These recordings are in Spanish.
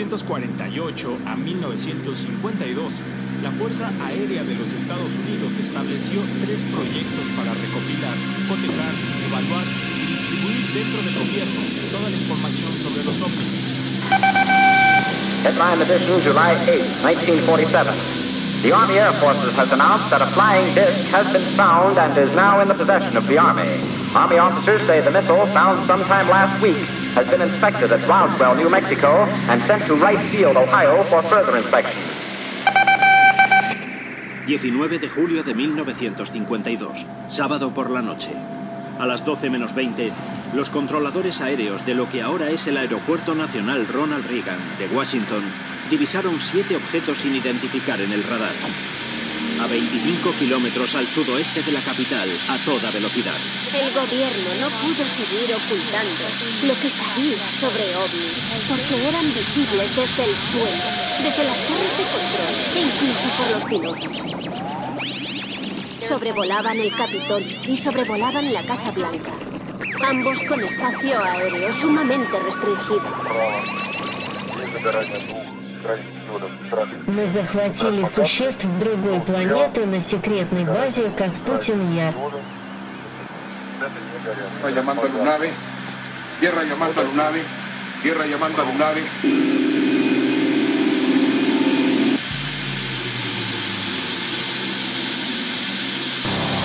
1948 a 1952, la Fuerza Aérea de los Estados Unidos estableció tres proyectos para recopilar, cotejar, evaluar y distribuir dentro del gobierno toda la información sobre los ovnis. Headline July 8, 1947. The Army Air Forces has announced that a flying disc has been found and is now in the possession of the Army. Army officers say the missile, found sometime last week, has been inspected at Roswell, New Mexico, and sent to Wright Field, Ohio, for further inspection. 19 de julio de 1952, sábado por la noche. A las 12 menos 20, los controladores aéreos de lo que ahora es el Aeropuerto Nacional Ronald Reagan de Washington divisaron siete objetos sin identificar en el radar. A 25 kilómetros al sudoeste de la capital, a toda velocidad. El gobierno no pudo seguir ocultando lo que sabía sobre ovnis, porque eran visibles desde el suelo, desde las torres de control e incluso por los pilotos. Sobrevolaban el Capitolio y sobrevolaban la Casa Blanca, ambos con espacio aéreo sumamente restringido. Мы захватили существ с другой планеты на секретной базе Каспутин-Я. Tierra llamando a Lunave. Tierra llamando a Lunave. Tierra llamando a Lunave.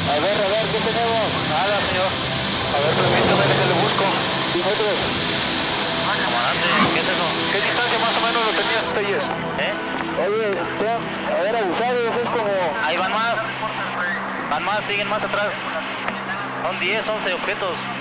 A ver, a ver, ¿qué tenemos? Nada, señor. A ver, permítame que lo busco. Otros. Ah, ¿qué es eso? ¿Qué distancia más o menos lo tenías ustedes? ¿Eh? Oye, usted, a ver, abusados, es como... Ahí van más. Van más, siguen más atrás. Son 10, 11 objetos.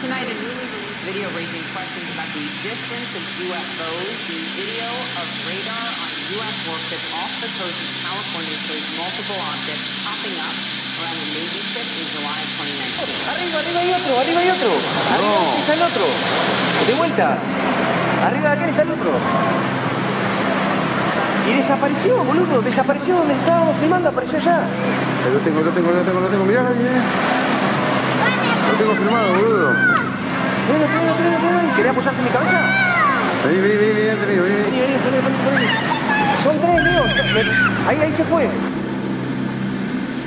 Tonight, a newly released video raising questions about the existence of UFOs. The video of radar on a U.S. warship off the coast of California shows multiple objects popping up around the Navy ship in July of 2019. Arriba, arriba hay otro, arriba hay otro. Arriba sí está el otro. De vuelta. Arriba de aquel está el otro. Y desapareció, boludo. Desapareció donde estábamos filmando, apareció allá. Lo tengo, lo tengo, lo tengo, lo tengo. Mirá, mirá. Tengo firmado, boludo. Bueno, tengo, tengo, tengo. ¿Querés apoyarte en mi cabeza? Vení. Vení, vení, vení, vení, vení. Son tres, Leo. Ahí, ahí se fue.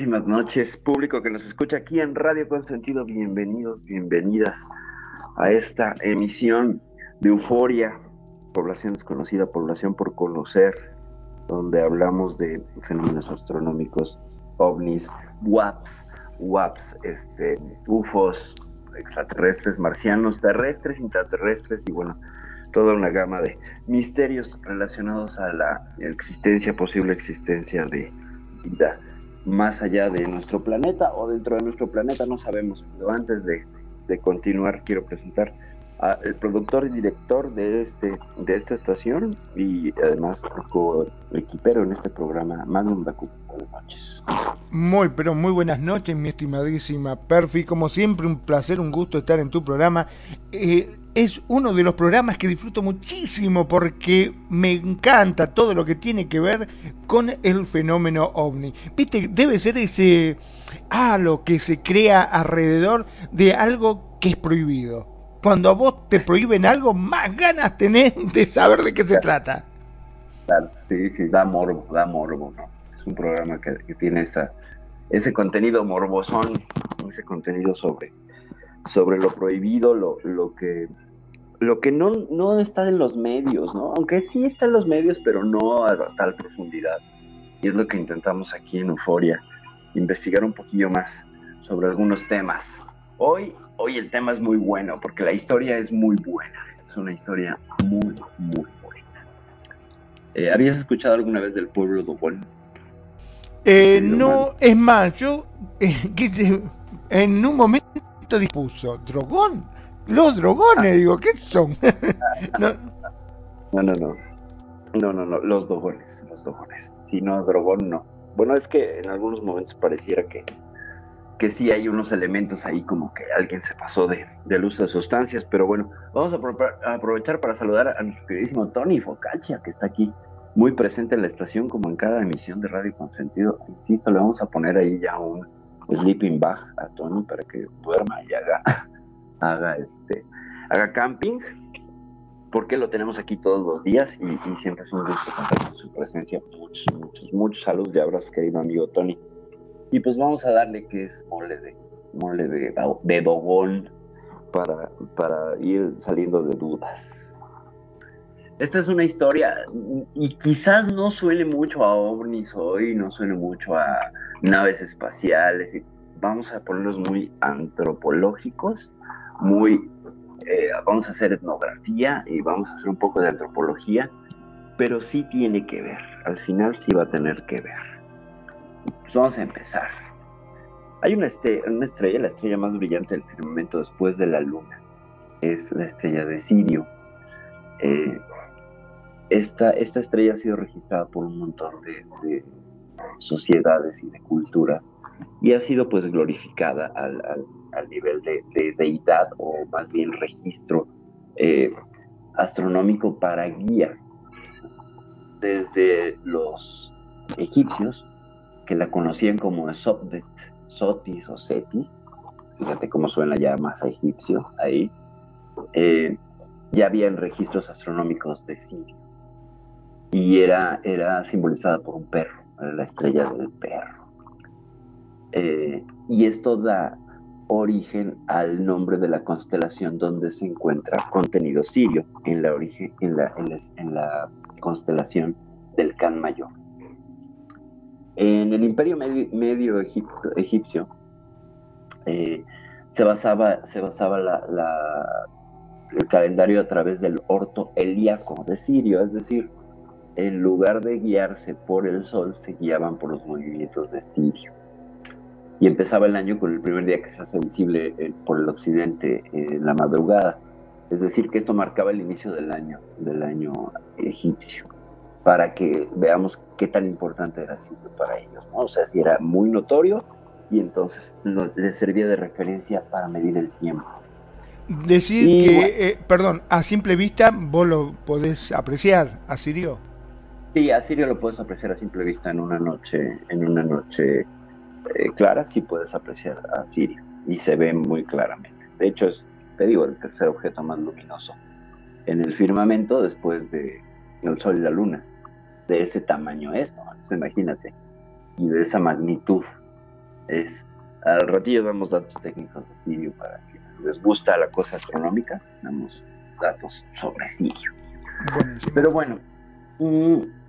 Buenísimas noches, público que nos escucha aquí en Radio Consentido. Bienvenidos, bienvenidas a esta emisión de Euforia, población desconocida, población por conocer, donde hablamos de fenómenos astronómicos, ovnis, WAPs, WAPs, este, UFOs, extraterrestres, marcianos, terrestres, intraterrestres y bueno, toda una gama de misterios relacionados a la existencia, posible existencia de vida más allá de nuestro planeta o dentro de nuestro planeta, no sabemos. Pero antes de, de continuar, quiero presentar al productor y director de este de esta estación y además co-equipero en este programa, Magnum Dacu. Buenas noches. Muy, pero muy buenas noches, mi estimadísima Perfi. Como siempre, un placer, un gusto estar en tu programa. Eh, es uno de los programas que disfruto muchísimo porque me encanta todo lo que tiene que ver con el fenómeno ovni. Viste, debe ser ese halo que se crea alrededor de algo que es prohibido. Cuando a vos te prohíben algo, más ganas tenés de saber de qué se trata. Claro, sí, sí, da morbo, da morbo, ¿no? Es un programa que, tiene ese contenido morbosón, ese contenido sobre, sobre lo prohibido, lo, lo que lo que no, no está en los medios, ¿no? Aunque sí está en los medios, pero no a tal profundidad. Y es lo que intentamos aquí en Euforia, investigar un poquillo más sobre algunos temas. Hoy, hoy el tema es muy bueno, porque la historia es muy buena. Es una historia muy, muy buena. Eh, ¿Habías escuchado alguna vez del pueblo de Obón? Eh, no, es más, yo eh, en un momento dispuso, ¿drogón? Los drogones, digo, ¿qué son? no. no, no, no. No, no, no, los dogones, los dogones. Si no, drogón no. Bueno, es que en algunos momentos pareciera que, que sí hay unos elementos ahí como que alguien se pasó de, del uso de sustancias, pero bueno, vamos a, aprovechar para saludar a nuestro queridísimo Tony Focaccia, que está aquí muy presente en la estación como en cada emisión de Radio Consentido. Insisto, le vamos a poner ahí ya un sleeping bag a Tony para que duerma y haga haga este haga camping porque lo tenemos aquí todos los días y, siempre es un gusto contar con su presencia. Muchos, muchos, muchos saludos y abrazos, querido amigo Tony. Y pues vamos a darle que es mole de mole de, de dogón para, para ir saliendo de dudas. Esta es una historia y quizás no suene mucho a ovnis hoy, no suene mucho a naves espaciales. Vamos a ponerlos muy antropológicos muy, eh, vamos a hacer etnografía y vamos a hacer un poco de antropología, pero sí tiene que ver, al final sí va a tener que ver. Pues vamos a empezar. Hay una, una estrella, la estrella más brillante del firmamento después de la luna, es la estrella de Sirio. Eh, esta, esta, estrella ha sido registrada por un montón de, de sociedades y de culturas y ha sido pues glorificada al, al, nivel de, deidad o más bien registro eh, astronómico para guía desde los egipcios que la conocían como Sopdet, Sotis o Setis, fíjate cómo suena ya más a egipcio ahí, eh, ya habían registros astronómicos de Sirio y era, era simbolizada por un perro, la estrella del perro. Eh, y esto da origen al nombre de la constelación donde se encuentra contenido sirio, en la, origen, en la, en la, constelación del Can Mayor. En el imperio medio, egipcio eh, se basaba, se basaba el calendario a través del orto helíaco de Sirio, es decir, en lugar de guiarse por el sol, se guiaban por los movimientos de Sirio y empezaba el año con el primer día que se hace visible eh, por el occidente en la madrugada. Es decir, que esto marcaba el inicio del año, del año egipcio, para que veamos qué tan importante era Sirio para ellos. ¿no? O sea, si era muy notorio y entonces les servía de referencia para medir el tiempo. Decir que, eh, perdón, a simple vista vos lo podés apreciar, a Sirio. Sí, a Sirio lo puedes apreciar a simple vista en una noche, en una noche eh, clara, sí puedes apreciar a Sirio y se ve muy claramente. De hecho, es, te digo, el tercer objeto más luminoso en el firmamento después de el Sol y la Luna. De ese tamaño es, imagínate, y de esa magnitud. Es, al ratillo damos datos técnicos de Sirio para que les gusta la cosa astronómica, damos datos sobre Sirio. Pero bueno, mm,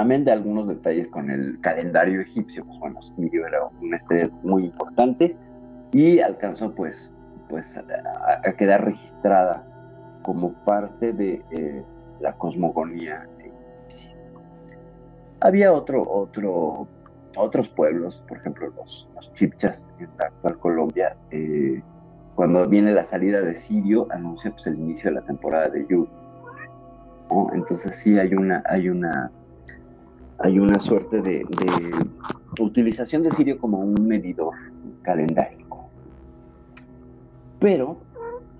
amén de algunos detalles con el calendario egipcio, pues bueno, Sirio era una estrella muy importante y alcanzó pues, pues a, quedar registrada como parte de eh, la cosmogonía egipcia. Había otro, otro, otros pueblos, por ejemplo los, chipchas en la actual Colombia, eh, cuando viene la salida de Sirio, anuncia pues, el inicio de la temporada de lluvia. Entonces sí hay una, hay una hay una suerte de, utilización de Sirio como un medidor calendárico. Pero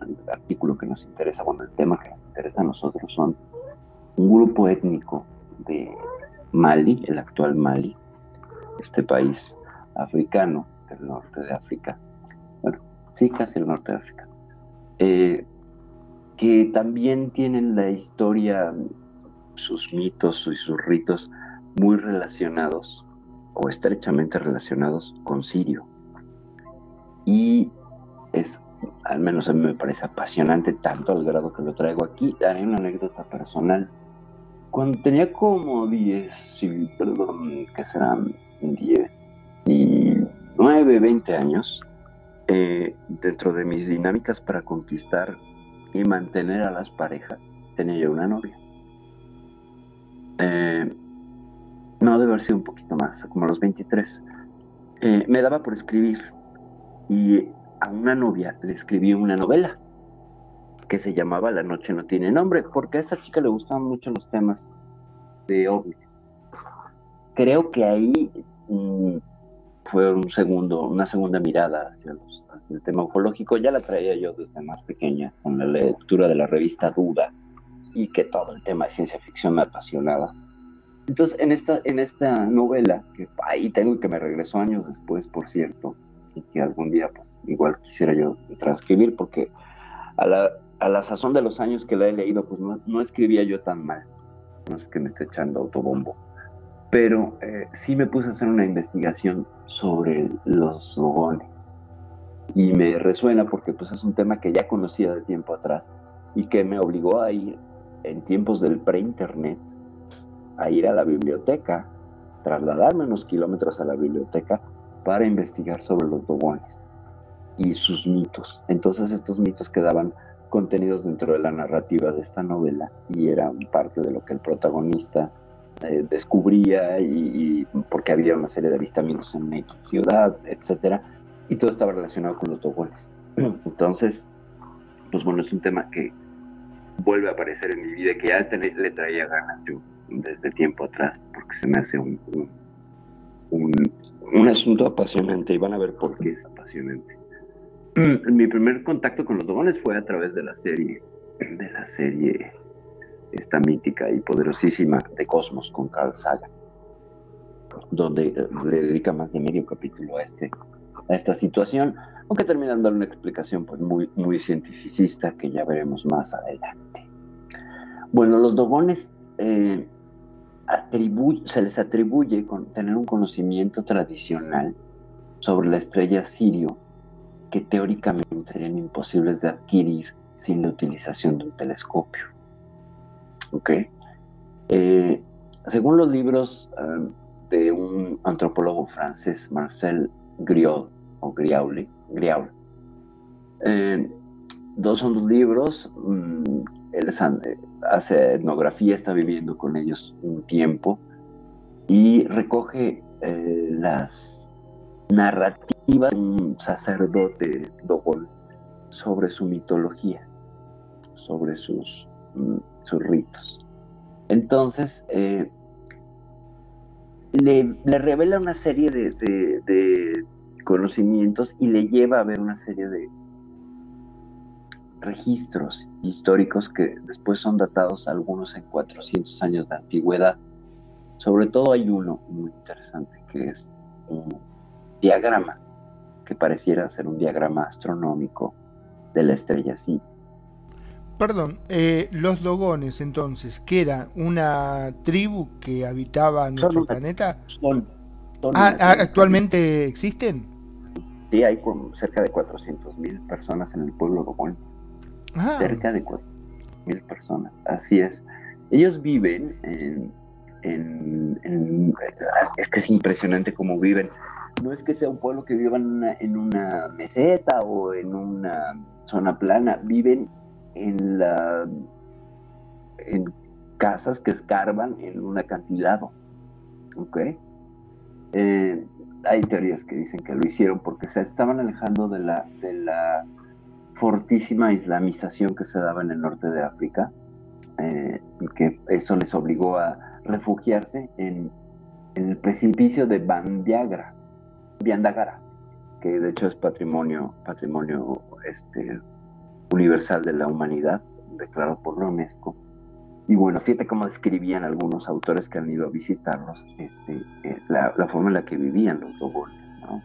el artículo que nos interesa, bueno, el tema que nos interesa a nosotros son un grupo étnico de Mali, el actual Mali, este país africano del norte de África, bueno, sí, casi el norte de África, eh, que también tienen la historia, sus mitos y sus ritos muy relacionados o estrechamente relacionados con Sirio. Y es, al menos a mí me parece apasionante tanto al grado que lo traigo aquí. Daré una anécdota personal. Cuando tenía como 10, sí, perdón, que serán 10 y 9, 20 años, eh, dentro de mis dinámicas para conquistar y mantener a las parejas, tenía yo una novia. Eh, no, debe haber sido un poquito más, como a los 23. Eh, me daba por escribir y a una novia le escribí una novela que se llamaba La noche no tiene nombre, porque a esta chica le gustaban mucho los temas de ovnis. Creo que ahí mm, fue un segundo, una segunda mirada hacia, los, hacia, el tema ufológico. Ya la traía yo desde más pequeña, con la lectura de la revista Duda, y que todo el tema de ciencia ficción me apasionaba. Entonces, en esta, en esta novela, que ahí tengo que me regresó años después, por cierto, y que algún día, pues, igual quisiera yo transcribir, porque a la, a la sazón de los años que la he leído, pues no, no escribía yo tan mal. No sé qué me está echando autobombo. Pero eh, sí me puse a hacer una investigación sobre los dogones. Y me resuena porque pues es un tema que ya conocía de tiempo atrás y que me obligó a ir en tiempos del pre-internet a ir a la biblioteca, trasladarme unos kilómetros a la biblioteca para investigar sobre los dogones y sus mitos. Entonces estos mitos quedaban contenidos dentro de la narrativa de esta novela y eran parte de lo que el protagonista eh, descubría y, y, porque había una serie de avistamientos en X ciudad, etcétera, y todo estaba relacionado con los dogones. Entonces, pues bueno, es un tema que vuelve a aparecer en mi vida que ya le traía ganas yo desde tiempo atrás, porque se me hace un, un, un, un asunto apasionante y van a ver por qué es apasionante. Mi primer contacto con los dogones fue a través de la serie, de la serie esta mítica y poderosísima de Cosmos con Carl Sagan, donde le dedica más de medio capítulo a, este, a esta situación, aunque terminan dando una explicación pues, muy, muy cientificista que ya veremos más adelante. Bueno, los dogones eh, se les atribuye tener un conocimiento tradicional sobre la estrella Sirio que teóricamente serían imposibles de adquirir sin la utilización de un telescopio. ¿Ok? Eh, según los libros um, de un antropólogo francés, Marcel Griaul, o Griaule, Griaul, eh, dos son dos libros, um, él hace etnografía, está viviendo con ellos un tiempo y recoge eh, las narrativas de un sacerdote dogol sobre su mitología, sobre sus, mm, sus ritos. Entonces, eh, le, le, revela una serie de, de, de conocimientos y le lleva a ver una serie de, registros históricos que después son datados algunos en 400 años de antigüedad. Sobre todo hay uno muy interesante que es un diagrama que pareciera ser un diagrama astronómico de la estrella sí. Perdón, eh, los Dogones entonces, que era una tribu que habitaba nuestro son, planeta. Son, son ah, ¿Actualmente existen? Sí, hay cerca de 400.000 personas en el pueblo Dogón. Ah. cerca de mil personas. Así es. Ellos viven en, en, en, es que es impresionante cómo viven. No es que sea un pueblo que viva en una, en una meseta o en una zona plana, viven en la en casas que escarban en un acantilado. ¿Ok? Eh, hay teorías que dicen que lo hicieron porque se estaban alejando de la, de la fortísima islamización que se daba en el norte de África eh, que eso les obligó a refugiarse en, en el precipicio de Bandiagra, Biandagara, que de hecho es patrimonio, patrimonio este, universal de la humanidad, declarado por la UNESCO. Y bueno, fíjate cómo describían algunos autores que han ido a visitarlos este, eh, la, la, forma en la que vivían los dogones. ¿no?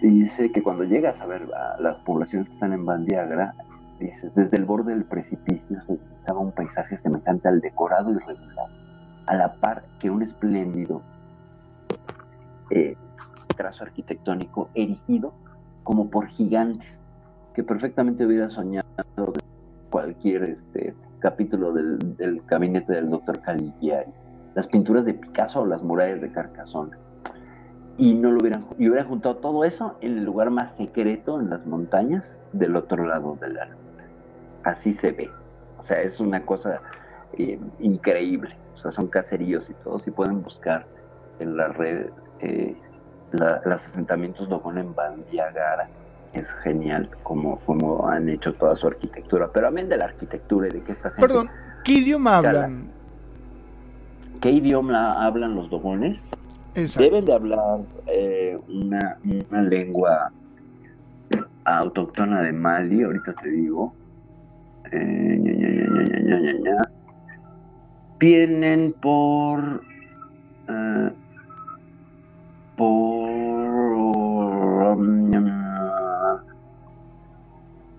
Dice que cuando llegas a ver a las poblaciones que están en Bandiagra, desde el borde del precipicio se divisaba un paisaje semejante al decorado irregular, a la par que un espléndido eh, trazo arquitectónico erigido como por gigantes, que perfectamente hubiera soñado cualquier este, capítulo del, del gabinete del doctor Caligari, las pinturas de Picasso o las murallas de Carcassonne. Y no lo hubieran, y hubieran juntado todo eso en el lugar más secreto en las montañas del otro lado de la luna. Así se ve. O sea, es una cosa eh, increíble. O sea, son caseríos y todo. Si pueden buscar en la red eh, la, los asentamientos Dogon en Bandiagara. Es genial como, como han hecho toda su arquitectura. Pero amén de la arquitectura y de que esta gente... Perdón, ¿qué idioma hablan? ¿Qué idioma hablan los dogones? Deben de hablar eh, una, lengua autóctona de Mali, ahorita te digo. Eh. Tienen por eh, por um,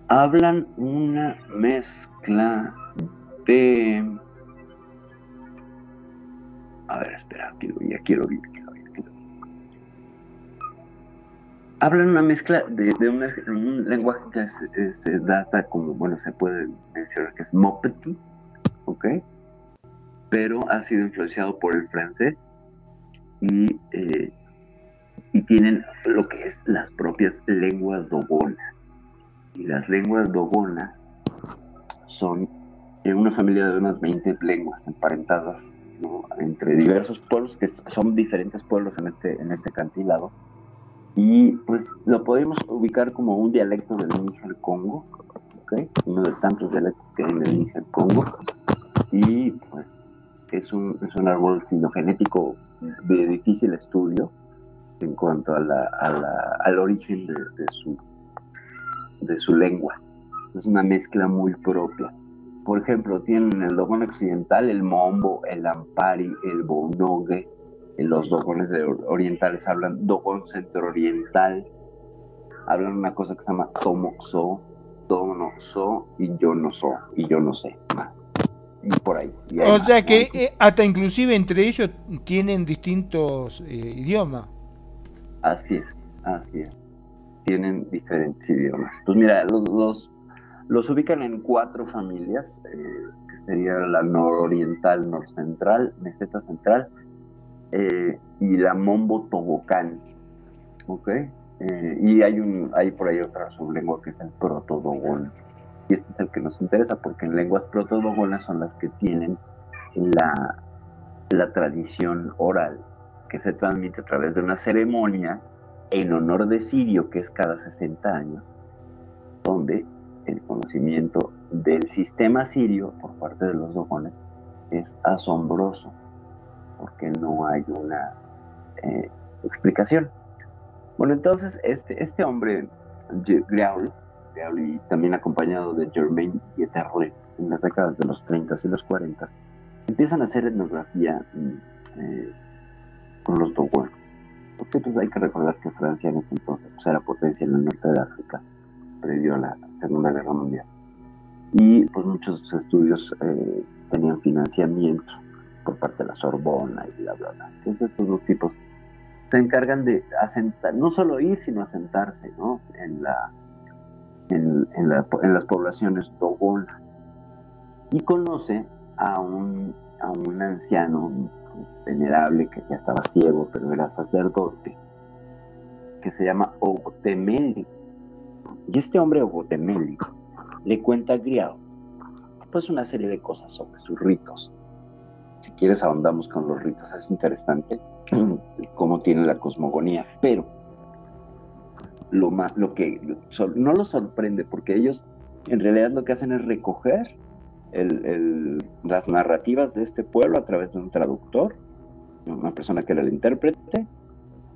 hablan una mezcla de a ver, espera, quiero, ya quiero quiero Hablan una mezcla de, un lenguaje que se, data como, bueno, se puede mencionar que es Mopeti, ¿ok? Pero ha sido influenciado por el francés y, eh, y tienen lo que es las propias lenguas dogonas. Y las lenguas dogonas son en una familia de unas 20 lenguas emparentadas entre diversos pueblos que son diferentes pueblos en este en este cantilado y pues lo podemos ubicar como un dialecto del Níger Congo ¿okay? uno de tantos dialectos que hay en el Níger Congo y pues es un, es un árbol filogenético de difícil estudio en cuanto a la, a la, al origen de, de, su de su lengua es una mezcla muy propia por ejemplo, tienen el Dogon occidental, el Mombo, el Ampari, el Bonogue. Los dogones de orientales hablan Dogon centro-oriental. Hablan una cosa que se llama Tomoxo, Tonoxo y yo no so, y yo no sé más. Y por ahí. Y o más, sea que ¿no? eh, hasta inclusive entre ellos tienen distintos eh, idiomas. Así es, así es. Tienen diferentes idiomas. Pues mira, los, los los ubican en cuatro familias, eh, que sería la nororiental, norcentral, meseta central eh, y la Mombo Tobocán. ¿Ok? Eh, y hay, un, hay por ahí otra sublengua que es el protodogón. Y este es el que nos interesa porque en lenguas protodogonas son las que tienen la, la tradición oral que se transmite a través de una ceremonia en honor de Sirio, que es cada 60 años, donde el conocimiento del sistema sirio por parte de los dogones es asombroso, porque no hay una eh, explicación. Bueno, entonces este, este hombre, Griaul, y también acompañado de Germain Dieterle, en las décadas de los 30 y los 40, empiezan a hacer etnografía eh, con los dogones. Porque pues hay que recordar que Francia en ese entonces pues, era potencia en el norte de África previo a la Segunda Guerra Mundial. Y pues muchos estudios eh, tenían financiamiento por parte de la Sorbona y bla, bla, bla. Entonces estos dos tipos se encargan de asentar, no solo ir, sino asentarse ¿no? en, la, en, en, la, en las poblaciones dogonas. Y conoce a un, anciano venerable que ya estaba ciego, pero era sacerdote, que se llama Ogtemeli y este hombre Ogotemeli le cuenta a Griao pues una serie de cosas sobre sus ritos. Si quieres ahondamos con los ritos, es interesante cómo tiene la cosmogonía, pero lo, más, lo que no los sorprende porque ellos en realidad lo que hacen es recoger las narrativas de este pueblo a través de un traductor, una persona que era el intérprete,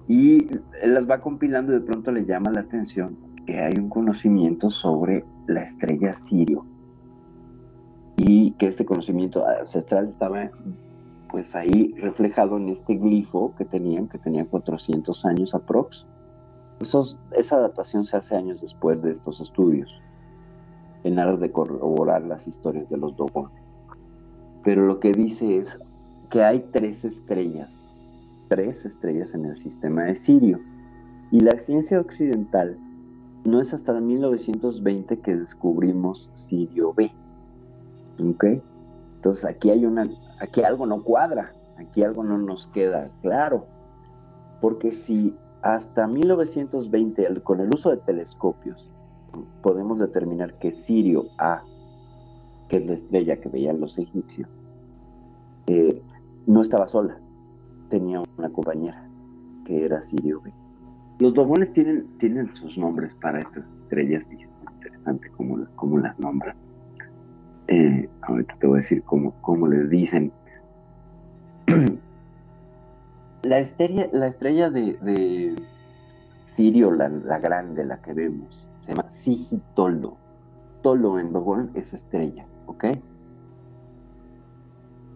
y él las va compilando y de pronto le llama la atención que hay un conocimiento sobre la estrella Sirio y que este conocimiento ancestral estaba pues ahí reflejado en este glifo que tenían, que tenía 400 años aprox. Esa datación se hace años después de estos estudios, en aras de corroborar las historias de los Dogon. Pero lo que dice es que hay tres estrellas, tres estrellas en el sistema de Sirio. Y la ciencia occidental no es hasta 1920 que descubrimos Sirio B. ¿Ok? Entonces aquí hay una, aquí algo no cuadra, aquí algo no nos queda claro. Porque si hasta 1920, con el uso de telescopios, podemos determinar que Sirio A, que es la estrella que veían los egipcios, eh, no estaba sola, tenía una compañera, que era Sirio B. Los dogones tienen, tienen sus nombres para estas estrellas y es interesante cómo, cómo las nombran. Eh, ahorita te voy a decir cómo, cómo les dicen. la, estrella, la estrella de, Sirio, la, grande, la que vemos, se llama Sigitolo. Tolo en Dogón es estrella, ¿ok?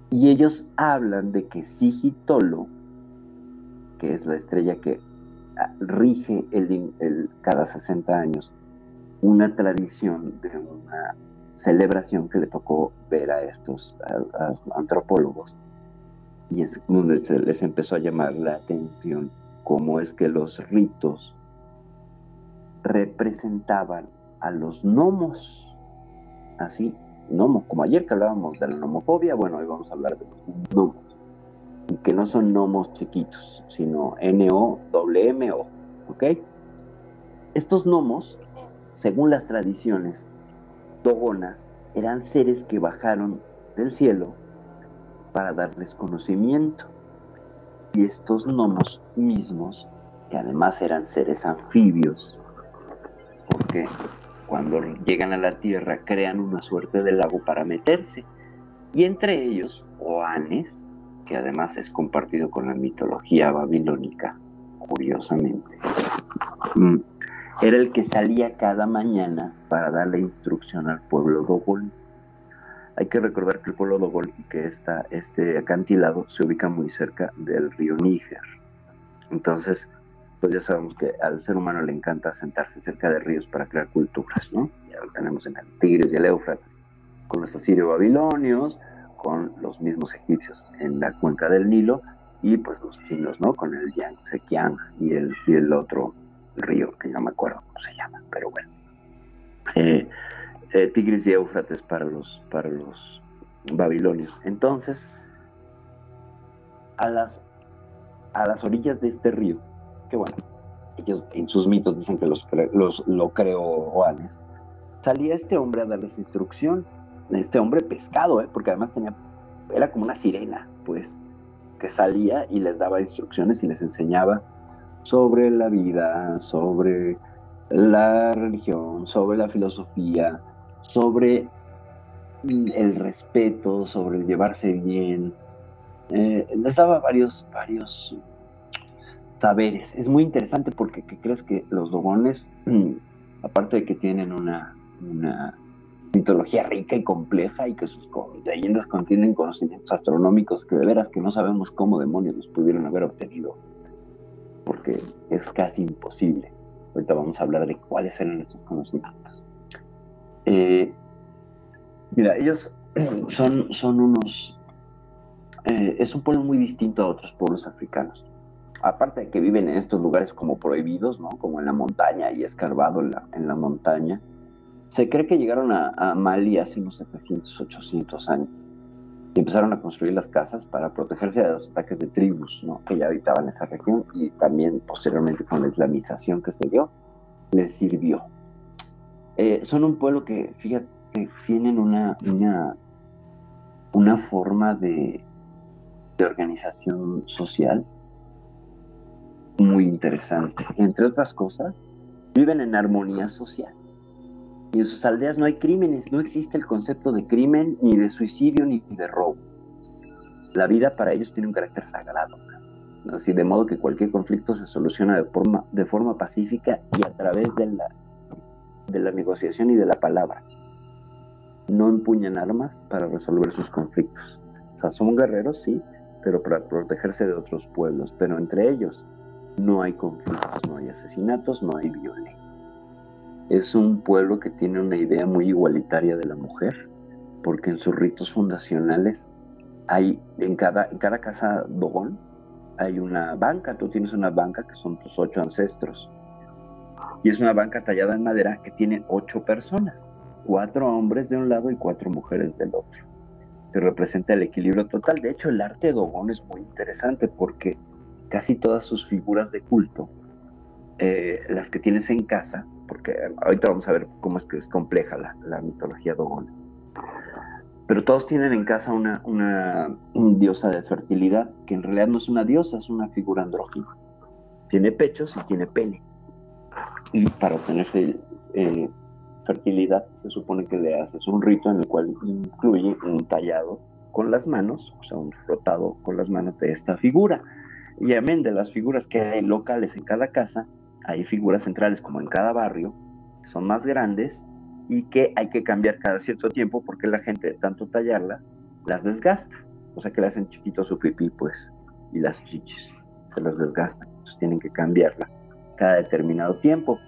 Y ellos hablan de que Sigitolo, que es la estrella que rige el, el, cada 60 años una tradición de una celebración que le tocó ver a estos a, a antropólogos. Y es donde se les empezó a llamar la atención cómo es que los ritos representaban a los gnomos. Así gnomos como ayer que hablábamos de la nomofobia bueno hoy vamos a hablar de los gnomos. Y que no son gnomos chiquitos, sino N-O-M-M-O, ¿ok? Estos gnomos, según las tradiciones dogonas, eran seres que bajaron del cielo para darles conocimiento. Y estos gnomos mismos, que además eran seres anfibios, porque cuando llegan a la tierra crean una suerte de lago para meterse, y entre ellos, Oanes, que además es compartido con la mitología babilónica, curiosamente. Mm. Era el que salía cada mañana para darle instrucción al pueblo Dogol. Hay que recordar que el pueblo Dogol y que está este acantilado se ubica muy cerca del río Níger. Entonces, pues ya sabemos que al ser humano le encanta sentarse cerca de ríos para crear culturas, ¿no? Ya lo tenemos en el y el Éufrates, con los asirio-babilonios, con los mismos egipcios en la cuenca del Nilo y pues los chinos, ¿no? Con el Yangtze-Kiang y el, y el otro río, que no me acuerdo cómo se llama, pero bueno. Eh, eh, Tigris y Éufrates para los, para los babilonios. Entonces, a las, a las orillas de este río, que bueno, ellos en sus mitos dicen que los, los lo creó Juanes, salía este hombre a darles instrucción este hombre pescado, ¿eh? porque además tenía, era como una sirena, pues, que salía y les daba instrucciones y les enseñaba sobre la vida, sobre la religión, sobre la filosofía, sobre el respeto, sobre el llevarse bien. Eh, les daba varios, varios saberes. Es muy interesante porque ¿qué crees que los dogones, aparte de que tienen una, una mitología rica y compleja y que sus leyendas contienen conocimientos astronómicos que de veras que no sabemos cómo demonios los pudieron haber obtenido, porque es casi imposible. Ahorita vamos a hablar de cuáles eran estos conocimientos. Eh, mira, ellos son, son unos... Eh, es un pueblo muy distinto a otros pueblos africanos. Aparte de que viven en estos lugares como prohibidos, ¿no? Como en la montaña y escarbado en la, en la montaña se cree que llegaron a, Mali hace unos 700, 800 años y empezaron a construir las casas para protegerse de los ataques de tribus ¿no? que ya habitaban esa región y también posteriormente con la islamización que se dio, les sirvió. Eh, son un pueblo que, fíjate, tienen una, una, una forma de, de organización social muy interesante. Entre otras cosas, viven en armonía social. Y en sus aldeas no hay crímenes, no existe el concepto de crimen, ni de suicidio, ni de robo. La vida para ellos tiene un carácter sagrado. Así de modo que cualquier conflicto se soluciona de forma, pacífica y a través de la de la negociación y de la palabra. No empuñan armas para resolver sus conflictos. O sea, son guerreros, sí, pero para protegerse de otros pueblos. Pero entre ellos no hay conflictos, no hay asesinatos, no hay violencia. Es un pueblo que tiene una idea muy igualitaria de la mujer, porque en sus ritos fundacionales hay, en cada, en cada casa dogón, hay una banca, tú tienes una banca que son tus ocho ancestros. Y es una banca tallada en madera que tiene ocho personas, cuatro hombres de un lado y cuatro mujeres del otro, que representa el equilibrio total. De hecho, el arte dogón es muy interesante porque casi todas sus figuras de culto, eh, las que tienes en casa, porque ahorita vamos a ver cómo es que es compleja la, la mitología dogón, pero todos tienen en casa una, una, diosa de fertilidad, que en realidad no es una diosa, es una figura andrógina. Tiene pechos y tiene pene. Y para obtener eh, fertilidad se supone que le haces un rito en el cual incluye un tallado con las manos, o sea, un frotado con las manos de esta figura. Y amén de las figuras que hay locales en cada casa, hay figuras centrales como en cada barrio, que son más grandes y que hay que cambiar cada cierto tiempo porque la gente tanto tallarla las desgasta. O sea que le hacen chiquito su pipí, pues, y las chichis se las desgastan. Entonces tienen que cambiarla cada determinado tiempo.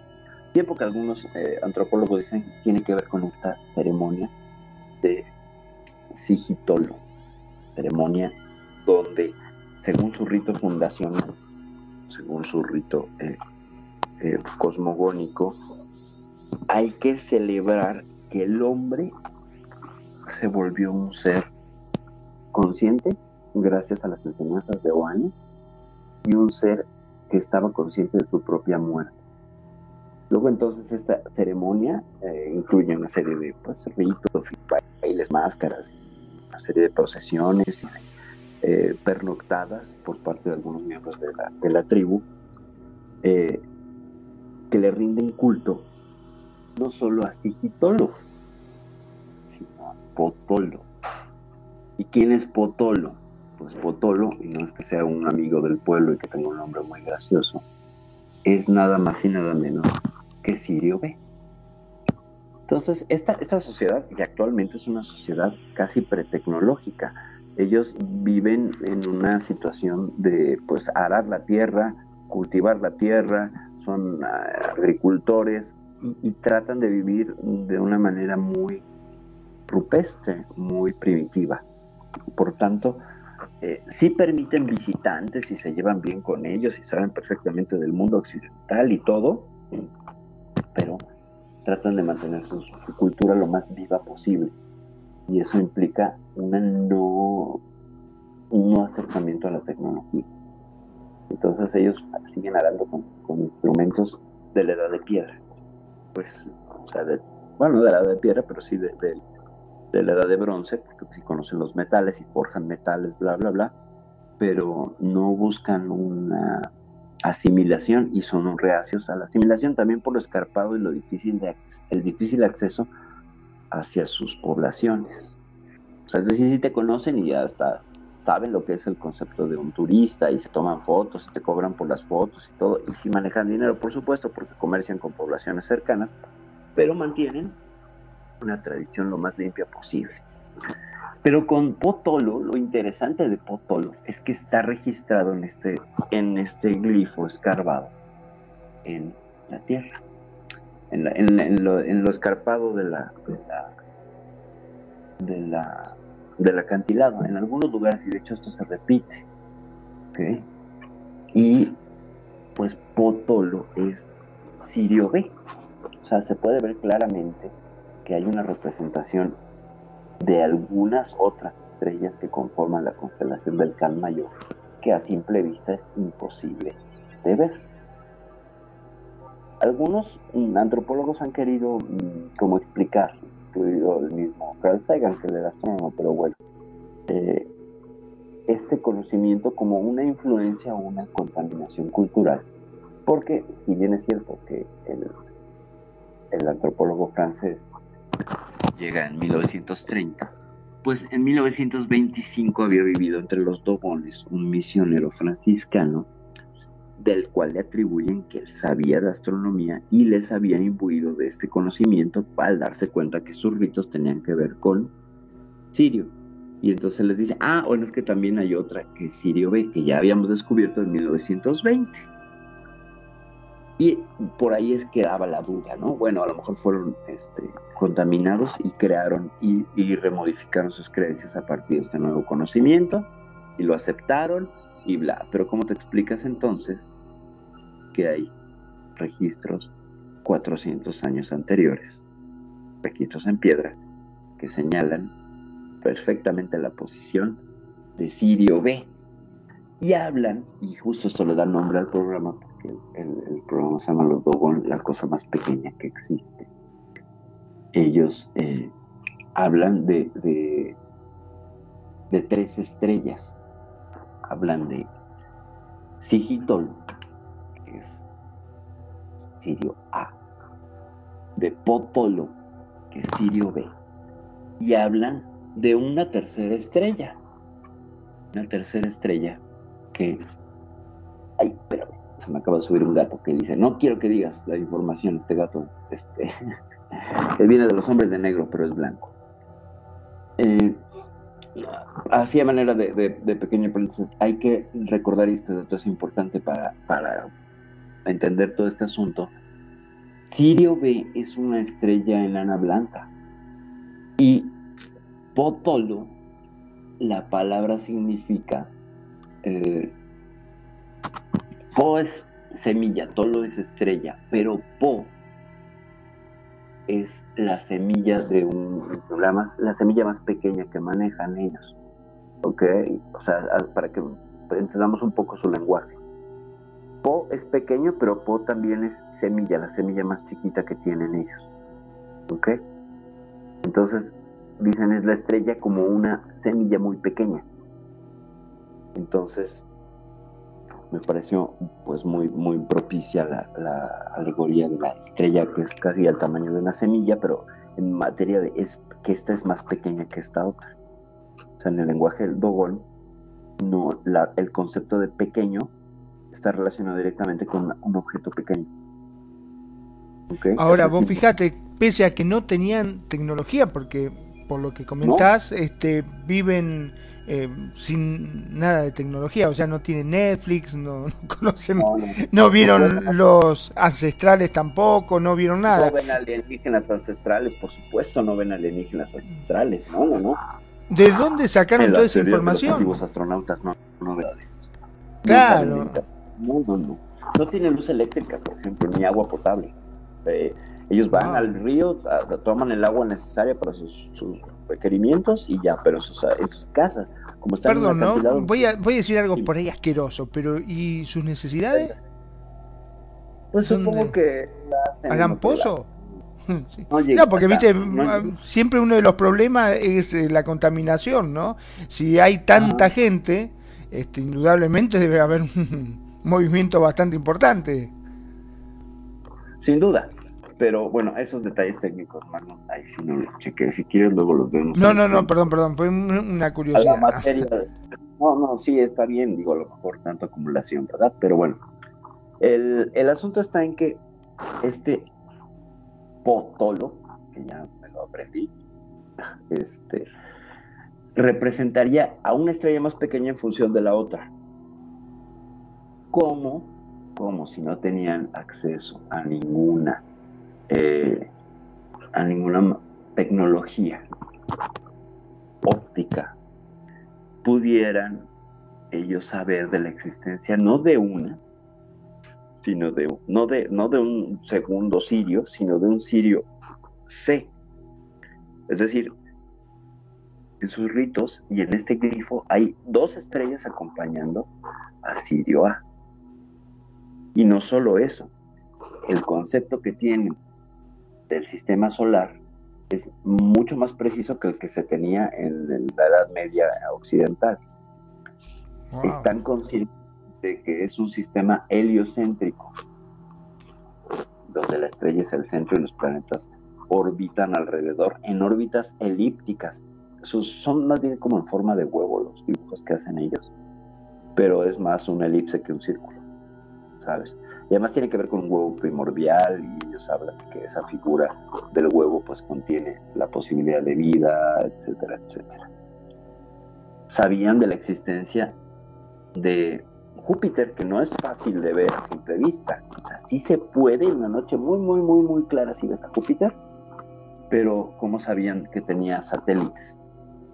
Tiempo que algunos eh, antropólogos dicen tiene que ver con esta ceremonia de sigitolo. Ceremonia donde, según su rito fundacional, según su rito eh, eh, cosmogónico, hay que celebrar que el hombre se volvió un ser consciente gracias a las enseñanzas de Oane y un ser que estaba consciente de su propia muerte. Luego entonces esta ceremonia eh, incluye una serie de pues, ritos, bailes, máscaras, una serie de procesiones, eh, pernoctadas por parte de algunos miembros de la, de la tribu que le rinden culto no solo a Sigitolo, sino a Potolo. ¿Y quién es Potolo? Pues Potolo, y no es que sea un amigo del pueblo y que tenga un nombre muy gracioso, es nada más y nada menos que Sirio B. Entonces, esta, esta sociedad, que actualmente es una sociedad casi pretecnológica, ellos viven en una situación de pues arar la tierra, cultivar la tierra, son ah, agricultores, y, tratan de vivir de una manera muy rupestre, muy primitiva. Por tanto, eh, sí permiten visitantes y se llevan bien con ellos y saben perfectamente del mundo occidental y todo, pero tratan de mantener su, cultura lo más viva posible. Y eso implica una un no acercamiento a la tecnología. Entonces ellos siguen arando con, instrumentos de la edad de piedra pues, o sea, de, bueno, de la edad de piedra, pero sí de, la edad de bronce, porque sí conocen los metales y forjan metales, bla, bla, bla, pero no buscan una asimilación y son reacios a la asimilación también por lo escarpado y lo difícil de el difícil acceso hacia sus poblaciones. O sea, es decir, si te conocen y ya hasta saben lo que es el concepto de un turista y se toman fotos y te cobran por las fotos y todo, y manejan dinero, por supuesto, porque comercian con poblaciones cercanas, pero mantienen una tradición lo más limpia posible. Pero con Potolo, lo interesante de Potolo es que está registrado en este, en este glifo escarbado en la tierra, en, lo, en lo, escarpado de la, de la del acantilado en algunos lugares y de hecho esto se repite. Y pues Potolo es Sirio B. O sea, se puede ver claramente que hay una representación de algunas otras estrellas que conforman la constelación del Can Mayor, que a simple vista es imposible de ver. Algunos mm, antropólogos han querido mm, como explicar incluido el mismo Carl Sagan, que era astrónomo, pero bueno, eh, este conocimiento como una influencia o una contaminación cultural. Porque, si bien es cierto que el, el antropólogo francés llega en 1930, pues en 1925 había vivido entre los Dogones un misionero franciscano del cual le atribuyen que él sabía de astronomía y les había imbuido de este conocimiento al darse cuenta que sus ritos tenían que ver con Sirio. Y entonces les dice, ah, bueno, es que también hay otra que Sirio B, que ya habíamos descubierto en 1920. Y por ahí es que daba la duda, ¿no? Bueno, a lo mejor fueron este, contaminados y crearon y, y remodificaron sus creencias a partir de este nuevo conocimiento y lo aceptaron y bla. Pero ¿cómo te explicas entonces que hay registros 400 años anteriores, registros en piedra, que señalan perfectamente la posición de Sirio B? Y hablan, y justo esto le da nombre al programa, porque el, programa se llama Los Dogon, la cosa más pequeña que existe. Ellos eh, hablan de, de tres estrellas hablan de Sigitol, que es Sirio A, de Popolo, que es Sirio B, y hablan de una tercera estrella, una tercera estrella que, ay, pero se me acaba de subir un gato que dice, no quiero que digas la información, este gato, este, él viene de los hombres de negro, pero es blanco. Así a manera de, de, de, pequeño hay que recordar, y este dato es importante para, para entender todo este asunto, Sirio B es una estrella enana blanca y Potolo, la palabra significa, eh, Po es semilla, Tolo es estrella, pero Po es la semilla de un más, la semilla más pequeña que manejan ellos. ¿Ok? O sea, para que entendamos un poco su lenguaje. Po es pequeño, pero Po también es semilla, la semilla más chiquita que tienen ellos. ¿Ok? Entonces, dicen es la estrella como una semilla muy pequeña. Entonces, me pareció pues muy, muy propicia la, la, alegoría de la estrella que es casi al tamaño de una semilla, pero en materia de es que esta es más pequeña que esta otra. O sea, en el lenguaje del Dogon, no, la, el concepto de pequeño está relacionado directamente con un objeto pequeño. ¿Okay? Ahora, vos fíjate, pese a que no tenían tecnología, porque por lo que comentás, ¿No? este, viven eh, sin nada de tecnología, o sea, no tienen Netflix, no, no conocen, no, no, vieron los ancestrales tampoco, no vieron nada. No ven alienígenas ancestrales, por supuesto, no ven alienígenas ancestrales, no, no, no. ¿De dónde sacaron toda esa información? Los astronautas no, no. Claro. No, no, no. No tienen luz eléctrica, por ejemplo, ni agua potable. Eh, ellos van ah. al río, a, toman el agua necesaria para sus, sus requerimientos y ya, pero en sus, sus casas, como están Perdón, en ¿no? Voy a, voy a decir algo por ahí asqueroso, pero ¿y sus necesidades? Pues supongo que hagan pozo. Sí. No, no, porque viste, no, siempre uno de los problemas es eh, la contaminación, ¿no? Si hay tanta ah. gente, este, indudablemente debe haber un movimiento bastante importante. Sin duda, pero bueno, esos detalles técnicos, mano, ahí sí no los chequé. Si quieres, luego los vemos. No, no, no, perdón, perdón, fue una curiosidad. La materia, no, no, sí, está bien, digo, a lo mejor tanto acumulación, ¿verdad? Pero bueno, el, el asunto está en que este potolo, que ya me lo aprendí, este, representaría a una estrella más pequeña en función de la otra. ¿Cómo? Como si no tenían acceso a ninguna eh, a ninguna tecnología óptica pudieran ellos saber de la existencia no de una, sino de no de no de un segundo sirio, sino de un sirio C. Es decir, en sus ritos y en este glifo hay dos estrellas acompañando a Sirio A. Y no solo eso, el concepto que tienen del sistema solar es mucho más preciso que el que se tenía en la Edad Media occidental. Wow. Están conscientes de que es un sistema heliocéntrico, donde la estrella es el centro y los planetas orbitan alrededor en órbitas elípticas. Sus, son más bien como en forma de huevo los dibujos que hacen ellos, pero es más una elipse que un círculo. ¿sabes? Y además tiene que ver con un huevo primordial y ellos hablan de que esa figura del huevo pues contiene la posibilidad de vida, etcétera, etcétera. Sabían de la existencia de Júpiter, que no es fácil de ver a simple vista. Así se puede en una noche muy, muy, muy, muy clara si ves a Júpiter, pero ¿cómo sabían que tenía satélites?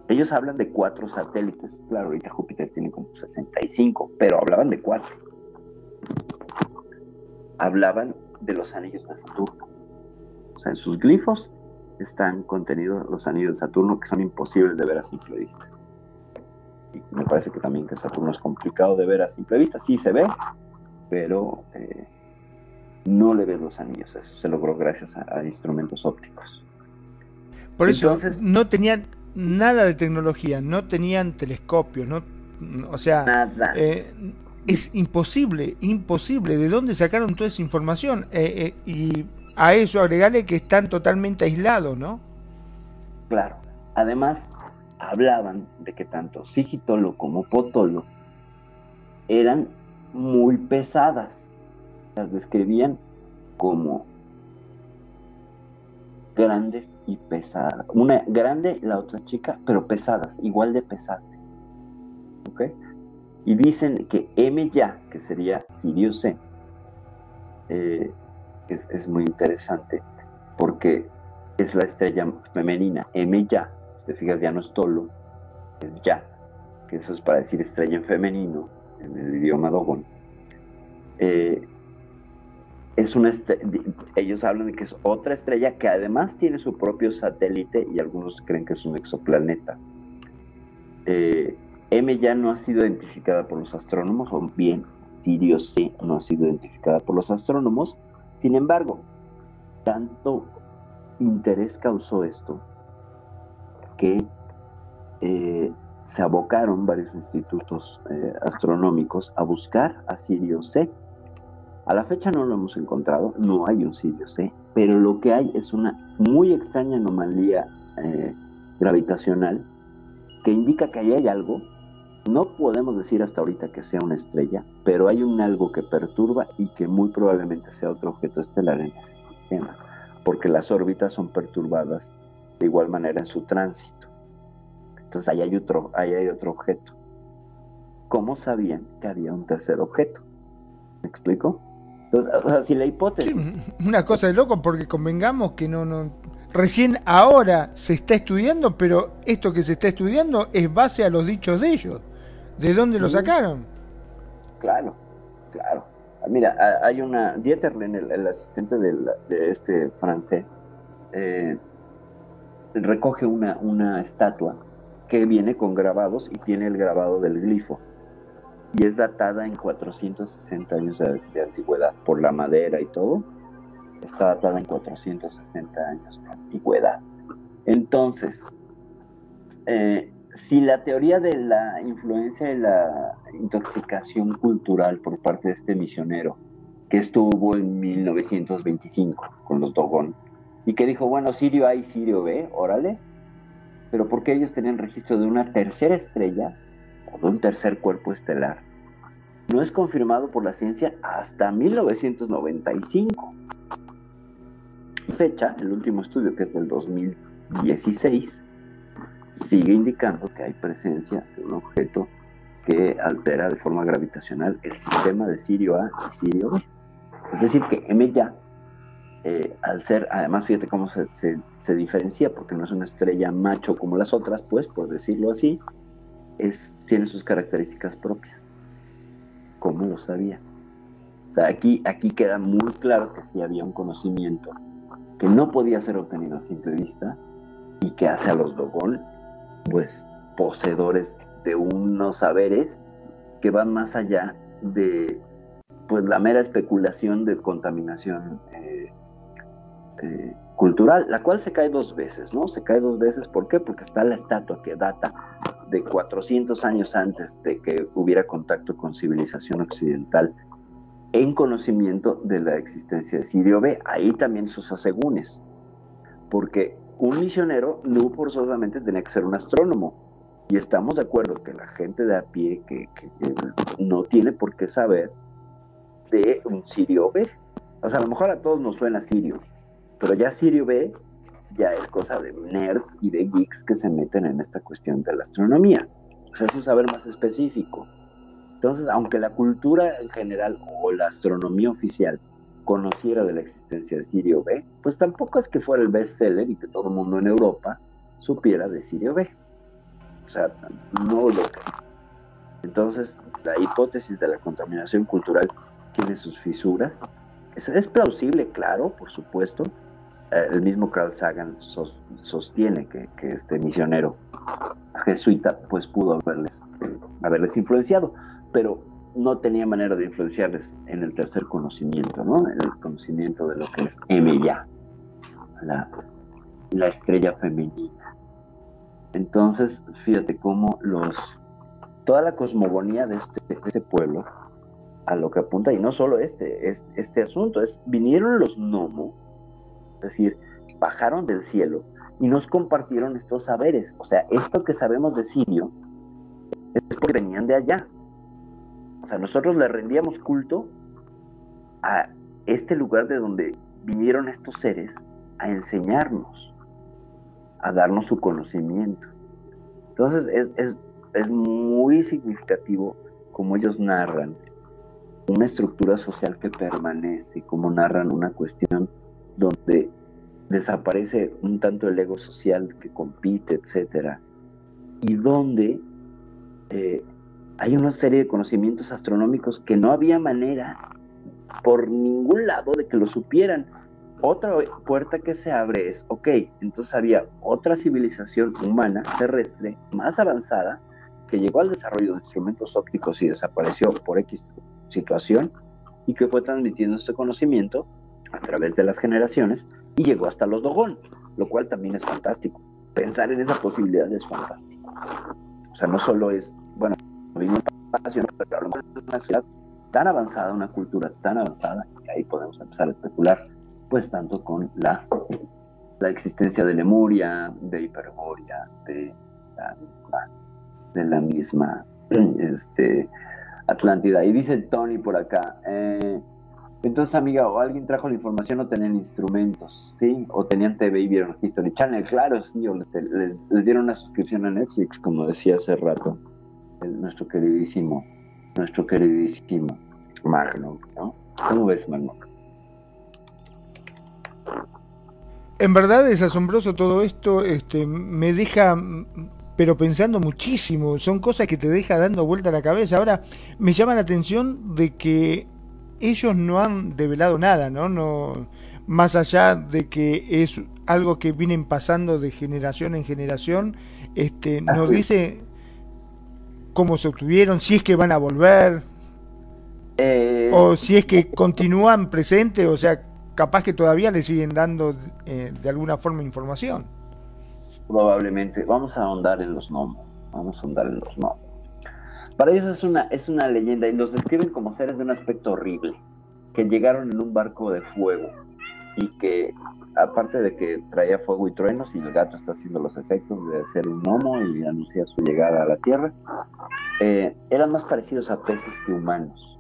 Ellos hablan de cuatro satélites. Claro, ahorita Júpiter tiene como 65, pero hablaban de cuatro. Hablaban de los anillos de Saturno. O sea, en sus glifos están contenidos los anillos de Saturno que son imposibles de ver a simple vista. Y me parece que también que Saturno es complicado de ver a simple vista. Sí se ve, pero eh, no le ves los anillos. Eso se logró gracias a, a instrumentos ópticos. Por eso Entonces, no tenían nada de tecnología, no tenían telescopios, no, o sea, eh, es imposible, imposible. ¿De dónde sacaron toda esa información? Eh, eh, y a eso agregarle que están totalmente aislados, ¿no? Claro. Además, hablaban de que tanto Sigitolo como Potolo eran muy pesadas. Las describían como grandes y pesadas. Una grande, la otra chica, pero pesadas, igual de pesadas. ¿Ok? Y dicen que M ya, que sería Sirio C, eh, es, es, muy interesante porque es la estrella femenina. M ya, te fijas, ya no es Tolo, es ya, que eso es para decir estrella en femenino en el idioma Dogon. Eh, es una ellos hablan de que es otra estrella que además tiene su propio satélite y algunos creen que es un exoplaneta. Eh, M ya no ha sido identificada por los astrónomos, o bien Sirio C no ha sido identificada por los astrónomos. Sin embargo, tanto interés causó esto que eh, se abocaron varios institutos eh, astronómicos a buscar a Sirio C a la fecha no lo hemos encontrado, no hay un Sirio C, pero lo que hay es una muy extraña anomalía eh, gravitacional que indica que ahí hay algo. No podemos decir hasta ahorita que sea una estrella, pero hay un algo que perturba y que muy probablemente sea otro objeto estelar en ese sistema, porque las órbitas son perturbadas de igual manera en su tránsito. Entonces ahí hay otro, ahí hay otro objeto. ¿Cómo sabían que había un tercer objeto? ¿Me explico? Entonces, o la hipótesis... una cosa de loco, porque convengamos que no, no... Recién ahora se está estudiando, pero esto que se está estudiando es base a los dichos de ellos. ¿De dónde lo sacaron? Claro, claro. Mira, hay una... Dieterlen, el, el asistente de, de, este francés, eh, recoge una, una estatua que viene con grabados y tiene el grabado del glifo y es datada en 460 años de, antigüedad por la madera y todo. Está datada en 460 años de antigüedad. Entonces, eh, si la teoría de la influencia de la intoxicación cultural por parte de este misionero, que estuvo en 1925 con los Dogon, y que dijo, bueno, Sirio A y Sirio B, órale, pero porque ellos tenían registro de una tercera estrella o de un tercer cuerpo estelar, no es confirmado por la ciencia hasta 1995. Fecha, el último estudio que es del 2016, sigue indicando que hay presencia de un objeto que altera de forma gravitacional el sistema de Sirio A y Sirio B. Es decir, que M ya, eh, al ser, además fíjate cómo se, se, diferencia, porque no es una estrella macho como las otras, pues, por decirlo así, es, tiene sus características propias. ¿Cómo lo sabía? O sea, aquí, aquí queda muy claro que sí había un conocimiento que no podía ser obtenido a simple vista y que hace a los Dogon, pues, poseedores de unos saberes que van más allá de pues la mera especulación de contaminación eh, eh, cultural, la cual se cae dos veces, ¿no? Se cae dos veces, ¿por qué? Porque está la estatua que data de 400 años antes de que hubiera contacto con civilización occidental en conocimiento de la existencia de Sirio B. Ahí también sus asegúnes, porque un misionero no forzosamente tenía que ser un astrónomo. Y estamos de acuerdo que la gente de a pie que, no tiene por qué saber de un Sirio B. O sea, a lo mejor a todos nos suena Sirio, pero ya Sirio B ya es cosa de nerds y de geeks que se meten en esta cuestión de la astronomía. O sea, es un saber más específico. Entonces, aunque la cultura en general o la astronomía oficial conociera de la existencia de Sirio B, pues tampoco es que fuera el bestseller y que todo el mundo en Europa supiera de Sirio B. O sea, no lo. Entonces, la hipótesis de la contaminación cultural tiene sus fisuras. Es, plausible, claro, por supuesto. Eh, el mismo Carl Sagan sos- sostiene que, que este misionero jesuita pues pudo haberles, eh, haberles influenciado, pero no tenía manera de influenciarles en el tercer conocimiento, ¿no? En el conocimiento de lo que es Emilia, la, la estrella femenina. Entonces, fíjate cómo los toda la cosmogonía de este, de este pueblo a lo que apunta, y no solo este, es, este asunto, es vinieron los gnomos, es decir, bajaron del cielo y nos compartieron estos saberes. O sea, esto que sabemos de Sirio es porque venían de allá. O sea, nosotros le rendíamos culto a este lugar de donde vinieron estos seres a enseñarnos, a darnos su conocimiento. Entonces es, es, es muy significativo como ellos narran una estructura social que permanece, como narran una cuestión donde desaparece un tanto el ego social que compite, etcétera, y donde eh, hay una serie de conocimientos astronómicos que no había manera por ningún lado de que lo supieran. Otra puerta que se abre es, ok, entonces había otra civilización humana terrestre más avanzada que llegó al desarrollo de instrumentos ópticos y desapareció por X situación y que fue transmitiendo este conocimiento a través de las generaciones y llegó hasta los Dogón, lo cual también es fantástico. Pensar en esa posibilidad es fantástico. O sea, no solo es, bueno, pero hablamos de una ciudad tan avanzada, una cultura tan avanzada, que ahí podemos empezar a especular, pues tanto con la, la existencia de Lemuria, de Hiperboria, de la misma, de la misma este, Atlántida. Y dice Tony por acá, eh, entonces amiga, o alguien trajo la información o tenían instrumentos, ¿sí? O tenían TV y vieron History Channel, claro, sí, o les dieron una suscripción a Netflix, como decía hace rato el, nuestro queridísimo, nuestro queridísimo Magno, ¿no? ¿Cómo ves, Magno? En verdad es asombroso todo esto, este, me deja, pero pensando muchísimo, son cosas que te deja dando vuelta a la cabeza. Ahora, me llama la atención de que ellos no han develado nada, ¿no? no más allá de que es algo que vienen pasando de generación en generación, este, no Así es. dice cómo se obtuvieron, si es que van a volver, Eh, o si es que continúan presentes, o sea, capaz que todavía le siguen dando eh, de alguna forma información. Probablemente. Vamos a ahondar en los gnomos. Vamos a ahondar en los gnomos. Para ellos es una, es una leyenda y los describen como seres de un aspecto horrible, que llegaron en un barco de fuego y que, aparte de que traía fuego y truenos y el gato está haciendo los efectos de ser un gnomo y anunciar su llegada a la Tierra, eh, eran más parecidos a peces que humanos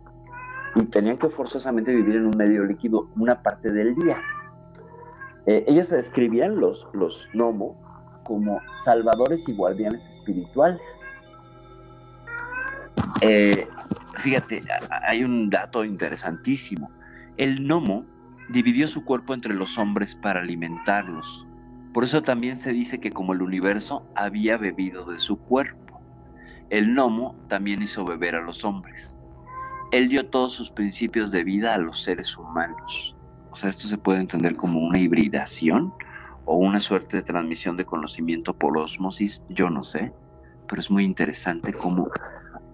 y tenían que forzosamente vivir en un medio líquido una parte del día. Eh, ellos describían los, los gnomos como salvadores y guardianes espirituales. Eh, fíjate, hay un dato interesantísimo. El gnomo dividió su cuerpo entre los hombres para alimentarlos. Por eso también se dice que como el universo había bebido de su cuerpo, el gnomo también hizo beber a los hombres. Él dio todos sus principios de vida a los seres humanos. O sea, esto se puede entender como una hibridación o una suerte de transmisión de conocimiento por osmosis, yo no sé, pero es muy interesante cómo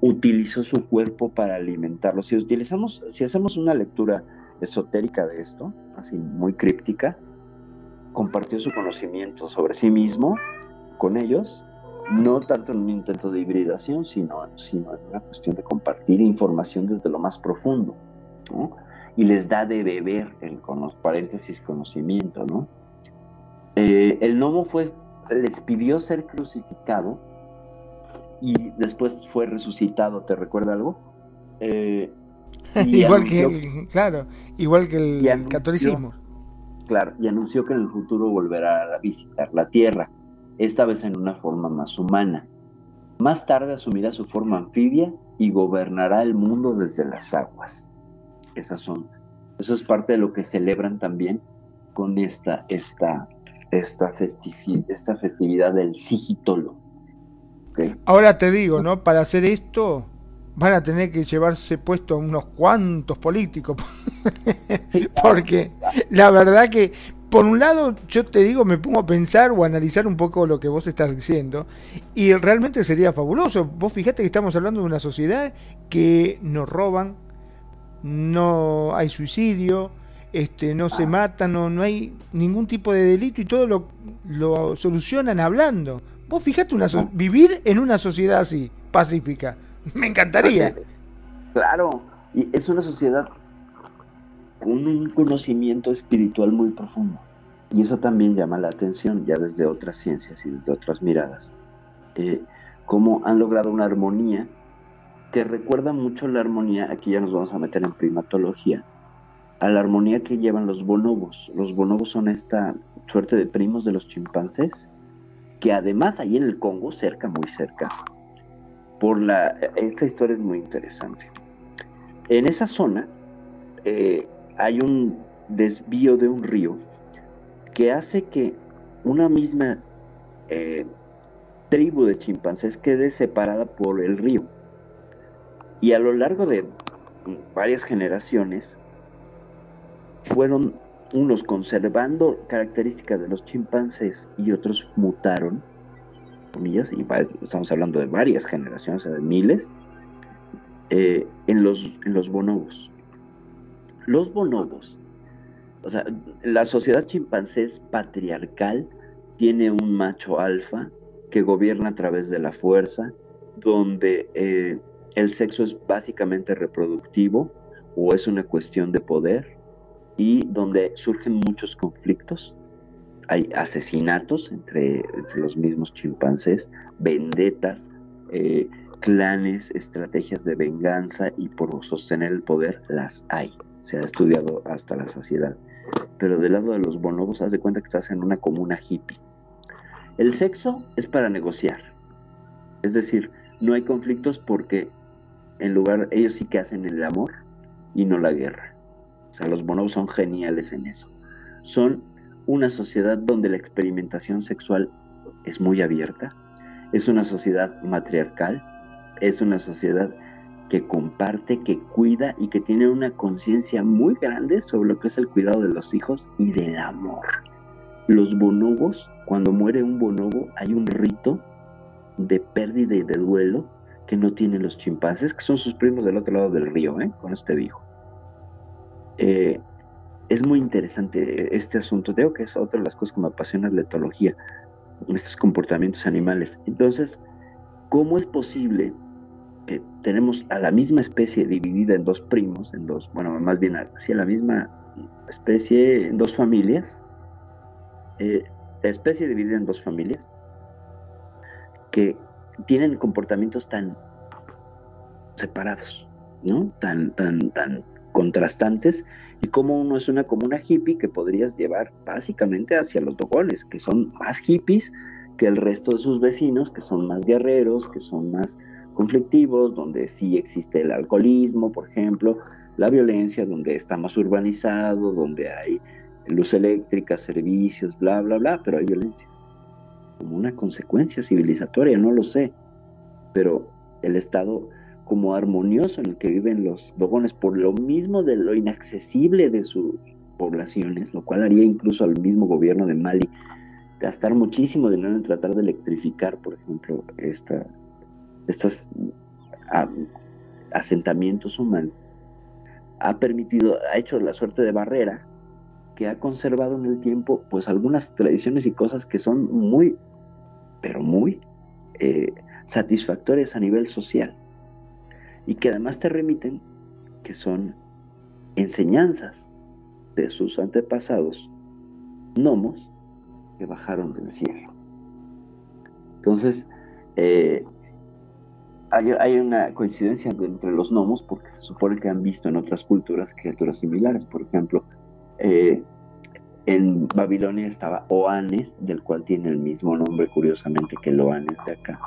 utilizó su cuerpo para alimentarlo. Si utilizamos, si hacemos una lectura esotérica de esto, así muy críptica, compartió su conocimiento sobre sí mismo con ellos, no tanto en un intento de hibridación, sino, sino en una cuestión de compartir información desde lo más profundo, ¿no? Y les da de beber el paréntesis conocimiento, ¿no? Eh, el gnomo les pidió ser crucificado y después fue resucitado, ¿te recuerda algo? Eh, igual que el, claro, igual que el catolicismo. Claro, y anunció que en el futuro volverá a visitar la Tierra, esta vez en una forma más humana. Más tarde asumirá su forma anfibia y gobernará el mundo desde las aguas. Esas son, eso es parte de lo que celebran también con esta, esta, esta, festividad, esta festividad del Sigitolo. Ahora te digo, ¿no? Para hacer esto van a tener que llevarse puesto unos cuantos políticos. Porque la verdad que, por un lado, yo te digo, me pongo a pensar o a analizar un poco lo que vos estás diciendo, y realmente sería fabuloso. Vos fijate que estamos hablando de una sociedad que nos roban, no hay suicidio, este, no se matan, no, no hay ningún tipo de delito y todo lo, lo solucionan hablando. Vos fijate una vivir en una sociedad así, pacífica. Me encantaría. Claro, y es una sociedad con un conocimiento espiritual muy profundo. Y eso también llama la atención, ya desde otras ciencias y desde otras miradas. Eh, cómo han logrado una armonía que recuerda mucho la armonía, aquí ya nos vamos a meter en primatología, a la armonía que llevan los bonobos. Los bonobos son esta suerte de primos de los chimpancés, que además ahí en el Congo, cerca, muy cerca, por la... Esta historia es muy interesante. En esa zona eh, hay un desvío de un río que hace que una misma eh, tribu de chimpancés quede separada por el río. Y a lo largo de varias generaciones fueron unos conservando características de los chimpancés y otros mutaron comillas, y estamos hablando de varias generaciones, de miles, eh, en, los, en los bonobos. Los bonobos, o sea, la sociedad chimpancé es patriarcal, tiene un macho alfa que gobierna a través de la fuerza, donde eh, el sexo es básicamente reproductivo o es una cuestión de poder y donde surgen muchos conflictos hay asesinatos entre, los mismos chimpancés, vendetas, eh, clanes, estrategias de venganza y por sostener el poder las hay. Se ha estudiado hasta la saciedad. Pero del lado de los bonobos, haz de cuenta que estás en una comuna hippie. El sexo es para negociar. Es decir, no hay conflictos porque en lugar, ellos sí que hacen el amor y no la guerra. O sea, los bonobos son geniales en eso. Son una sociedad donde la experimentación sexual es muy abierta, es una sociedad matriarcal, es una sociedad que comparte, que cuida y que tiene una conciencia muy grande sobre lo que es el cuidado de los hijos y del amor. Los bonobos, cuando muere un bonobo, hay un rito de pérdida y de duelo que no tienen los chimpancés, que son sus primos del otro lado del río, ¿eh? con este dijo. Eh, es muy interesante este asunto. Creo que es otra de las cosas que me apasiona la etología, estos comportamientos animales. Entonces, ¿cómo es posible que tenemos a la misma especie dividida en dos primos, en dos, bueno, más bien así a la misma especie en dos familias, eh, la especie dividida en dos familias, que tienen comportamientos tan separados, ¿no? Tan, tan, tan contrastantes y como uno es una comuna hippie que podrías llevar básicamente hacia los dogones, que son más hippies que el resto de sus vecinos, que son más guerreros, que son más conflictivos, donde sí existe el alcoholismo, por ejemplo, la violencia, donde está más urbanizado, donde hay luz eléctrica, servicios, bla, bla, bla, pero hay violencia. Como una consecuencia civilizatoria, no lo sé, pero el Estado como armonioso en el que viven los dogones, por lo mismo de lo inaccesible de sus poblaciones, lo cual haría incluso al mismo gobierno de Mali gastar muchísimo dinero en tratar de electrificar, por ejemplo, esta, estos asentamientos humanos, ha permitido, ha hecho la suerte de barrera que ha conservado en el tiempo pues algunas tradiciones y cosas que son muy, pero muy eh, satisfactorias a nivel social y que además te remiten que son enseñanzas de sus antepasados gnomos que bajaron del cielo. Entonces, eh, hay, una coincidencia entre los gnomos porque se supone que han visto en otras culturas criaturas similares. Por ejemplo, eh, en Babilonia estaba Oanes, del cual tiene el mismo nombre, curiosamente, que el Oanes de acá.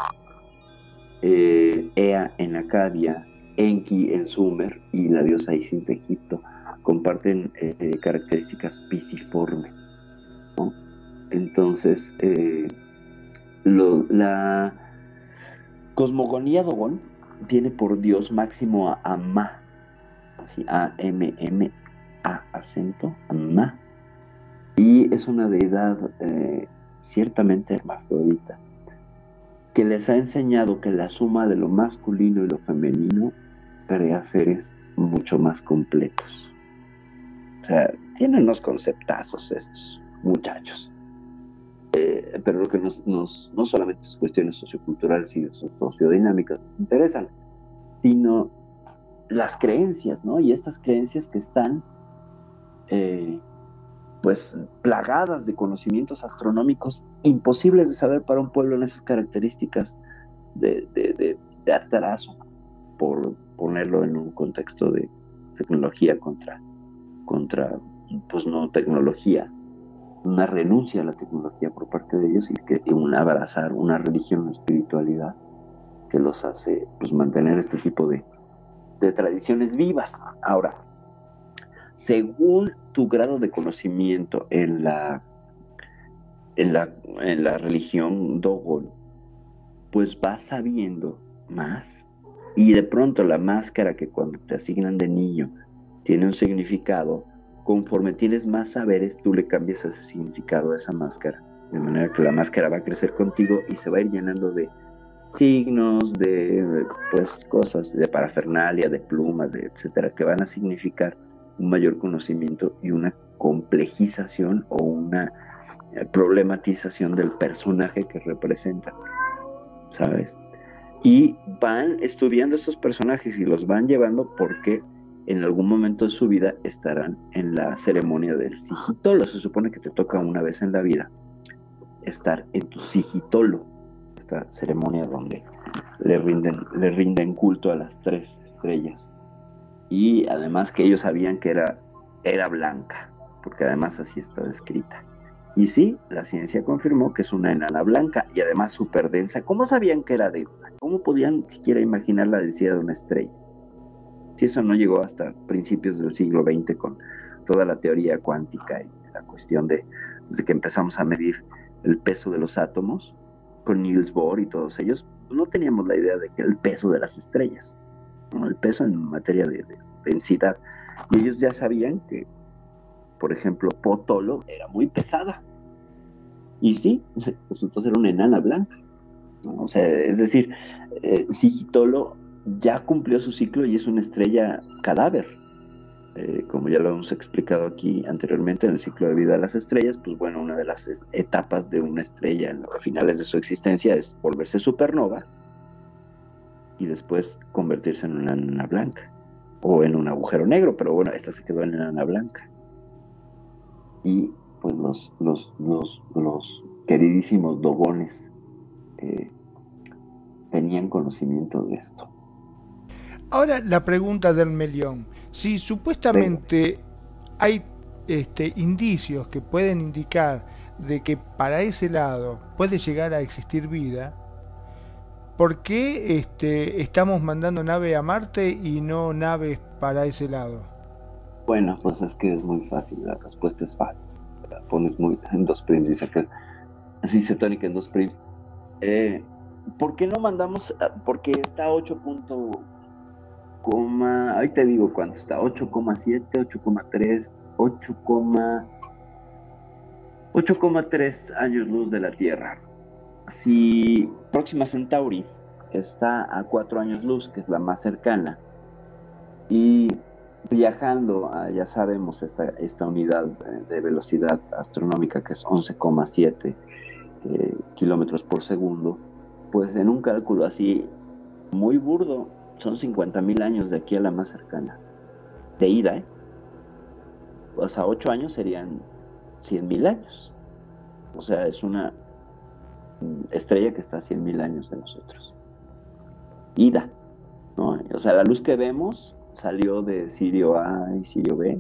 Eh, Ea en Acadia, Enki en Sumer y la diosa Isis de Egipto comparten eh, características pisiformes. Entonces, eh, la cosmogonía Dogon tiene por dios máximo a Amá, así A-M-M-A acento, Amá, y es una deidad ciertamente hermafrodita que les ha enseñado que la suma de lo masculino y lo femenino crea seres mucho más completos. O sea, tienen unos conceptazos estos muchachos. Eh, pero lo que nos, no solamente es cuestiones socioculturales y so- sociodinámicas nos interesan, sino las creencias, ¿no? Y estas creencias que están, eh, pues, plagadas de conocimientos astronómicos imposibles de saber para un pueblo en esas características de, de, atraso, por ponerlo en un contexto de tecnología contra, contra pues no tecnología, una renuncia a la tecnología por parte de ellos y que un abrazar una religión, una espiritualidad que los hace pues mantener este tipo de, de tradiciones vivas. Ahora, según tu grado de conocimiento en la en la, en la religión Dogon, pues vas sabiendo más. Y de pronto la máscara que cuando te asignan de niño tiene un significado, conforme tienes más saberes, tú le cambias ese significado a esa máscara. De manera que la máscara va a crecer contigo y se va a ir llenando de signos, de pues cosas, de parafernalia, de plumas, etcétera, que van a significar un mayor conocimiento y una complejización o una eh, problematización del personaje que representa, ¿sabes? Y van estudiando estos personajes y los van llevando porque en algún momento de su vida estarán en la ceremonia del sigitolo. Se supone que te toca una vez en la vida estar en tu sigitolo, esta ceremonia donde le rinden, le rinden culto a las tres estrellas. Y además que ellos sabían que era, era blanca, porque además así está descrita. Y sí, la ciencia confirmó que es una enana blanca y además súper densa. ¿Cómo sabían que era densa? ¿Cómo podían siquiera imaginar la densidad de una estrella? Si eso no llegó hasta principios del siglo XX con toda la teoría cuántica y la cuestión de desde que empezamos a medir el peso de los átomos con Niels Bohr y todos ellos, pues no teníamos la idea de que el peso de las estrellas, el peso en materia de, de densidad. Y ellos ya sabían que, por ejemplo, Potolo era muy pesada. Y sí, resultó ser una enana blanca. O sea, es decir, eh, Sigitolo ya cumplió su ciclo y es una estrella cadáver. Eh, como ya lo hemos explicado aquí anteriormente en el ciclo de vida de las estrellas, pues bueno, una de las etapas de una estrella en los finales de su existencia es volverse supernova y después convertirse en una enana blanca o en un agujero negro, pero bueno, esta se quedó en enana blanca. Y pues los, los, los, los queridísimos dogones eh, tenían conocimiento de esto. Ahora la pregunta del melión. Si supuestamente hay este, indicios que pueden indicar de que para ese lado puede llegar a existir vida, ¿por qué este, estamos mandando nave a Marte y no naves para ese lado? Bueno, pues es que es muy fácil, la respuesta es fácil. La pones muy en dos prims, dice que así cetónica en dos prims. Eh, ¿Por qué no mandamos? a- Porque está 8 punto coma, ahí te digo cuánto está, 8,7, 8,3, 8, 8,3 años luz de la Tierra. Si Próxima Centauri está a 4 años luz, que es la más cercana, y viajando a, ya sabemos, esta, esta unidad de velocidad astronómica que es 11,7 eh, kilómetros por segundo, pues en un cálculo así muy burdo, son 50 mil años de aquí a la más cercana, de ida, ¿eh? Pues a 8 años serían 100 mil años. O sea, es una estrella que está a 100 mil años de nosotros. ida. ¿no? O sea, la luz que vemos salió de Sirio A y Sirio B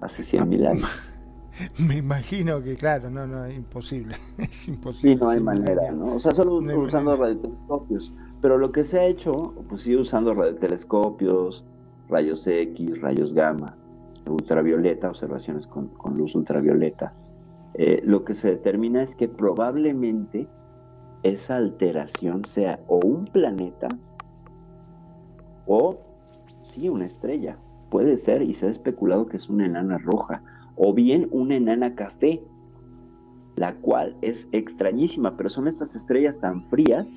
hace 100 mil años. Me imagino que, claro, no, no, es imposible. Es Sí, imposible. no hay sí, manera, ¿no? O sea, solo No usando manera. radiotelescopios. Pero lo que se ha hecho, pues sigue usando radiotelescopios, rayos X, rayos gamma, ultravioleta, observaciones con, con luz ultravioleta. Eh, lo que se determina es que probablemente esa alteración sea o un planeta o sí una estrella. Puede ser, y se ha especulado que es una enana roja, o bien una enana café, la cual es extrañísima, pero son estas estrellas tan frías,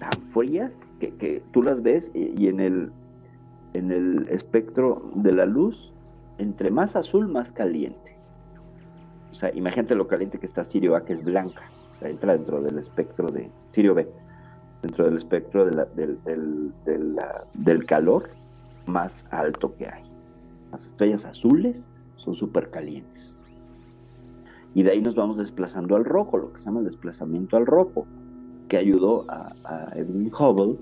tan frías, que, que tú las ves y, en, el, en el espectro de la luz, entre más azul, más caliente. O sea, imagínate lo caliente que está Sirio que es blanca. Entra dentro del espectro de Sirio B, dentro del espectro de la- del, del- de la- del calor más alto que hay. Las estrellas azules son súper calientes. Y de ahí nos vamos desplazando al rojo, lo que se llama el desplazamiento al rojo, que ayudó a, a Edwin Hubble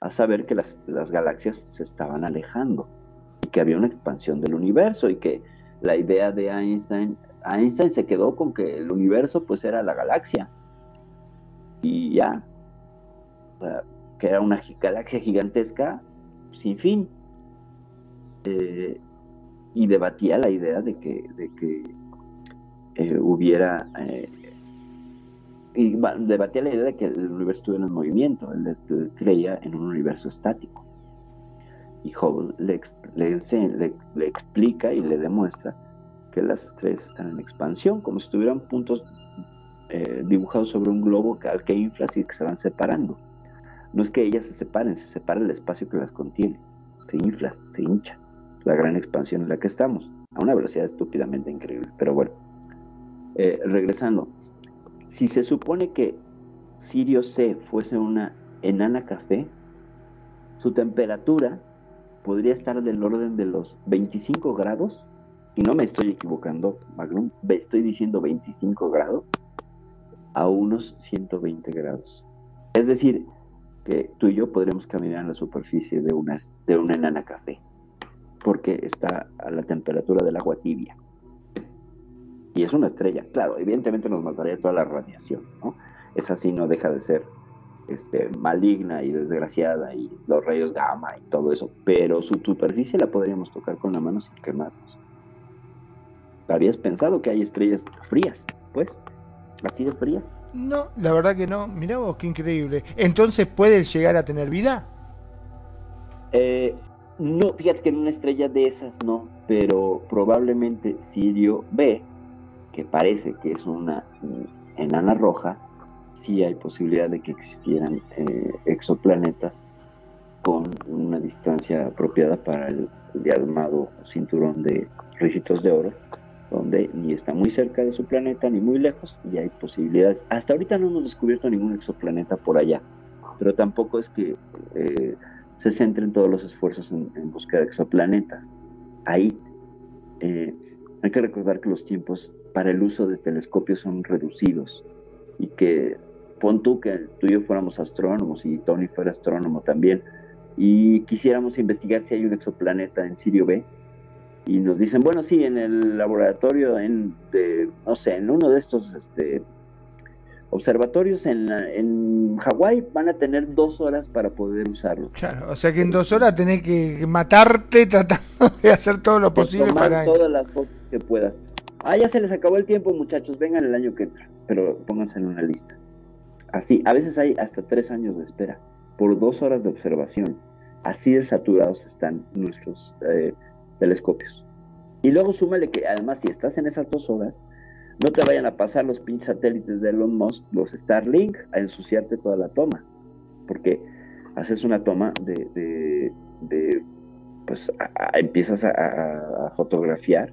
a saber que las, las galaxias se estaban alejando y que había una expansión del universo y que la idea de Einstein, Einstein se quedó con que el universo pues era la galaxia y ya, que era una galaxia gigantesca sin fin. Eh, y debatía la idea de que, de que eh, hubiera eh, y debatía la idea de que el universo estuviera en movimiento, él, creía en un universo estático. Y Hubble le- le explica y le demuestra que las estrellas están en expansión, como si estuvieran puntos eh, dibujados sobre un globo al que inflas y que se van separando. No es que ellas se separen, se separa el espacio que las contiene. Se infla, se hincha. La gran expansión en la que estamos, a una velocidad estúpidamente increíble. Pero bueno, eh, regresando, si se supone que Sirio C fuese una enana café, su temperatura podría estar del orden de los 25 grados, y no me estoy equivocando, Magnum, estoy diciendo 25 grados, a unos 120 grados. Es decir, que tú y yo podríamos caminar en la superficie de una, de una enana café, porque está a la temperatura del agua tibia. Y es una estrella, claro, evidentemente nos mataría toda la radiación, ¿no? Esa sí no deja de ser este, maligna y desgraciada y los rayos gamma y todo eso, pero su superficie la podríamos tocar con la mano sin quemarnos. ¿Habías pensado que hay estrellas frías? Pues, así de frías. No, la verdad que no. Mirá vos, qué increíble. Entonces, ¿puedes llegar a tener vida? Eh, no, fíjate que en una estrella de esas no, pero probablemente Sirio B, que parece que es una enana roja, sí hay posibilidad de que existieran eh, exoplanetas con una distancia apropiada para el llamado cinturón de ricitos de oro, donde ni está muy cerca de su planeta ni muy lejos y hay posibilidades. Hasta ahorita no hemos descubierto ningún exoplaneta por allá, pero tampoco es que eh, se centren todos los esfuerzos en, en buscar exoplanetas. Ahí eh, hay que recordar que los tiempos para el uso de telescopios son reducidos y que pon tú que tú y yo fuéramos astrónomos y Tony fuera astrónomo también y quisiéramos investigar si hay un exoplaneta en Sirio B y nos dicen, bueno, sí, en el laboratorio, en, de, no sé, en uno de estos este, observatorios en, la- en Hawái van a tener dos horas para poder usarlo. Claro, o sea que en dos horas tenés que matarte tratando de hacer todo lo posible tomar para... todas las fotos que puedas. Ah, ya se les acabó el tiempo, muchachos, vengan el año que entra, pero pónganse en una lista. Así, a veces hay hasta tres años de espera por dos horas de observación. Así de saturados están nuestros eh, telescopios. Y luego súmale que además si estás en esas dos horas, no te vayan a pasar los pinches satélites de Elon Musk, los Starlink, a ensuciarte toda la toma. Porque haces una toma de, de- pues empiezas a, fotografiar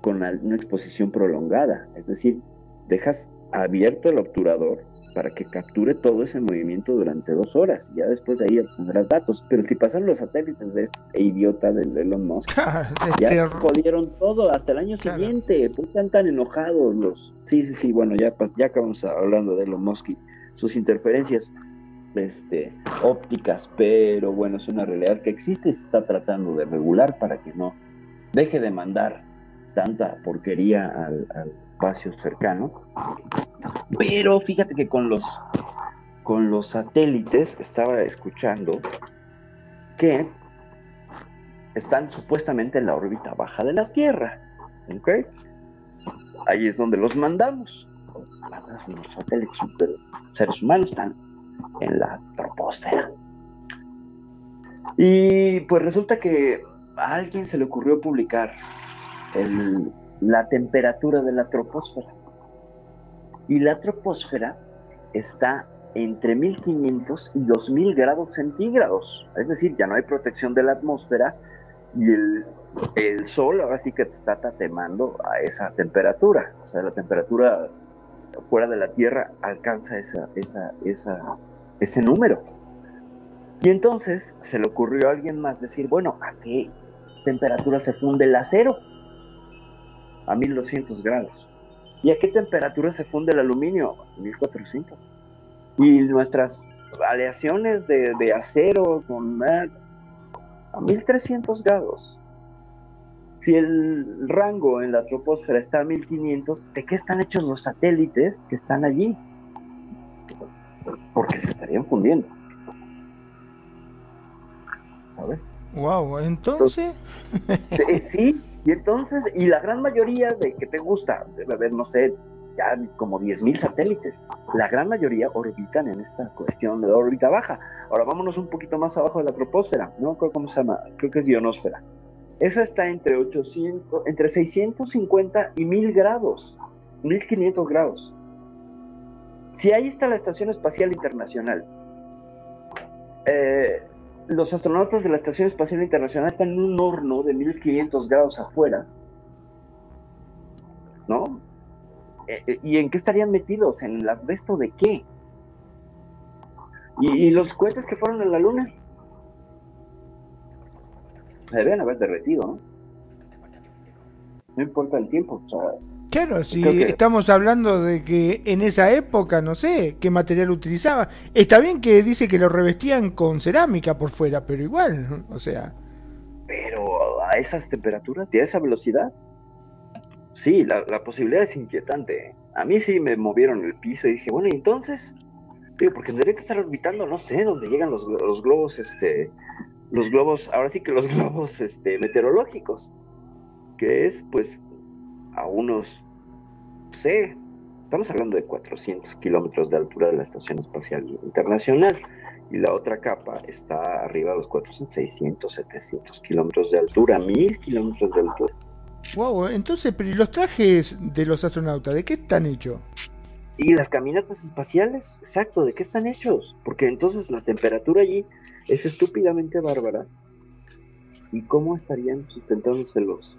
con una exposición prolongada. Es decir, dejas abierto el obturador para que capture todo ese movimiento durante dos horas. Ya después de ahí obtendrás datos. Pero si pasan los satélites de este idiota de Elon Musk, ya jodieron todo hasta el año siguiente. ¿Por qué están tan enojados los? Sí, sí, sí. Bueno, ya, ya acabamos hablando de Elon Musk y sus interferencias. este, ópticas, pero bueno, es una realidad que existe y se está tratando de regular para que no deje de mandar tanta porquería al, al espacio cercano. Pero fíjate que con los con los satélites estaba escuchando que están supuestamente en la órbita baja de la Tierra. ¿ok? Ahí es donde los mandamos. Mandas los satélites de seres humanos están en la troposfera. Y pues resulta que a alguien se le ocurrió publicar el- la temperatura de la troposfera. Y la troposfera está entre 1500 y 2000 grados centígrados. Es decir, ya no hay protección de la atmósfera y el, el sol ahora sí que está tatemando a esa temperatura. O sea, la temperatura fuera de la Tierra alcanza esa, esa, esa, ese número. Y entonces se le ocurrió a alguien más decir, bueno, ¿a qué temperatura se funde el acero? A 1200 grados. ¿Y a qué temperatura se funde el aluminio? A 1400. Y nuestras aleaciones de, de acero con a 1300 grados. Si el rango en la troposfera está a 1500, ¿de qué están hechos los satélites que están allí? Porque se estarían fundiendo. ¿Sabes? Wow, entonces. Eh, sí, y entonces, y la gran mayoría de que te gusta, debe haber, no sé, ya como 10.000 satélites. La gran mayoría orbitan en esta cuestión de órbita baja. Ahora vámonos un poquito más abajo de la troposfera, no acuerdo cómo se llama, creo que es ionosfera. Esa está entre 800, entre 650 y 1000 grados, 1500 grados. Si ahí está la Estación Espacial Internacional, eh, los astronautas de la Estación Espacial Internacional están en un horno de 1500 grados afuera, ¿no? Eh, eh, ¿Y en qué estarían metidos? ¿En el asbesto de qué? ¿Y, los cohetes que fueron a la Luna? Se deben haber derretido, ¿no? No importa el tiempo, o sea, Claro, si que- estamos hablando de que en esa época, no sé qué material utilizaba. Está bien que dice que lo revestían con cerámica por fuera, pero igual, o sea. pero a esas temperaturas y a esa velocidad, sí, la, la posibilidad es inquietante. A mí sí me movieron el piso y dije, bueno, y entonces, digo, porque tendría que estar orbitando, no sé, dónde llegan los, los globos, este, los globos, ahora sí que los globos, este, meteorológicos, que es, pues, a unos, no sé, estamos hablando de 400 kilómetros de altura de la Estación Espacial Internacional y la otra capa está arriba de los 400, 600, 700 kilómetros de altura, 1000 kilómetros de altura. Wow, entonces, pero ¿y los trajes de los astronautas, ¿de qué están hechos? Y las caminatas espaciales, exacto, ¿de qué están hechos? Porque entonces la temperatura allí es estúpidamente bárbara. ¿Y cómo estarían sustentándose los?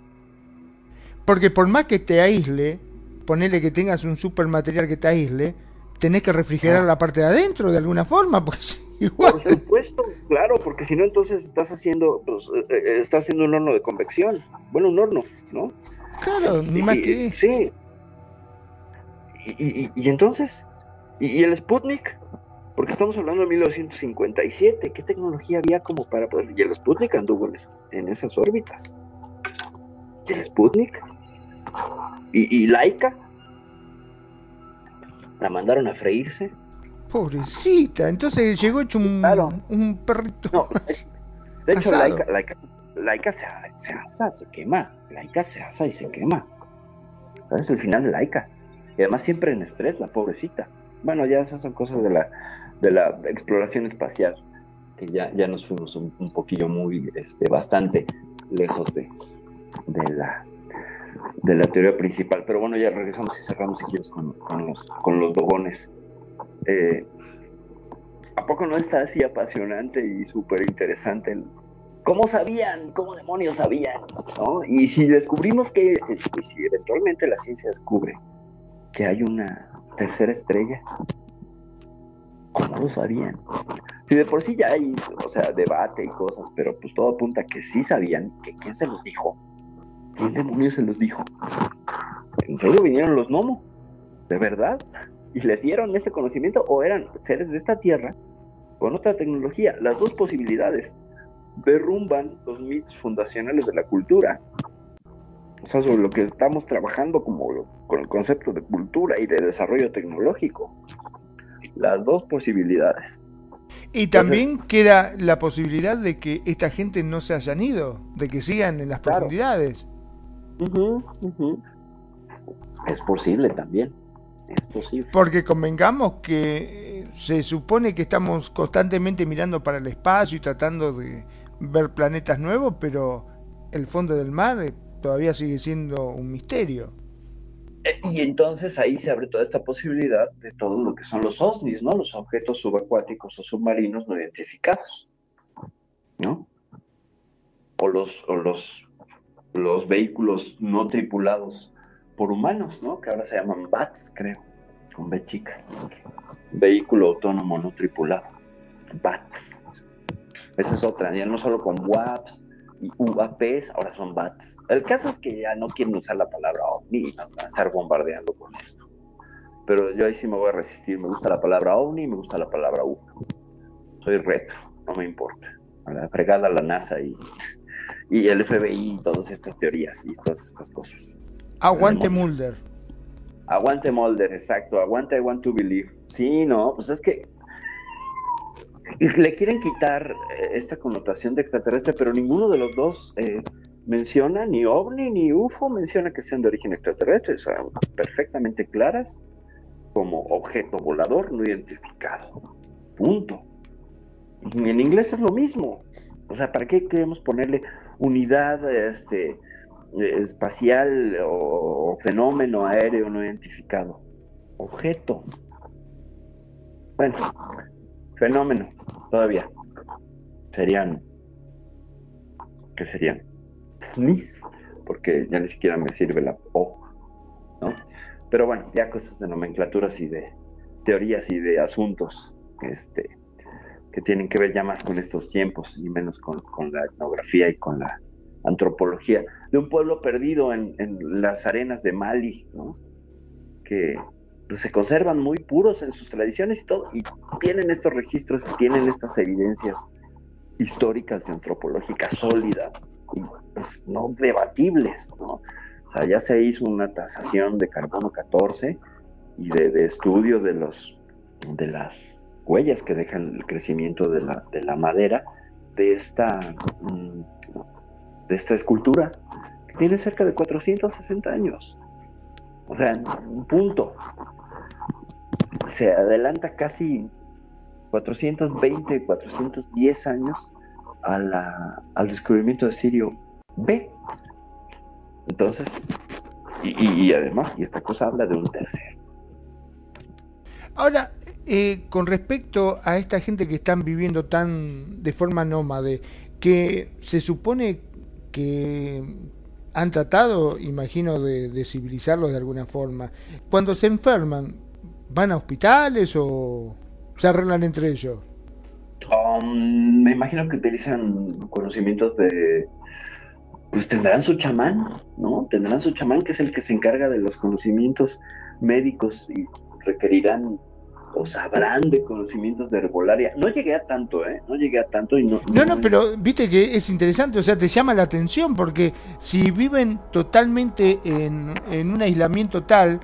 Porque por más que te aísle, ponele que tengas un super material que te aísle, tenés que refrigerar la parte de adentro de alguna forma, porque si igual. Por supuesto, claro, porque si no entonces estás haciendo, pues, eh, eh, estás haciendo un horno de convección. Bueno, un horno, ¿no? Claro, ni más que. Sí. Y, y- y entonces, ¿Y, y el Sputnik? Porque estamos hablando de 1957. ¿Qué tecnología había como para poder.? Y el Sputnik anduvo en esas, en esas órbitas. ¿Y el Sputnik? ¿Y, y Laika? ¿La mandaron a freírse? Pobrecita, entonces llegó hecho un, un perrito. No, De hecho, Asado. Laika, Laika, Laika se, se asa, se quema. Laika se asa y se quema. ¿Sabes? El final de Laika. Y además siempre en estrés, la pobrecita. Bueno, ya esas son cosas de la, de la exploración espacial, que ya, ya nos fuimos un, un poquillo muy, este, bastante lejos de, de la de la teoría principal. Pero bueno, ya regresamos y cerramos si quieres con, con los, con los dogones. Eh, ¿A poco no está así apasionante y súper interesante? ¿Cómo sabían? ¿Cómo demonios sabían? ¿No? Y si descubrimos que, y si eventualmente la ciencia descubre que hay una tercera estrella, ¿cómo lo sabían? Si de por sí ya hay, o sea, debate y cosas, pero pues todo apunta a que sí sabían, que quién se los dijo. ¿Quién demonios se los dijo? ¿En serio vinieron los Nomo? ¿De verdad? ¿Y les dieron ese conocimiento o eran seres de esta tierra con otra tecnología. Las dos posibilidades derrumban los mitos fundacionales de la cultura. O sea, sobre lo que estamos trabajando como lo- con el concepto de cultura y de desarrollo tecnológico. Las dos posibilidades. Y también queda la posibilidad de que esta gente no se hayan ido, de que sigan en las profundidades. Es posible también. Es posible. Porque convengamos que eh, se supone que estamos constantemente mirando para el espacio y tratando de ver planetas nuevos, pero el fondo del mar eh, todavía sigue siendo un misterio. Eh, Y entonces ahí se abre toda esta posibilidad de todo lo que son los OSNIs, ¿no? Los objetos subacuáticos o submarinos no identificados, ¿no? O los, o los, los vehículos no tripulados por humanos, ¿no? Que ahora se llaman BATS, creo, con B chica. Vehículo autónomo no tripulado, BATS. Esa es otra, ya no solo con WAPs y UAPs, ahora son BATS. El caso es que ya no quieren usar la palabra OVNI, van a estar bombardeando con esto. Pero yo ahí sí me voy a resistir, me gusta la palabra OVNI me gusta la palabra UFO. Soy retro, no me importa. A la fregada la NASA y, y el FBI y todas estas teorías y todas estas cosas. Aguante Mulder. Aguante Mulder, exacto. Aguante I want to believe. Sí, no, pues es que le quieren quitar eh, esta connotación de extraterrestre, pero ninguno de los dos eh, menciona, ni OVNI ni UFO menciona que sean de origen extraterrestre, son perfectamente claras como objeto volador no identificado. Punto. Y en inglés es lo mismo. O sea, ¿para qué queremos ponerle unidad este, espacial o, fenómeno aéreo no identificado? Objeto. Bueno, fenómeno, todavía. Serían. ¿Qué serían? Porque ya ni siquiera me sirve la O, ¿no? Pero bueno, ya cosas de nomenclaturas y de teorías y de asuntos este, que tienen que ver ya más con estos tiempos y menos con, con la etnografía y con la antropología de un pueblo perdido en, en las arenas de Mali, ¿no? Que pues, se conservan muy puros en sus tradiciones y todo, y tienen estos registros, y tienen estas evidencias históricas y antropológicas sólidas, y pues, no debatibles, ¿no? O ya se hizo una tasación de carbono 14 y de, de estudio de los de las huellas que dejan el crecimiento de la, de la madera de esta mm, de esta escultura que tiene cerca de 460 años. O sea, un punto. Se adelanta casi 420, 410 años a la, al descubrimiento de Sirio B. Entonces, y, y- además, y esta cosa habla de un tercer. Ahora, eh, con respecto a esta gente que están viviendo tan de forma nómade, que se supone que han tratado, imagino, de, de civilizarlos de alguna forma, cuando se enferman, ¿van a hospitales o se arreglan entre ellos? Um, me imagino que utilizan conocimientos de. Pues tendrán su chamán, ¿no? Tendrán su chamán que es el que se encarga de los conocimientos médicos y requerirán o sabrán de conocimientos de herbolaria. No llegué a tanto, ¿eh? No llegué a tanto y no. No, no, pero viste que es interesante, o sea, te llama la atención porque si viven totalmente en, en un aislamiento tal,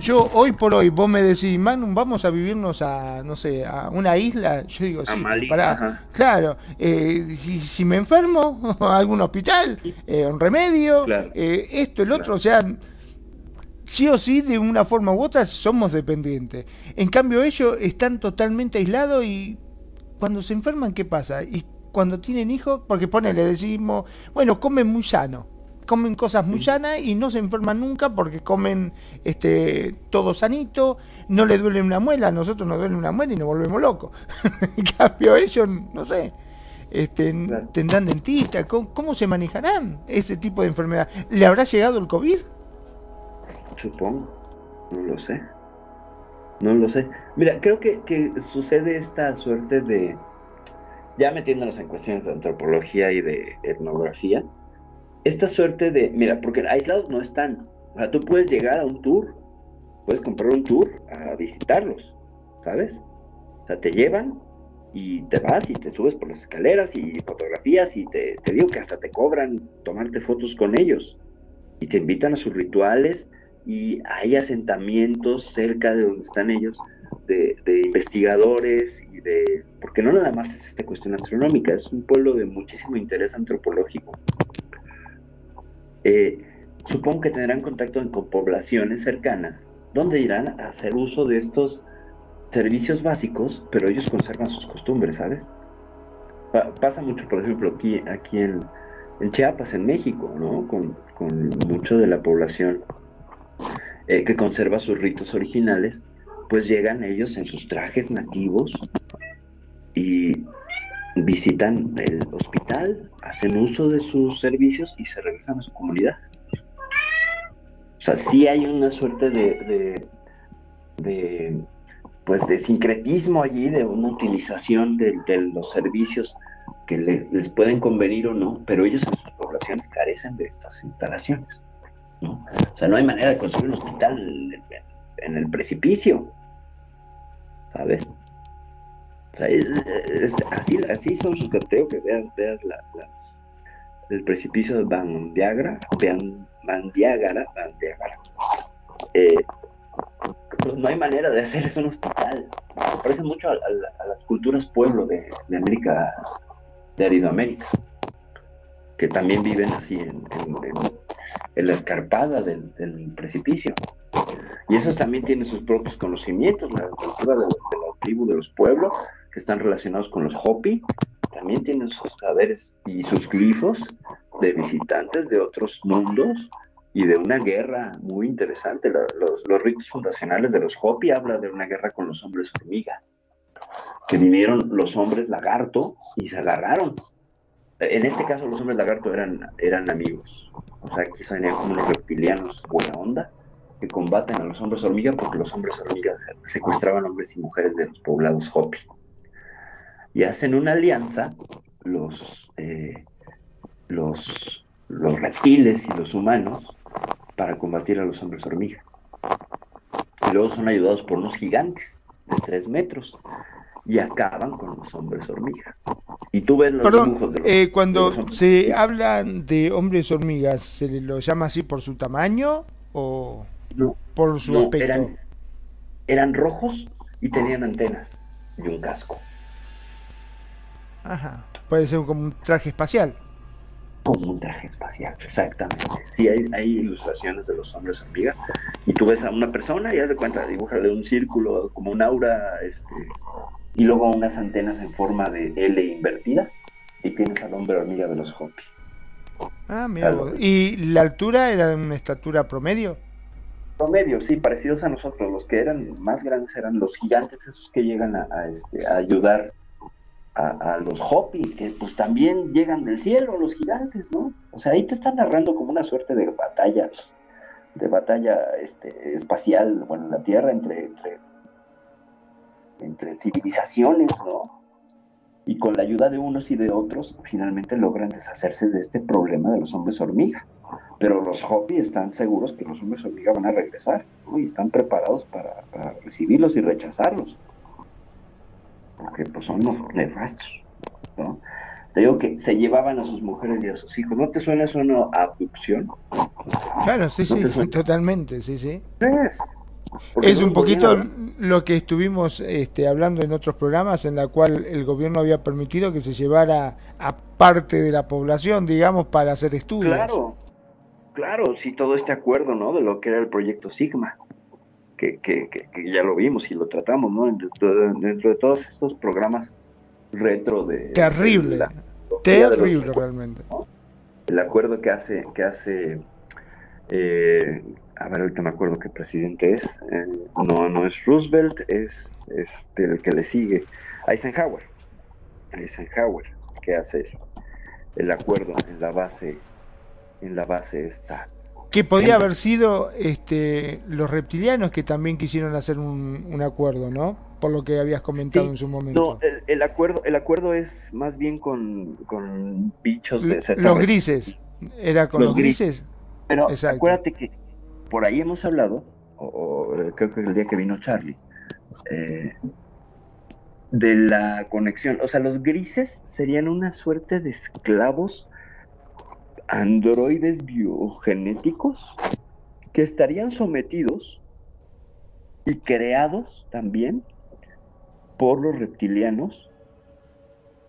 yo hoy por hoy, vos me decís, Manu, vamos a vivirnos a, no sé, a una isla, yo digo, sí, Mali, pará, ajá. claro, eh, y si me enfermo, a algún hospital, eh, un remedio, Claro. eh, esto, el otro, o sea, sí o sí, de una forma u otra, somos dependientes. En cambio, ellos están totalmente aislados y cuando se enferman, ¿qué pasa? Y cuando tienen hijos, porque pone, le decimos, bueno, comen muy sano, comen cosas muy sanas y no se enferman nunca porque comen este todo sanito, no le duele una muela, a nosotros nos duele una muela y nos volvemos locos. en cambio, ellos, no sé, este, tendrán dentista, ¿cómo, cómo se manejarán ese tipo de enfermedad? ¿Le habrá llegado el COVID? Supongo. No lo sé. No lo sé. Mira, creo que, que sucede esta suerte de. Ya metiéndonos en cuestiones de antropología y de etnografía. Esta suerte de. Mira, porque aislados no están. O sea, tú puedes llegar a un tour. Puedes comprar un tour a visitarlos. ¿Sabes? O sea, te llevan y te vas y te subes por las escaleras y fotografías y te, te digo que hasta te cobran tomarte fotos con ellos y te invitan a sus rituales y hay asentamientos cerca de donde están ellos de, investigadores y de porque no nada más es esta cuestión astronómica es un pueblo de muchísimo interés antropológico eh, supongo que tendrán contacto con poblaciones cercanas donde irán a hacer uso de estos servicios básicos, pero ellos conservan sus costumbres, ¿sabes? Pa- pasa mucho, por ejemplo, aquí, aquí en, en Chiapas, en México, ¿no? Con, con mucho de la población eh, que conserva sus ritos originales, pues llegan ellos en sus trajes nativos y visitan el hospital, hacen uso de sus servicios y se regresan a su comunidad. O sea, sí hay una suerte de, de, pues de sincretismo allí, de una utilización de, los servicios que le- les pueden convenir o no, pero ellos en sus poblaciones carecen de estas instalaciones. ¿No? O sea, no hay manera de construir un hospital en, el precipicio, ¿sabes? O sea, es- así, así son sus creo que veas, veas la- las, el precipicio de Ban- Bandiagara, Bandiagara. Eh, pues no hay manera de hacer eso en un hospital. Se parece mucho a, a- las culturas pueblo de, América, de Aridoamérica, que también viven así en- en- en la escarpada del, precipicio. Y esos también tienen sus propios conocimientos, la cultura de, la tribu de los pueblos, que están relacionados con los Hopi, también tienen sus saberes y sus glifos de visitantes de otros mundos y de una guerra muy interesante. Los, los ritos fundacionales de los Hopi habla de una guerra con los hombres hormiga, que vinieron los hombres lagarto y se agarraron. En este caso los hombres lagarto eran, eran amigos, o sea, aquí como unos reptilianos buena onda que combaten a los hombres hormiga porque los hombres hormiga se- secuestraban hombres y mujeres de los poblados Hopi. Y hacen una alianza los, eh, los, los reptiles y los humanos para combatir a los hombres hormiga. Y luego son ayudados por unos gigantes de tres metros y acaban con los hombres hormiga. Y tú ves los Perdón, dibujos de los, eh, de cuando los se habla de hombres hormigas, ¿se le- lo llama así por su tamaño o No, por su no, aspecto? eran, eran rojos y tenían antenas y un casco. Ajá, puede ser como un traje espacial. Como un traje espacial, exactamente. Sí, hay, hay ilustraciones de los hombres hormiga. Y tú ves a una persona y haz de cuenta, dibújale un círculo, como un aura, este, y luego unas antenas en forma de L invertida. Y tienes al hombre hormiga de los Hopi. Ah, mira vos. ¿Y la altura era de una estatura promedio? Promedio, sí, parecidos a nosotros. Los que eran más grandes eran los gigantes, esos que llegan a, a, este, a ayudar a, a los Hopi, que pues también llegan del cielo, los gigantes, ¿no? O sea, ahí te están narrando como una suerte de batalla, de batalla este, espacial, bueno, en la Tierra entre, entre, entre civilizaciones, ¿no? Y con la ayuda de unos y de otros, finalmente logran deshacerse de este problema de los hombres hormiga. Pero los Hopi están seguros que los hombres hormiga van a regresar, ¿no? Y están preparados para, para recibirlos y rechazarlos porque pues son unos nefastos, ¿no? Te digo que se llevaban a sus mujeres y a sus hijos. ¿No te suena eso una abducción? Claro, sí, ¿No sí, totalmente, sí, sí. Porque Es no un poquito lo que estuvimos este, hablando en otros programas en la cual el gobierno había permitido que se llevara a parte de la población, digamos, para hacer estudios. Claro, claro, sí, todo este acuerdo, ¿no? De lo que era el proyecto Sigma, que, que, que, que ya lo vimos y lo tratamos, ¿no? Dentro, dentro de todos estos programas retro de... Terrible, de la tecnología de los terrible realmente. el acuerdo que hace, que hace eh, a ver, ahorita me acuerdo qué presidente es, eh, no, no es Roosevelt, es, es el que le sigue, Eisenhower, Eisenhower, que hace el acuerdo en la base, en la base esta. Que podía haber sido este, los reptilianos que también quisieron hacer un, un acuerdo, ¿no? Por lo que habías comentado Sí, en su momento. No, el, el acuerdo, el acuerdo es más bien con, con bichos de los grises. ¿Era con los, Los grises? grises. Pero Exacto. acuérdate que por ahí hemos hablado, o, o, eh, creo que el día que vino Charlie, eh, de la conexión. O sea, los grises serían una suerte de esclavos androides biogenéticos que estarían sometidos y creados también por los reptilianos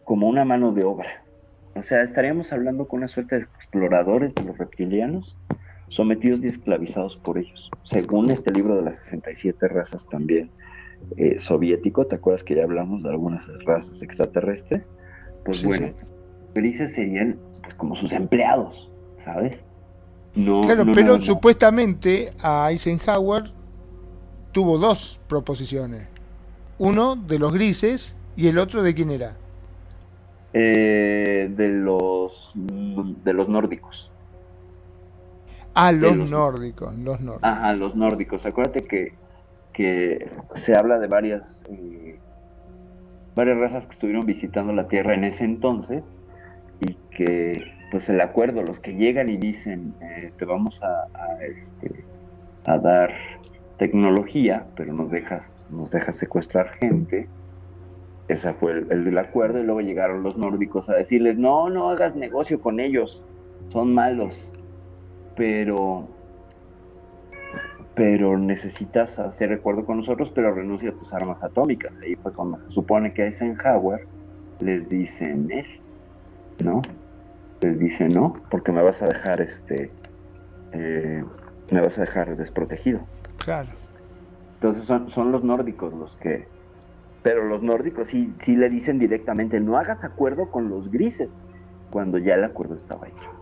como una mano de obra. O sea, estaríamos hablando con una suerte de exploradores de los reptilianos sometidos y esclavizados por ellos. Según este libro de las 67 razas también eh, soviético, ¿te acuerdas que ya hablamos de algunas razas extraterrestres? Pues Sí, bueno, sí. grises serían pues, como sus empleados, ¿sabes? No, Claro, no pero supuestamente a Eisenhower tuvo dos proposiciones. Uno de los grises y el otro de quién era. Eh, de los de los nórdicos. Ah, los, los- nórdicos, los nórdicos. Ajá, los nórdicos. Acuérdate que, que se habla de varias eh, varias razas que estuvieron visitando la Tierra en ese entonces y que pues el acuerdo, los que llegan y dicen eh, te vamos a, a, este, a dar tecnología, pero nos dejas nos dejas secuestrar gente. Ese fue el, el del acuerdo y luego llegaron los nórdicos a decirles no, no hagas negocio con ellos, son malos, pero pero necesitas hacer acuerdo con nosotros, pero renuncia a tus armas atómicas. Ahí fue cuando se supone que a Eisenhower les dicen, "Eh", ¿no? Les dice, no, porque me vas a dejar, este, eh, me vas a dejar desprotegido. Claro. Entonces son, son los nórdicos los que, pero los nórdicos sí, sí le dicen directamente, no hagas acuerdo con los grises, cuando ya el acuerdo estaba hecho.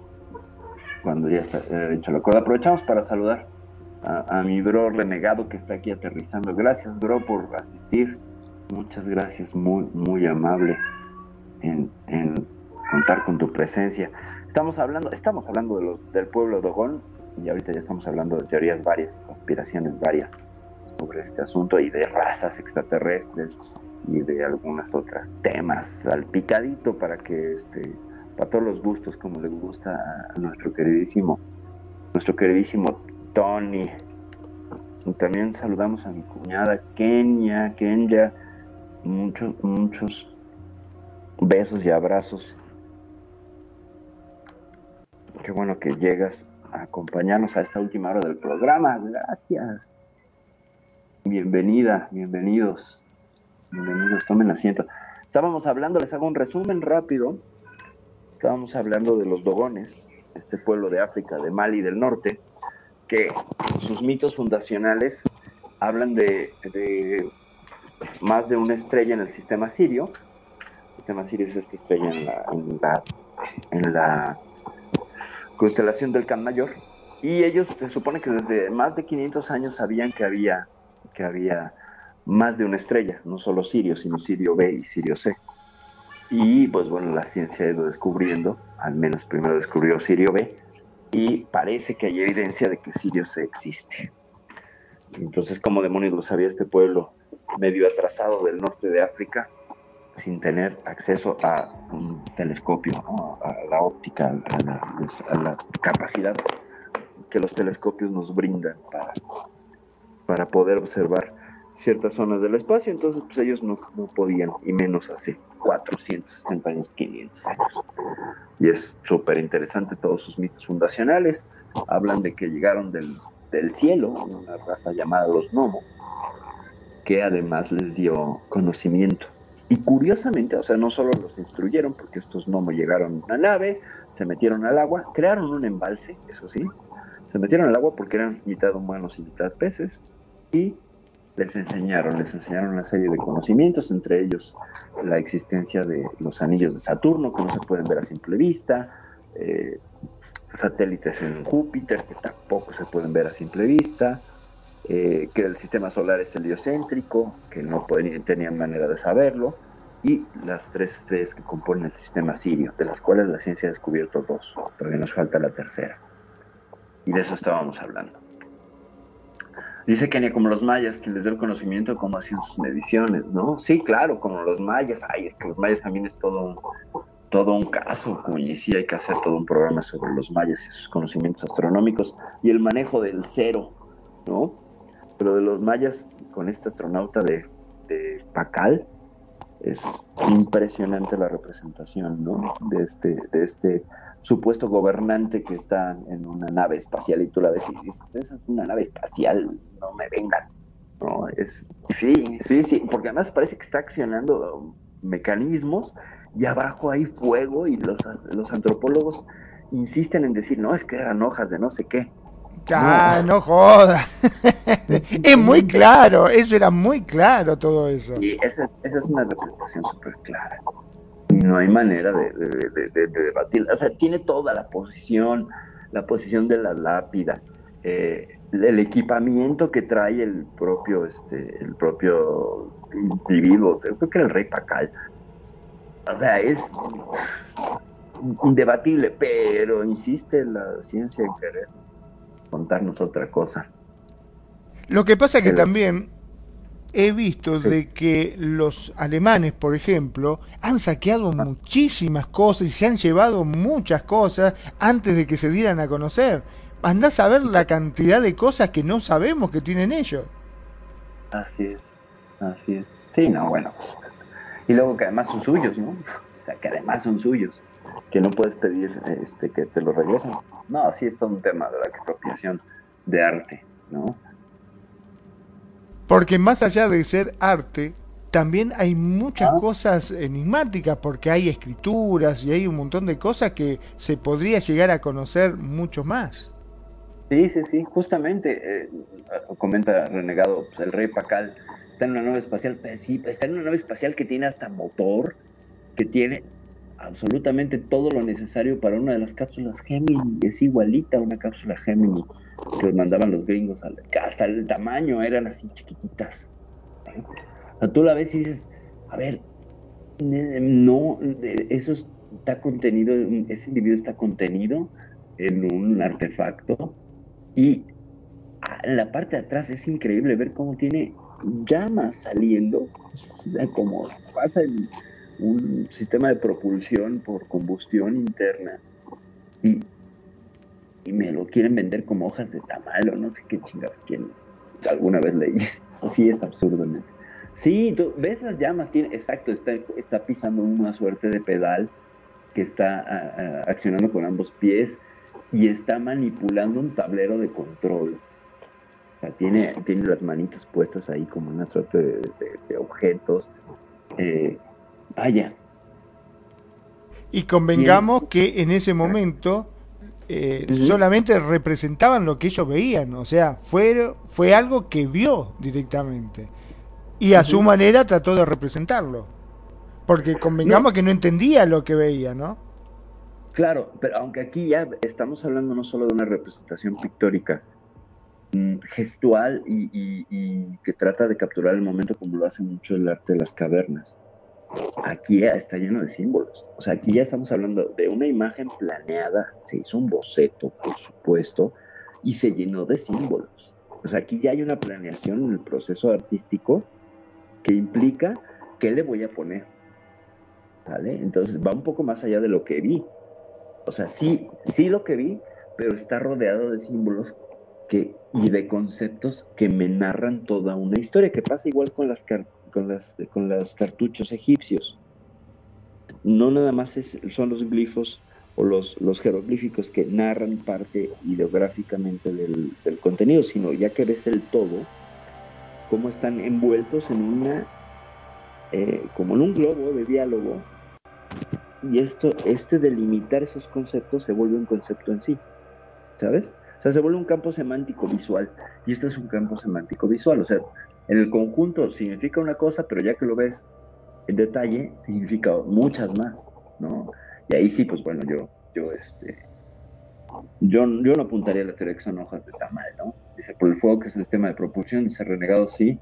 Cuando ya está eh, hecho el acuerdo. Aprovechamos para saludar a, a mi bro renegado que está aquí aterrizando. Gracias, bro, por asistir. Muchas gracias, muy, muy amable en, en contar con tu presencia. Estamos hablando, estamos hablando de los, del pueblo de Ogón y ahorita ya estamos hablando de teorías varias, conspiraciones varias sobre este asunto y de razas extraterrestres y de algunas otras temas al picadito para que este para todos los gustos como le gusta a, nuestro queridísimo nuestro queridísimo Tony y también saludamos a mi cuñada Kenia Kenya muchos muchos besos y abrazos qué bueno que llegas a acompañarnos a esta última hora del programa gracias Bienvenida, bienvenidos. Bienvenidos, tomen asiento. Estábamos hablando, les hago un resumen rápido. Estábamos hablando de los dogones, este pueblo de África, de Mali del norte, que sus mitos fundacionales hablan de, más de una estrella en el sistema sirio. El sistema sirio es esta estrella en la, en la, en la constelación del Can Mayor. Y ellos se supone que desde más de 500 años sabían que había que había más de una estrella, no solo Sirio, sino Sirio B y Sirio C. Y pues bueno, la ciencia ha ido descubriendo, al menos primero descubrió Sirio B, y parece que hay evidencia de que Sirio C existe. Entonces, ¿cómo demonios lo sabía este pueblo medio atrasado del norte de África, sin tener acceso a un telescopio, a la óptica, a la, a la capacidad que los telescopios nos brindan para para poder observar ciertas zonas del espacio, entonces pues ellos no, no podían, y menos hace 460 años, 500 años. Y es súper interesante todos sus mitos fundacionales, hablan de que llegaron del, del cielo, una raza llamada los Nomo, que además les dio conocimiento. Y curiosamente, o sea, no solo los instruyeron, porque estos Nomo llegaron en una nave, se metieron al agua, crearon un embalse, eso sí, se metieron al agua porque eran mitad humanos y mitad peces y les enseñaron, les enseñaron una serie de conocimientos, entre ellos la existencia de los anillos de Saturno que no se pueden ver a simple vista, eh, satélites en Júpiter que tampoco se pueden ver a simple vista, eh, que el sistema solar es heliocéntrico, que no tenían manera de saberlo, y las tres estrellas que componen el sistema sirio, de las cuales la ciencia ha descubierto dos, todavía nos falta la tercera. Y de eso estábamos hablando. Dice Kenia, como los mayas, que les dio el conocimiento cómo hacían sus mediciones, ¿no? Sí, claro, como los mayas. Ay, es que los mayas también es todo un, todo un caso, y sí hay que hacer todo un programa sobre los mayas y sus conocimientos astronómicos y el manejo del cero, ¿no? Pero de los mayas, con este astronauta de, de Pacal, es impresionante la representación, ¿no? De este, de este supuesto gobernante que está en una nave espacial y tú la ves y dices, es una nave espacial, no me vengan. No, es, sí, sí, sí, porque además parece que está accionando mecanismos y abajo hay fuego y los, los antropólogos insisten en decir, no, es que eran hojas de no sé qué. Ah, no, joda. es muy claro, eso era muy claro todo eso. Y esa, esa es una representación súper clara. No hay manera de, de, de, debatir. O sea, tiene toda la posición, la posición de la lápida, eh, el equipamiento que trae el propio, este, el propio individuo, creo que era el rey Pacal. O sea, es indebatible, pero insiste la ciencia en querer contarnos otra cosa. Lo que pasa es que también he visto de que los alemanes, por ejemplo, han saqueado muchísimas cosas y se han llevado muchas cosas antes de que se dieran a conocer. Andás a ver la cantidad de cosas que no sabemos que tienen ellos. Así es, así es. Sí, no, bueno. Y luego que además son suyos, ¿no? O sea, que además son suyos. Que no puedes pedir este, que te lo regresen. No, sí es todo un tema de la expropiación de arte, ¿no? Porque más allá de ser arte, también hay muchas cosas enigmáticas, porque hay escrituras y hay un montón de cosas que se podría llegar a conocer mucho más. Sí, sí, sí, justamente, eh, comenta Renegado, pues, el rey Pacal está en una nave espacial, pues sí, está en una nave espacial que tiene hasta motor, que tiene absolutamente todo lo necesario para una de las cápsulas Gemini, es igualita a una cápsula Gemini que mandaban los gringos, hasta el tamaño eran así chiquititas. O sea, tú la ves y dices, a ver, no, eso está contenido, ese individuo está contenido en un artefacto y en la parte de atrás es increíble ver cómo tiene llamas saliendo, o sea, como pasa en un sistema de propulsión por combustión interna y, y me lo quieren vender como hojas de tamal o no sé qué chingados quieren. Alguna vez leí, eso sí es absurdo. Sí, tú ves las llamas, tiene, exacto, está, está pisando una suerte de pedal que está accionando con ambos pies y está manipulando un tablero de control. O sea, tiene, tiene las manitas puestas ahí como una suerte de, objetos. Eh, vaya. Y convengamos que en ese momento eh, solamente representaban lo que ellos veían, o sea, fue, fue algo que vio directamente. Y a su manera trató de representarlo. Porque convengamos que no entendía lo que veía, ¿no? Claro, pero aunque aquí ya estamos hablando no solo de una representación pictórica, mm, gestual y, que trata de capturar el momento como lo hace mucho el arte de las cavernas. Aquí está lleno de símbolos. O sea, aquí ya estamos hablando de una imagen planeada, se hizo un boceto, por supuesto, y se llenó de símbolos. O sea, aquí ya hay una planeación en el proceso artístico que implica qué le voy a poner. ¿Vale? Entonces va un poco más allá de lo que vi. O sea, sí, sí lo que vi, pero está rodeado de símbolos y de conceptos que me narran toda una historia, que pasa igual con las, con las, con los cartuchos egipcios. No nada más son los glifos o los, los jeroglíficos que narran parte ideográficamente del, del contenido, sino ya que ves el todo, cómo están envueltos en una, eh, como en un globo de diálogo y esto, este delimitar esos conceptos se vuelve un concepto en sí, ¿sabes? O sea, se vuelve un campo semántico visual, y esto es un campo semántico visual, o sea, en el conjunto significa una cosa, pero ya que lo ves en detalle, significa muchas más, ¿no? Y ahí sí, pues bueno, yo, yo, este, yo, yo no apuntaría a la teoría que son hojas de tamal, ¿no? Dice, por el fuego que es el sistema de propulsión, dice renegado sí,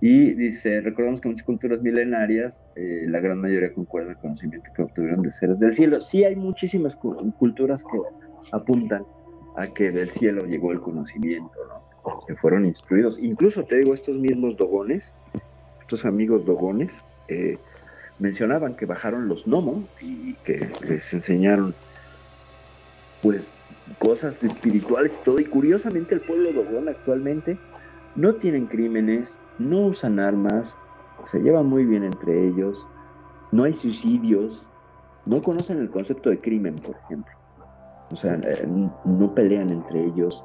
y dice, recordamos que muchas culturas milenarias, eh, la gran mayoría concuerda el conocimiento que obtuvieron de seres del cielo. Sí hay muchísimas culturas que apuntan a que del cielo llegó el conocimiento, ¿no? Que fueron instruidos. Incluso te digo, estos mismos dogones, estos amigos dogones, eh, mencionaban que bajaron los gnomos y que les enseñaron pues cosas espirituales y todo. Y curiosamente el pueblo dogón actualmente no tienen crímenes, no usan armas, se llevan muy bien entre ellos, no hay suicidios, no conocen el concepto de crimen, por ejemplo. O sea, eh, no pelean entre ellos.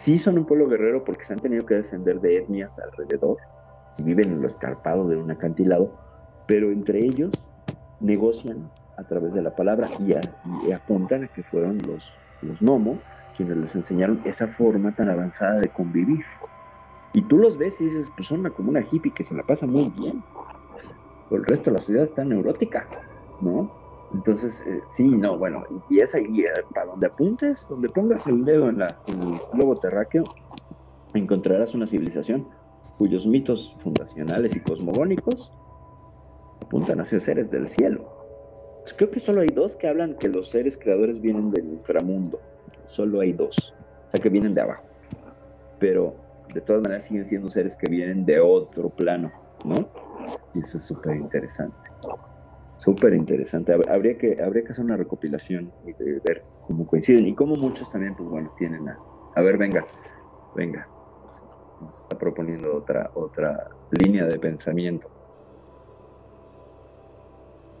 Sí son un pueblo guerrero porque se han tenido que defender de etnias alrededor y viven en lo escarpado de un acantilado, pero entre ellos negocian a través de la palabra y, y apuntan a que fueron los, los quienes les enseñaron esa forma tan avanzada de convivir. Y tú los ves y dices, pues son una, como una hippie que se la pasa muy bien. Pero el resto de la ciudad está neurótica, ¿no? Entonces, eh, sí, no, bueno, y esa guía, para donde apuntes, donde pongas el dedo en, la, en el globo terráqueo, encontrarás una civilización cuyos mitos fundacionales y cosmogónicos apuntan hacia seres del cielo. Creo que solo hay dos que hablan que los seres creadores vienen del inframundo. Solo hay dos. O sea, que vienen de abajo. Pero de todas maneras siguen siendo seres que vienen de otro plano, ¿no? Y eso es súper interesante. Súper interesante. Habría que, hacer una recopilación y ver cómo coinciden y cómo muchos también, pues bueno, tienen a... A ver, venga, venga. Nos está proponiendo otra, otra línea de pensamiento.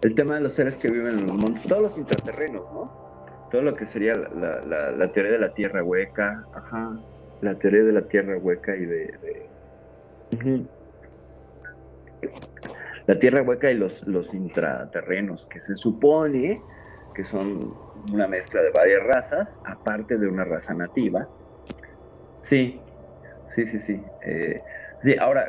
El tema de los seres que viven en los montes, todos los intraterrenos, ¿no? Todo lo que sería la, la, la teoría de la tierra hueca, ajá, la teoría de la tierra hueca y de... de... La tierra hueca y los, los intraterrenos, que se supone que son una mezcla de varias razas, aparte de una raza nativa. Sí, sí, sí, sí. Eh, sí, ahora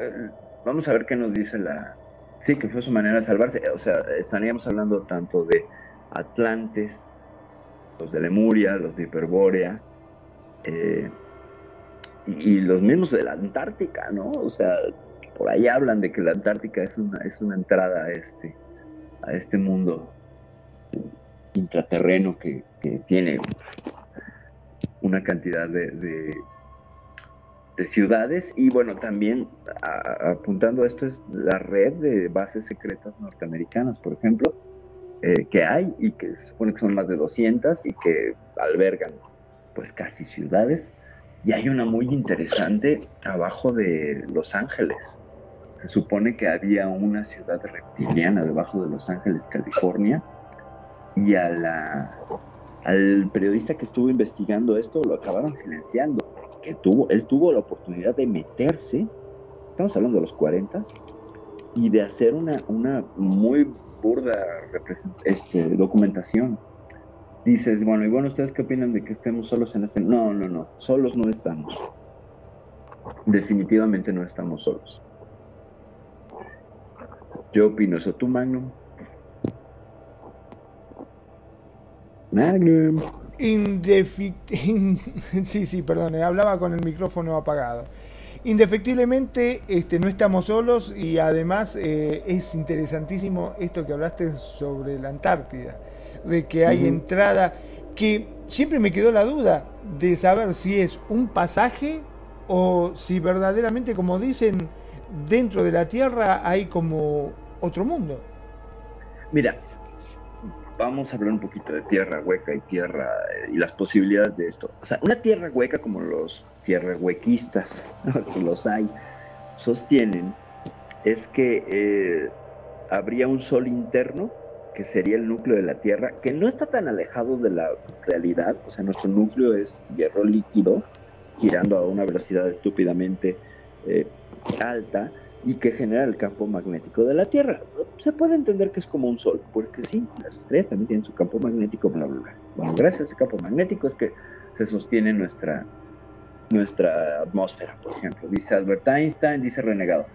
vamos a ver qué nos dice la... Sí, que fue su manera de salvarse. O sea, estaríamos hablando tanto de Atlantes, los de Lemuria, los de Hiperbórea, eh, y, los mismos de la Antártica, ¿no? O sea, ahí hablan de que la Antártica es una, es una entrada a este, a este mundo intraterreno que, tiene una cantidad de, de, de ciudades y bueno, también apuntando a esto es la red de bases secretas norteamericanas, por ejemplo, eh, que hay y que se supone que son más de 200 y que albergan pues casi ciudades. Y hay una muy interesante abajo de Los Ángeles. Se supone que había una ciudad reptiliana debajo de Los Ángeles, California, y al periodista que estuvo investigando esto lo acabaron silenciando. Que tuvo, él tuvo la oportunidad de meterse, estamos hablando de los 40, y de hacer una, una muy burda este, documentación dices, bueno, y bueno, ¿ustedes qué opinan de que estemos solos en este? No, no, no, solos no estamos. Definitivamente no estamos solos. Yo opino eso. ¿Tú, Magnum? Magnum. Indefi sí, sí, perdón, hablaba con el micrófono apagado. Indefectiblemente este, no estamos solos y además eh, es interesantísimo esto que hablaste sobre la Antártida de que hay uh -huh. entrada, que siempre me quedó la duda de saber si es un pasaje o si verdaderamente, como dicen, dentro de la Tierra hay como otro mundo. Mira, vamos a hablar un poquito de tierra hueca y tierra y las posibilidades de esto. O sea, una tierra hueca como los tierra huequistas, los hay, sostienen, es que eh, habría un sol interno que sería el núcleo de la Tierra, que no está tan alejado de la realidad, o sea, nuestro núcleo es hierro líquido, girando a una velocidad estúpidamente eh, alta, y que genera el campo magnético de la Tierra. Se puede entender que es como un sol, porque sí, las estrellas también tienen su campo magnético, bla, bla, bla. Bueno, gracias a ese campo magnético es que se sostiene nuestra, nuestra atmósfera, por ejemplo. Dice Albert Einstein, dice Renegado.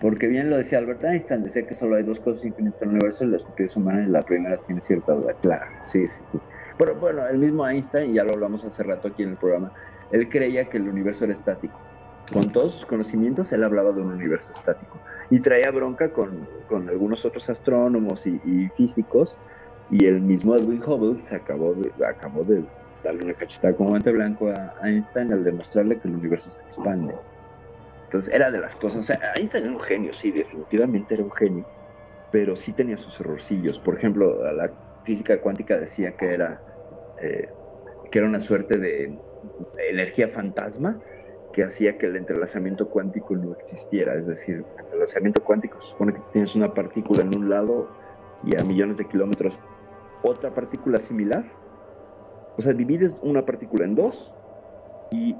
Porque bien lo decía Albert Einstein, decía que solo hay dos cosas infinitas en el universo, la estupidez humana y la primera tiene cierta duda. Claro, sí, sí, sí. Pero bueno, el mismo Einstein, ya lo hablamos hace rato aquí en el programa, él creía que el universo era estático. Con todos sus conocimientos, él hablaba de un universo estático. Y traía bronca con, con algunos otros astrónomos y, físicos, y el mismo Edwin Hubble se acabó de, acabó de darle una cachetada con guante blanco a Einstein al demostrarle que el universo se expande. Entonces era de las cosas, o sea, Einstein era un genio, sí, definitivamente era un genio, pero sí tenía sus errorcillos. Por ejemplo, la física cuántica decía que era, eh, que era una suerte de energía fantasma que hacía que el entrelazamiento cuántico no existiera. Es decir, el entrelazamiento cuántico supone que tienes una partícula en un lado y a millones de kilómetros otra partícula similar. O sea, divides una partícula en dos y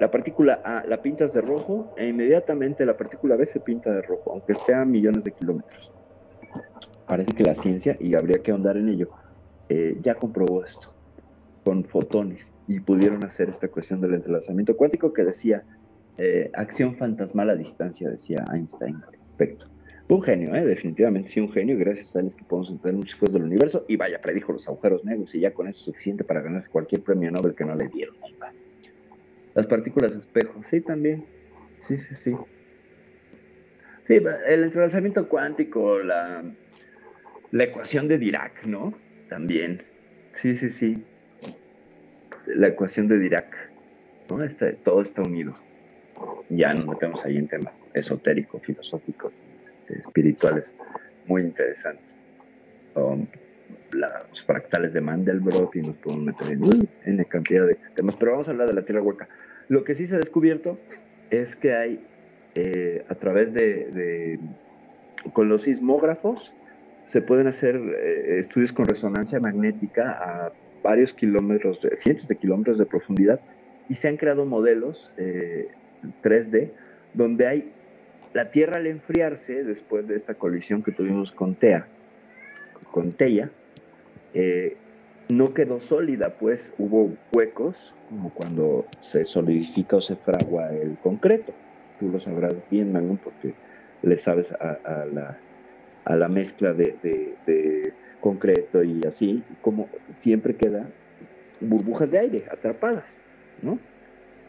la partícula A la pintas de rojo e inmediatamente la partícula B se pinta de rojo, aunque esté a millones de kilómetros. Parece que la ciencia, y habría que ahondar en ello, eh, ya comprobó esto con fotones y pudieron hacer esta cuestión del entrelazamiento cuántico que decía eh, acción fantasmal a distancia, decía Einstein al respecto. Un genio, ¿eh? definitivamente sí, un genio, gracias a él es que podemos entender muchas cosas del universo y vaya, predijo los agujeros negros y ya con eso es suficiente para ganarse cualquier premio Nobel que no le dieron nunca. Las partículas espejo, sí, también. Sí, sí, sí. Sí, el entrelazamiento cuántico, la, la ecuación de Dirac, ¿no? También. Sí, sí, sí. La ecuación de Dirac. ¿no? Está, todo está unido. Ya nos metemos ahí en temas esotéricos, filosóficos, este, espirituales, muy interesantes. Um, la- los fractales de Mandelbrot y nos podemos meter en, en cantidad de temas, pero vamos a hablar de la Tierra hueca. Lo que sí se ha descubierto es que hay, eh, a través de, de- con los sismógrafos, se pueden hacer eh, estudios con resonancia magnética a varios kilómetros, de- cientos de kilómetros de profundidad, y se han creado modelos eh, 3D donde hay la Tierra al enfriarse después de esta colisión que tuvimos con TEA, con TEIA, eh, no quedó sólida, pues hubo huecos, como cuando se solidifica o se fragua el concreto. Tú lo sabrás bien, Manu, porque le sabes a, la, a la mezcla de concreto y así, como siempre queda burbujas de aire atrapadas, ¿no?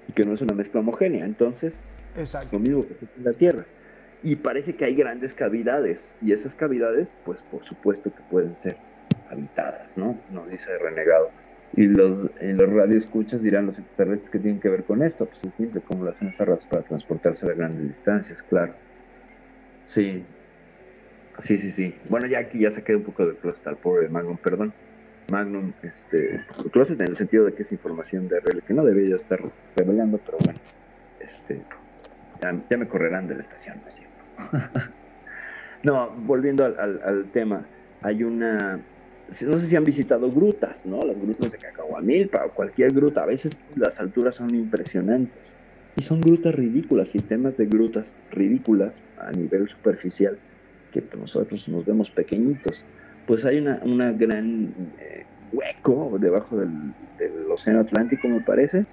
Y que no es una mezcla homogénea. Entonces, Exacto. lo mismo que en la Tierra. Y parece que hay grandes cavidades, y esas cavidades, pues por supuesto que pueden ser habitadas, ¿no? Nos dice Renegado. Y los, en los radioescuchas dirán los extraterrestres que tienen que ver con esto. Pues es simple, como lo hacen para transportarse a grandes distancias, claro. Sí. Sí, sí, sí. Bueno, ya aquí ya queda un poco del closet al pobre Magnum, perdón. Magnum, este, closet en el sentido de que es información de RL, que no debería yo estar revelando, pero bueno, este, ya, ya me correrán de la estación, ¿no es cierto? no, volviendo al, al- al tema, hay una, no sé si han visitado grutas, ¿no? Las grutas de Cacahuamilpa o cualquier gruta, a veces las alturas son impresionantes. Y son grutas ridículas, sistemas de grutas ridículas a nivel superficial, que nosotros nos vemos pequeñitos. Pues hay una, una gran eh, hueco debajo del, océano Atlántico, me parece,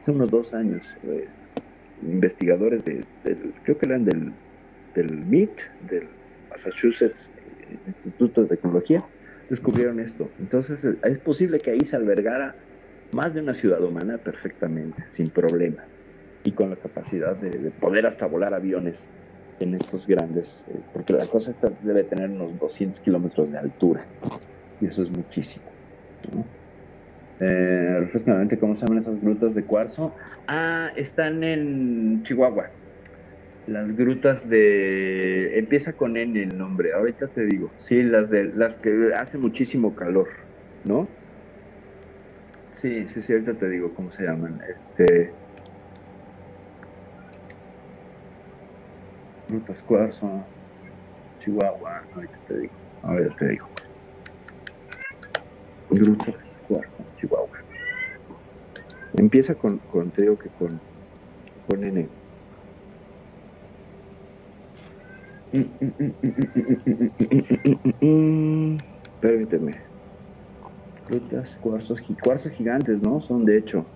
hace unos dos años. eh, investigadores de, del, creo que eran del, del MIT, del Massachusetts eh, Instituto de Tecnología, descubrieron esto. Entonces es posible que ahí se albergara más de una ciudad humana perfectamente, sin problemas, y con la capacidad de poder hasta volar aviones en estos grandes, eh, porque la cosa esta debe tener unos 200 kilómetros de altura, y eso es muchísimo. ¿no? Eh, refrescamente, ¿cómo se llaman esas grutas de cuarzo? Ah, están en Chihuahua. Las grutas de. Empieza con N el nombre, ahorita te digo. Sí, las de las que hace muchísimo calor, ¿no? Sí, sí, sí, ahorita te digo cómo se llaman. Este. Grutas Cuarzo, Chihuahua, ahorita te digo. Ahorita te digo. Grutas Cuarzo, Chihuahua. Empieza con, con te digo que con, con N. Permíteme. Grutas, cuarzos, cuarzos gigantes, ¿no? Son de hecho.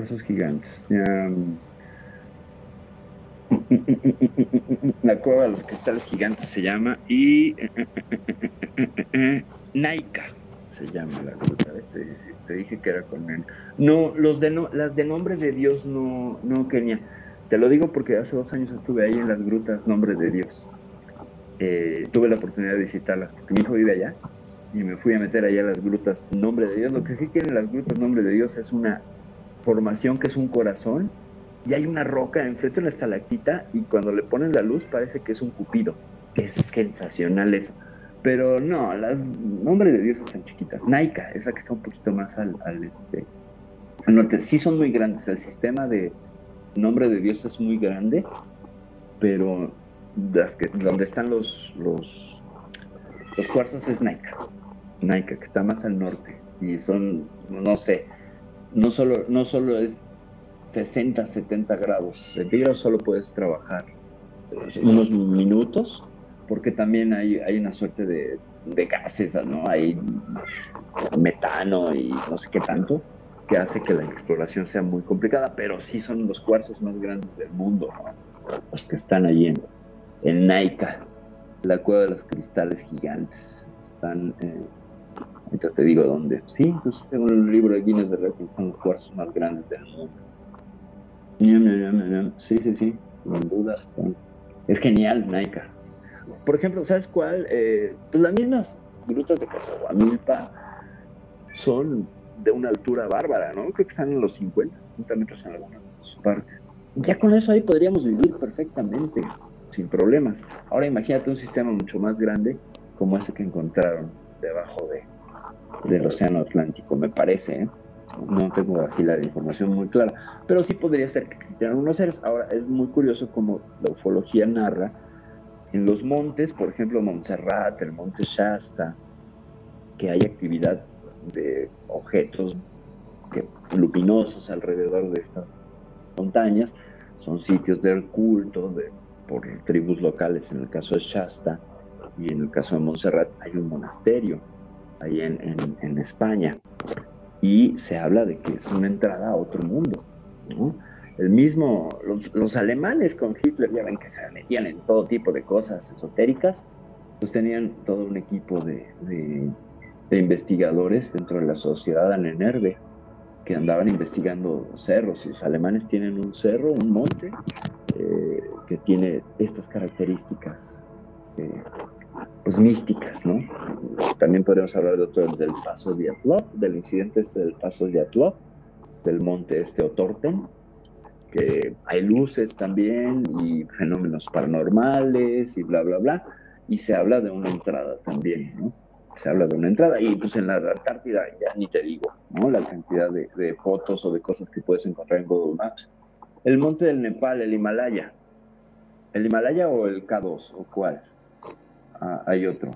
Cuarzos gigantes. La cueva de los cristales gigantes se llama y Naika se llama la gruta. Te, dije que era con él. No, los de no, las de nombre de Dios no, no Kenia. Te lo digo porque hace dos años estuve ahí en las grutas Nombre de Dios. Eh, tuve la oportunidad de visitarlas porque mi hijo vive allá y me fui a meter allá a las grutas Nombre de Dios. Lo que sí tienen las grutas Nombre de Dios es una formación que es un corazón y hay una roca enfrente de una estalactita y cuando le ponen la luz parece que es un cupido. Es sensacional eso. Pero no, las nombres de dioses están chiquitas. Naika es la que está un poquito más al, al este al norte. Sí son muy grandes. El sistema de nombre de dios es muy grande, pero las que, donde están los, los, los cuarzos es Naika. Naika, que está más al norte. Y son, no sé, no solo, no solo es 60, 70 grados centígrados, solo puedes trabajar unos minutos, porque también hay, hay una suerte de, de gases, ¿no? Hay metano y no sé qué tanto, que hace que la exploración sea muy complicada, pero sí son los cuarzos más grandes del mundo, ¿no? los que están allí en, en Naika, la cueva de los cristales gigantes. Están, eh, ahorita te digo dónde. Sí, pues según el libro de Guinness de Records son los cuarzos más grandes del mundo. Sí, sí, sí, sin duda. Es genial, Naika. Por ejemplo, ¿sabes cuál? Eh, pues las mismas grutas de Coahuamilpa son de una altura bárbara, ¿no? Creo que están en los 50, 50 metros en algunas partes. Ya con eso ahí podríamos vivir perfectamente, sin problemas. Ahora imagínate un sistema mucho más grande como ese que encontraron debajo de, del Océano Atlántico, me parece, ¿eh? No tengo así la información muy clara, pero sí podría ser que existieran unos seres. Ahora, es muy curioso como la ufología narra en los montes, por ejemplo, Montserrat, el monte Shasta, que hay actividad de objetos que- luminosos alrededor de estas montañas, son sitios de culto de, por tribus locales, en el caso de Shasta y en el caso de Montserrat hay un monasterio ahí en, en- en España y se habla de que es una entrada a otro mundo. ¿no? El mismo, los, los alemanes con Hitler, ya ven que se metían en todo tipo de cosas esotéricas, pues tenían todo un equipo de, de- de investigadores dentro de la sociedad Annenerbe que andaban investigando cerros. Y los alemanes tienen un cerro, un monte, eh, que tiene estas características eh, pues místicas, ¿no? También podríamos hablar de otro, del paso de Atlop, del incidente este del paso de Atlop, del monte este Otorten, que hay luces también y fenómenos paranormales y bla, bla, bla, y se habla de una entrada también, ¿no? Se habla de una entrada y pues en la Antártida ya ni te digo, ¿no? La cantidad de, de fotos o de cosas que puedes encontrar en Google Maps. El monte del Nepal, el Himalaya. ¿El Himalaya o el K2 o cuál? Ah, hay otro.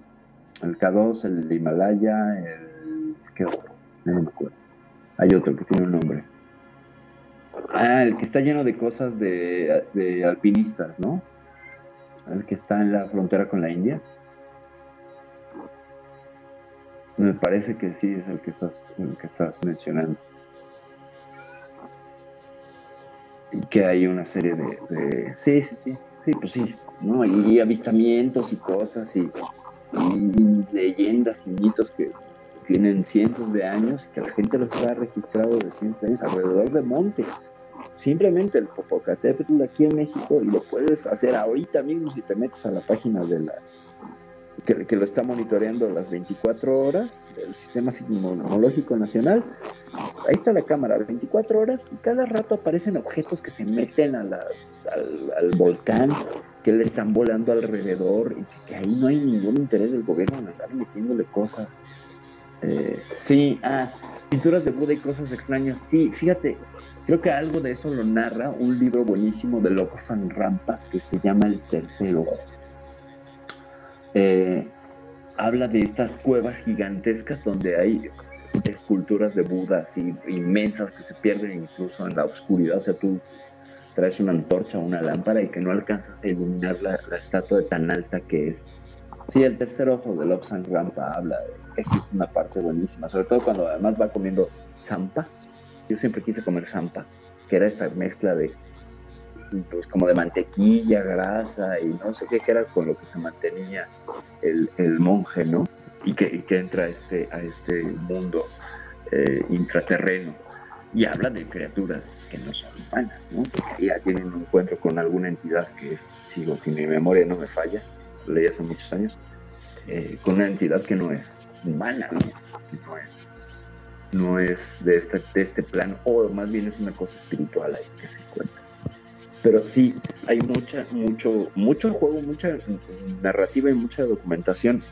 El K2, el Himalaya, el... ¿Qué otro? No me acuerdo. Hay otro que tiene un nombre. Ah, el que está lleno de cosas de, de alpinistas, ¿no? El que está en la frontera con la India. Me parece que sí es el que estás, el que estás mencionando. Y que hay una serie de, de- Sí, sí, sí. Sí, pues sí. ¿no? Y, avistamientos y cosas y, leyendas y mitos que tienen cientos de años y que la gente los ha registrado de cientos de años alrededor de montes. Simplemente el Popocatépetl aquí en México y lo puedes hacer ahorita mismo si te metes a la página de la que, que lo está monitoreando las 24 horas del Sistema Sismológico Nacional. Ahí está la cámara, 24 horas, y cada rato aparecen objetos que se meten a la- al, al volcán, que le están volando alrededor, y que, ahí no hay ningún interés del gobierno en andar metiéndole cosas. Eh, sí, ah, pinturas de Buda y cosas extrañas. Sí, fíjate, creo que algo de eso lo narra un libro buenísimo de Loco San Rampa que se llama El Tercer Ojo. Eh, habla de estas cuevas gigantescas donde hay esculturas de Buda así inmensas que se pierden incluso en la oscuridad. O sea, tú traes una antorcha o una lámpara y que no alcanzas a iluminar la, la estatua de tan alta que es. Sí, el tercer ojo de Lobsang Rampa habla, de- esa es una parte buenísima, sobre todo cuando además va comiendo zampa. Yo siempre quise comer zampa, que era esta mezcla de, pues como de mantequilla, grasa y no sé qué, era con lo que se mantenía el, monje, ¿no? Y que, entra a este, a este mundo eh, intraterreno y habla de criaturas que no son humanas, ¿no? Porque ya tiene un encuentro con alguna entidad que es, sigo, si mi memoria no me falla, lo leí hace muchos años, eh, con una entidad que no es humana, ¿no? Que no es, no es de, este, de este plano, o más bien es una cosa espiritual ahí que se encuentra. Pero sí, hay mucha, mucho, mucho juego, mucha narrativa y mucha documentación.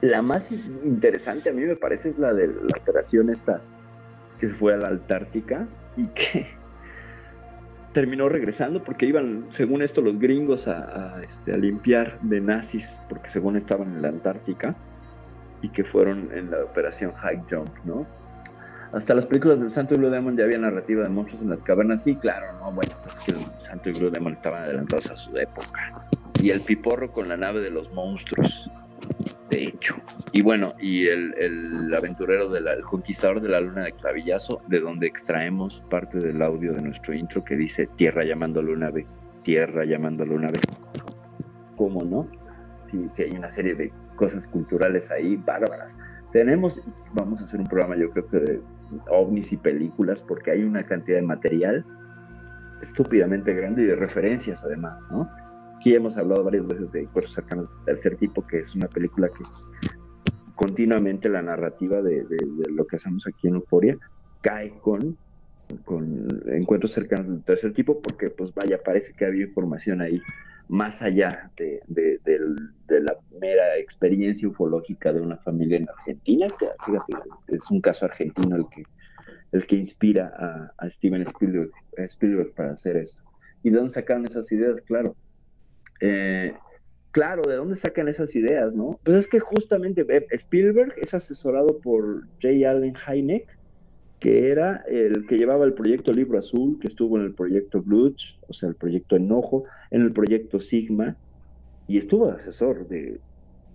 La más interesante a mí me parece es la de la operación esta que fue a la Antártica y que terminó regresando porque iban, según esto, los gringos a, este, a limpiar de nazis, porque según estaban en la Antártica, y que fueron en la operación High Jump, ¿no? Hasta las películas del Santo y Blue Demon ya había narrativa de monstruos en las cavernas, sí, claro, ¿no? Bueno, pues que el Santo y Blue Demon estaban adelantados a su época. Y el piporro con la nave de los monstruos, de hecho. Y bueno, y el, el aventurero, del el conquistador de la luna de clavillazo, de donde extraemos parte del audio de nuestro intro que dice Tierra llamando a Luna B, Tierra llamando a Luna B. ¿Cómo no? Sí, sí, hay una serie de cosas culturales ahí bárbaras. Tenemos, vamos a hacer un programa yo creo que de ovnis y películas, porque hay una cantidad de material estúpidamente grande y de referencias además, ¿no? Aquí hemos hablado varias veces de Cuerpos Cercanos del Tercer Tipo, que es una película que continuamente la narrativa de, lo que hacemos aquí en Euforia cae con, con encuentros cercanos del tercer tipo, porque pues vaya, parece que había información ahí más allá de, de, la mera experiencia ufológica de una familia en Argentina, que fíjate, es un caso argentino el que, el que inspira a, Steven Spielberg, Spielberg, para hacer eso. ¿Y de dónde sacaron esas ideas? Claro. Eh, claro, ¿de dónde sacan esas ideas, no? Pues es que justamente Spielberg es asesorado por J. Allen Hynek, que era el que llevaba el proyecto Libro Azul, que estuvo en el proyecto Bluch, o sea, el proyecto Enojo, en el proyecto Sigma, y estuvo asesor de,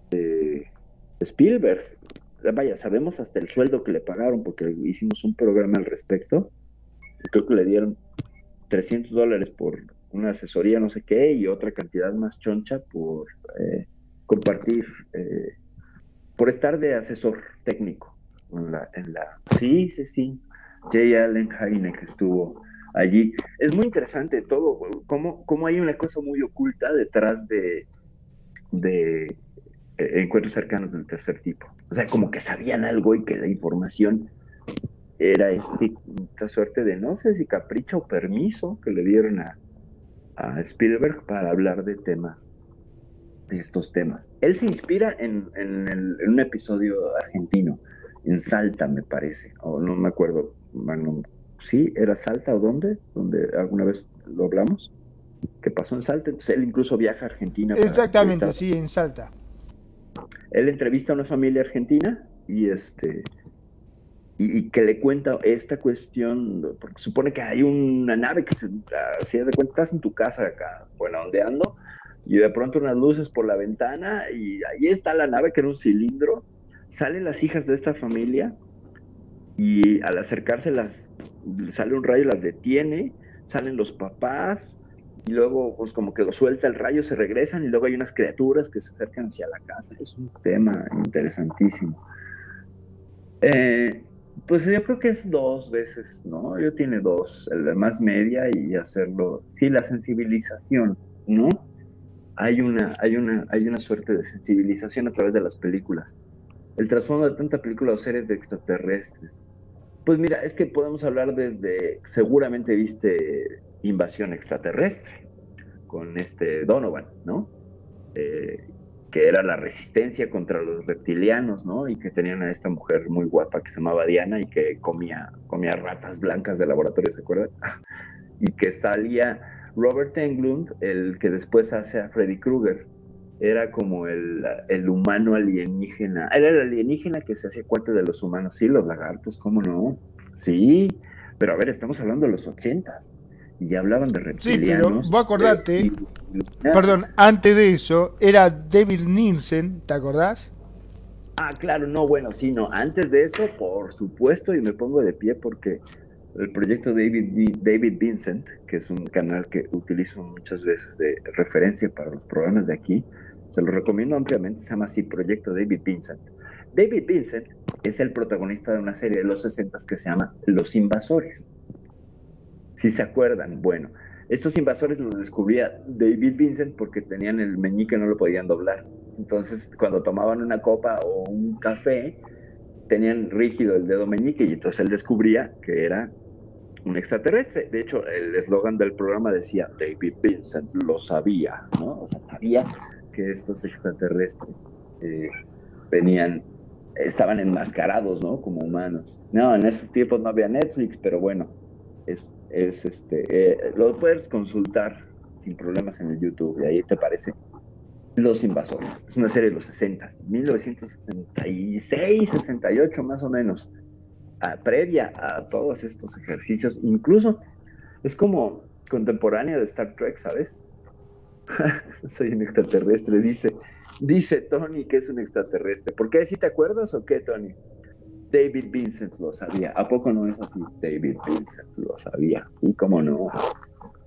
de Spielberg. Vaya, sabemos hasta el sueldo que le pagaron, porque hicimos un programa al respecto. Creo que le dieron 300 dólares por una asesoría, no sé qué, y otra cantidad más choncha por eh, compartir, eh, por estar de asesor técnico en la. Sí, sí, sí. J. Allen Hynek estuvo allí. Es muy interesante todo, cómo, cómo hay una cosa muy oculta detrás de, eh, encuentros cercanos del tercer tipo. O sea, como que sabían algo y que la información era este, esta suerte de, no sé si capricho o permiso que le dieron a, Spielberg para hablar de temas, de estos temas. Él se inspira en, en un episodio argentino en Salta, me parece, o no me acuerdo, bueno, sí, era Salta o dónde, donde alguna vez lo hablamos, que pasó en Salta, entonces él incluso viaja a Argentina. Exactamente, sí, en Salta. Él entrevista a una familia argentina y este y, y, que le cuenta esta cuestión, porque supone que hay una nave que se, si de cuenta, estás en tu casa acá, bueno, ondeando, y de pronto unas luces por la ventana, y ahí está la nave que era un cilindro, salen las hijas de esta familia y al acercarse las sale un rayo las detiene salen los papás y luego pues como que lo suelta el rayo se regresan y luego hay unas criaturas que se acercan hacia la casa. Es un tema interesantísimo. Eh, pues yo creo que es dos veces no yo tiene dos el de más media y hacerlo sí la sensibilización no hay una hay una hay una suerte de sensibilización a través de las películas el trasfondo de tanta película o series de extraterrestres. Pues mira, es que podemos hablar desde, seguramente viste Invasión Extraterrestre, con este Donovan, ¿no? Eh, que era la resistencia contra los reptilianos, ¿no? Y que tenían a esta mujer muy guapa que se llamaba Diana y que comía, comía ratas blancas de laboratorio, ¿se acuerdan? y que salía Robert Englund, el que después hace a Freddy Krueger, era como el, el, humano alienígena. Era el alienígena que se hacía cuenta de los humanos. Sí, los lagartos, ¿cómo no? Sí, pero a ver, estamos hablando de los ochentas. Y ya hablaban de reptilianos. Sí, pero vos acordate, eh, perdón, antes de eso, era David Nielsen, ¿te acordás? Ah, claro, no, bueno, sí, no. Antes de eso, por supuesto, y me pongo de pie porque el proyecto David, David Vincent, que es un canal que utilizo muchas veces de referencia para los programas de aquí, se lo recomiendo ampliamente, se llama así Proyecto David Vincent. David Vincent es el protagonista de una serie de los 60 que se llama Los Invasores. Si se acuerdan, bueno, estos invasores los descubría David Vincent porque tenían el meñique, no lo podían doblar. Entonces, cuando tomaban una copa o un café, tenían rígido el dedo meñique y entonces él descubría que era un extraterrestre. De hecho, el eslogan del programa decía David Vincent lo sabía, ¿no? O sea, sabía que estos extraterrestres eh, venían, estaban enmascarados, ¿no? Como humanos. No, en esos tiempos no había Netflix, pero bueno, es, es este, eh, lo puedes consultar sin problemas en el YouTube y ahí te parece. Los Invasores, es una serie de los 60, 1966, 68 más o menos, previa a todos estos ejercicios, incluso es como contemporánea de Star Trek, ¿sabes? Soy un extraterrestre, dice, dice Tony que es un extraterrestre. ¿Por qué? ¿Sí te acuerdas o qué, Tony? David Vincent lo sabía. ¿A poco no es así? David Vincent lo sabía. ¿Y cómo no?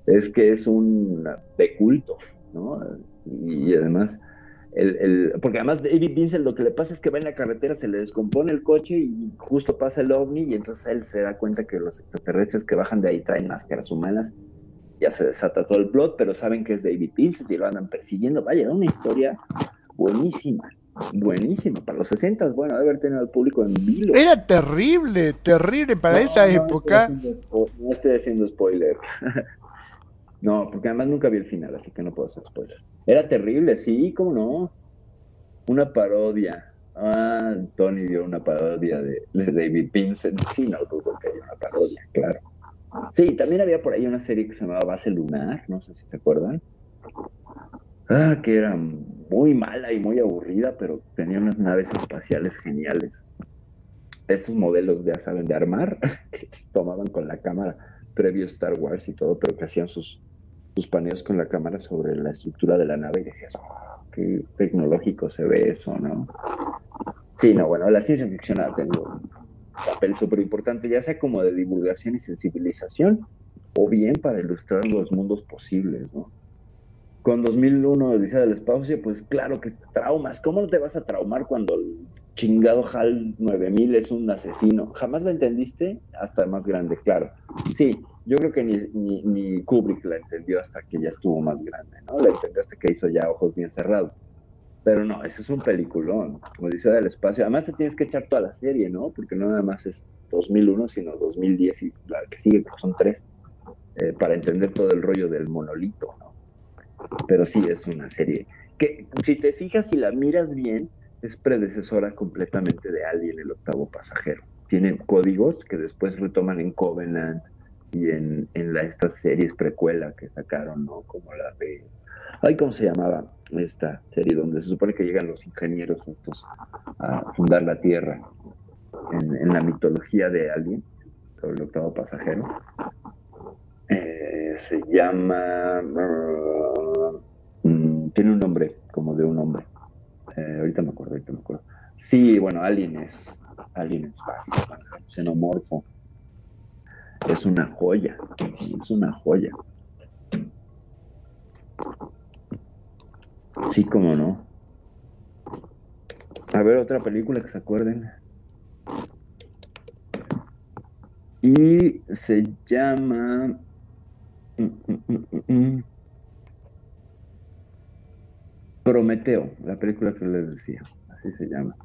Es que es un de culto, ¿no? Y además, el, el- porque además David Vincent lo que le pasa es que va en la carretera, se le descompone el coche y justo pasa el ovni y entonces él se da cuenta que los extraterrestres que bajan de ahí traen máscaras humanas. Ya se desata todo el plot, pero saben que es David Vincent y lo andan persiguiendo. Vaya, era una historia buenísima, buenísima. Para los 60, bueno, debe haber tenido al público en vilo. Era terrible, terrible para No, esa no época. Estoy haciendo spo- no estoy haciendo spoiler. no, porque además nunca vi el final, así que no puedo hacer spoiler. Era terrible, sí, cómo no. Una parodia. Ah, Tony dio una parodia de, de David Vincent. Sí, no dudo que haya una parodia, claro. Sí, también había por ahí una serie que se llamaba Base Lunar, no sé si te acuerdan. Ah, que era muy mala y muy aburrida, pero tenía unas naves espaciales geniales estos modelos, ya saben, de armar, que tomaban con la cámara previo Star Wars y todo, pero que hacían sus, sus paneos con la cámara sobre la estructura de la nave y decías, "Wow, qué tecnológico se ve eso, ¿no? Sí, no, bueno, la ciencia ficción ha tenido papel súper importante, ya sea como de divulgación y sensibilización, o bien para ilustrar los mundos posibles, ¿no? Con 2001 Odisea del Espacio, pues claro que traumas. ¿Cómo no te vas a traumar cuando el chingado HAL 9000 es un asesino? ¿Jamás lo entendiste? Hasta más grande, claro. Sí, yo creo que ni, ni, ni Kubrick la entendió hasta que ya estuvo más grande, ¿no? La entendió hasta que hizo ya ojos bien cerrados. Pero no, ese es un peliculón, Odisea del Espacio. Además te tienes que echar toda la serie, ¿no? Porque no nada más es 2001, sino 2010 y la que sigue, que son tres, eh, para entender todo el rollo del monolito, ¿no? pero sí es una serie que si te fijas y la miras bien es predecesora completamente de Alien el octavo pasajero tiene códigos que después retoman en Covenant y en, en la, estas series precuela que sacaron no como la de ay cómo se llamaba esta serie donde se supone que llegan los ingenieros estos a fundar la Tierra en, la mitología de Alien o el octavo pasajero eh, se llama. mm, tiene un nombre, como de un hombre. Eh, ahorita me acuerdo, ahorita me acuerdo. Sí, bueno, Alien es. Alien es fácil, xenomorfo. Es una joya. Es una joya. Sí, como no. A ver, otra película que se acuerden. Y se llama. mm, mm, mm. Prometeo, la película que les decía, así se llama.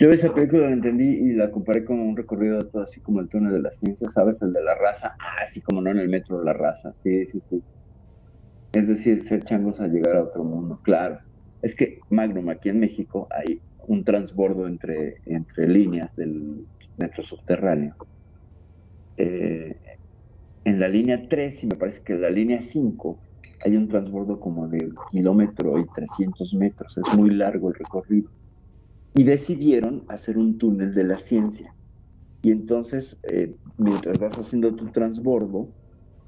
Yo esa película la entendí y la comparé con un recorrido todo, así como el túnel de las ciencias, ¿sabes? El de la raza, ah, así como no en el metro de la raza, sí, sí, sí. Es decir, ser changos a llegar a otro mundo, claro. Es que Magnum, aquí en México, hay un transbordo entre, entre líneas del metro subterráneo. Eh, en la línea 3 y me parece que en la línea 5 hay un transbordo como de kilómetro y 300 metros, es muy largo el recorrido. Y decidieron hacer un túnel de la ciencia. Y entonces, eh, mientras vas haciendo tu transbordo,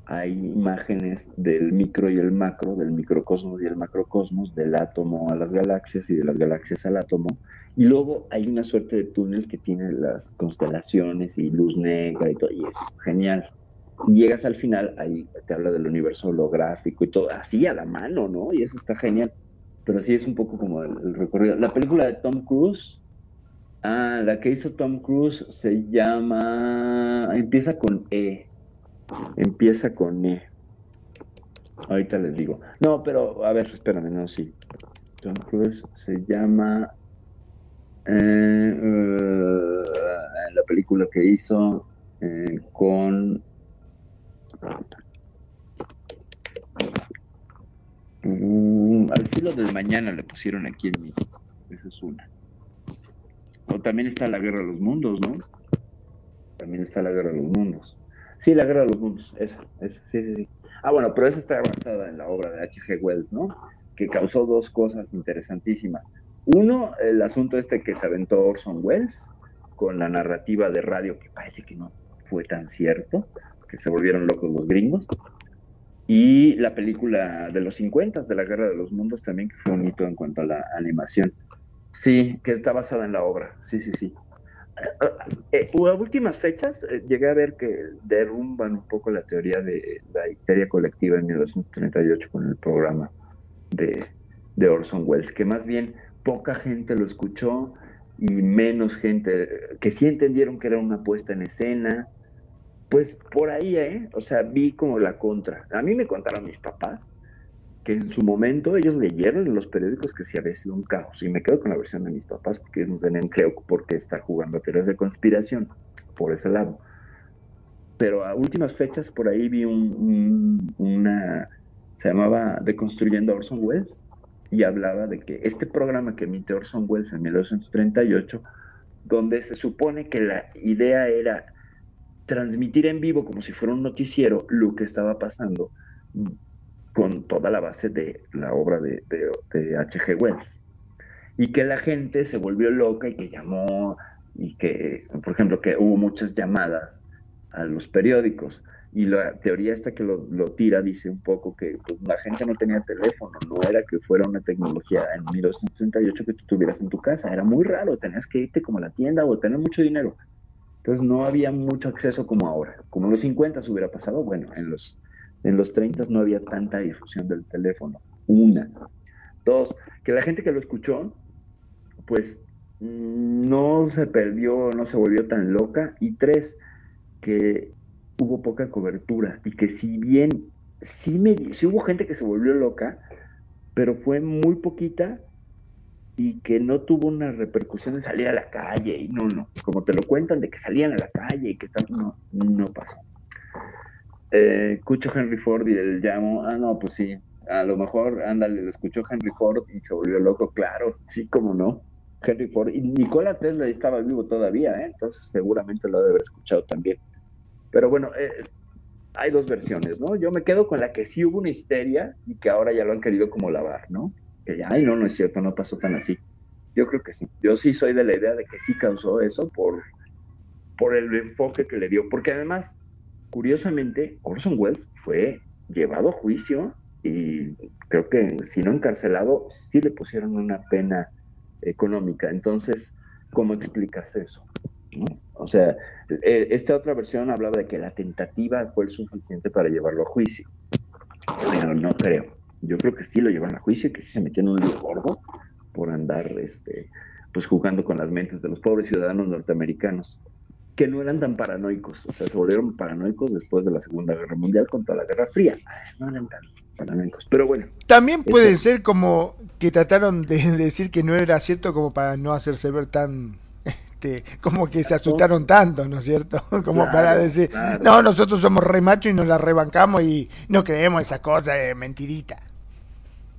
hay imágenes del micro y el macro, del microcosmos y el macrocosmos, del átomo a las galaxias y de las galaxias al átomo. Y luego hay una suerte de túnel que tiene las constelaciones y luz negra y todo, y es genial. Y llegas al final, ahí te habla del universo holográfico y todo, así a la mano, ¿no? Y eso está genial. Pero sí es un poco como el, recorrido. La película de Tom Cruise, ah, la que hizo Tom Cruise se llama, empieza con E, empieza con E. Ahorita les digo. No, pero a ver, espérame, no, sí. Tom Cruise se llama eh, eh, la película que hizo eh, con Mm, al filo del mañana le pusieron aquí en México. Esa es una. O también está la guerra de los mundos, ¿no? También está la guerra de los mundos. Sí, la guerra de los mundos, esa, esa, sí, sí, sí. Ah, bueno, pero esa está basada en la obra de H.G. Wells, ¿no? Que causó dos cosas interesantísimas. Uno, el asunto este que se aventó Orson Welles con la narrativa de radio, que parece que no fue tan cierto, que se volvieron locos los gringos. Y la película de los 50 de la Guerra de los Mundos también, que fue un hito en cuanto a la animación. Sí, que está basada en la obra. Sí, sí, sí. Eh, a últimas fechas eh, llegué a ver que derrumban un poco la teoría de la histeria colectiva en 1938 con el programa de, de Orson Welles, que más bien poca gente lo escuchó y menos gente que sí entendieron que era una puesta en escena. Pues por ahí, ¿eh? O sea, vi como la contra. A mí me contaron mis papás que en su momento ellos leyeron en los periódicos que sí había sido un caos. Y me quedo con la versión de mis papás porque ellos no tenían, creo, por qué estar jugando a teorías de conspiración por ese lado. Pero a últimas fechas por ahí vi un, un, una, se llamaba Deconstruyendo a Orson Welles y hablaba de que este programa que emite Orson Welles en 1938, donde se supone que la idea era transmitir en vivo como si fuera un noticiero lo que estaba pasando con toda la base de la obra de, de, H.G. Wells. Y que la gente se volvió loca y que llamó, y que, por ejemplo, que hubo muchas llamadas a los periódicos. Y la teoría esta que lo, lo tira dice un poco que pues, la gente no tenía teléfono, no era que fuera una tecnología en 1938 que tú tuvieras en tu casa, era muy raro, tenías que irte como a la tienda o tener mucho dinero. Entonces no había mucho acceso como ahora. Como en los 50 hubiera pasado, bueno, en los en los 30 no había tanta difusión del teléfono. Una. Dos, que la gente que lo escuchó, pues no se perdió, no se volvió tan loca. Y tres, que hubo poca cobertura y que si bien sí, me, sí hubo gente que se volvió loca, pero fue muy poquita y que no tuvo una repercusión de salir a la calle y no, no, como te lo cuentan de que salían a la calle y que están, no, no pasó eh, escucho Henry Ford y le llamo, ah, no, pues sí, a lo mejor, ándale, lo escuchó Henry Ford y se volvió loco, claro, sí, como no. Henry Ford, y Nikola Tesla estaba vivo todavía, ¿eh? entonces seguramente lo debe haber escuchado también. Pero bueno, eh, hay dos versiones, ¿no? Yo me quedo con la que sí hubo una histeria y que ahora ya lo han querido como lavar, ¿no? Que ay, no, no es cierto, no pasó tan así. Yo creo que sí. Yo sí soy de la idea de que sí causó eso por, por el enfoque que le dio, porque además curiosamente, Orson Welles fue llevado a juicio y creo que si no encarcelado, sí le pusieron una pena económica. Entonces, ¿cómo explicas eso? O sea, e, esta otra versión hablaba de que la tentativa fue el suficiente para llevarlo a juicio. Pero no creo. Yo creo que sí lo llevaron a juicio, que sí se metió en un lío gordo por andar este, pues jugando con las mentes de los pobres ciudadanos norteamericanos que no eran tan paranoicos, o sea, se volvieron paranoicos después de la Segunda Guerra Mundial contra la Guerra Fría. No eran tan paranoicos, pero bueno. También puede ser como que trataron de decir que no era cierto como para no hacerse ver tan este, como que se asustaron tanto, ¿no es cierto? Como para decir, no, nosotros somos re macho y nos la rebancamos y no creemos esa cosa de mentirita.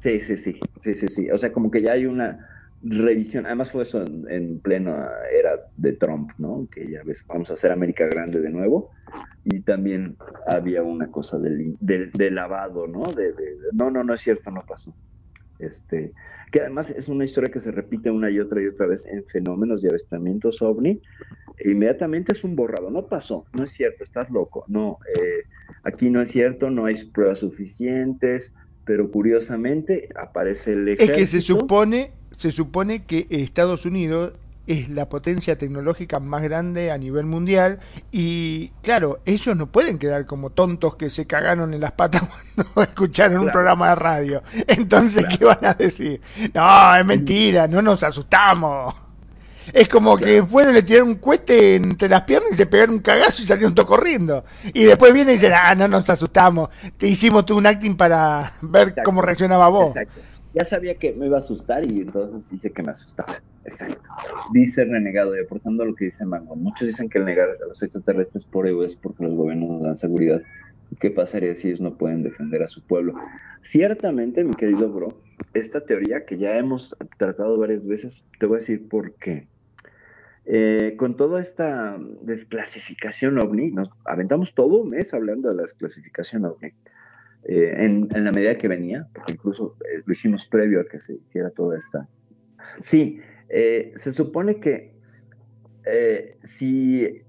Sí, sí, sí, sí, sí, sí. O sea, como que ya hay una revisión, además fue eso en, plena era de Trump, ¿no? Que ya ves, vamos a hacer América Grande de nuevo. Y también había una cosa del, lavado, ¿no? De, no, no, no es cierto, no pasó. Este, que además es una historia que se repite una y otra y otra vez en fenómenos y avistamientos ovni. Inmediatamente es un borrado, no pasó, no es cierto, estás loco, no, eh, aquí no es cierto, no hay pruebas suficientes, pero curiosamente aparece el ejército. Es que se supone se supone que Estados Unidos es la potencia tecnológica más grande a nivel mundial y claro, ellos no pueden quedar como tontos que se cagaron en las patas cuando escucharon un programa de radio. Entonces, ¿qué van a decir? No, es mentira, no nos asustamos. Es como que fueron, le tiraron un cohete entre las piernas y se pegaron un cagazo y salieron todos corriendo. Y después viene y dicen, ah, no nos asustamos. Te hicimos tú un acting para ver cómo reaccionaba vos. Exacto ya sabía que me iba a asustar y entonces hice que me asustaba. Exacto. Dice renegado, y aportando lo que dice Mango. Muchos dicen que el negar a los extraterrestres por ego es porque los gobiernos nos dan seguridad ¿Qué pasaría si ellos no pueden defender a su pueblo? Ciertamente, mi querido bro, esta teoría que ya hemos tratado varias veces, te voy a decir por qué. Eh, con toda esta desclasificación ovni, nos aventamos todo un mes hablando de la desclasificación ovni. Eh, en, la medida que venía, porque incluso eh, lo hicimos previo a que se hiciera toda esta. Sí, se supone que si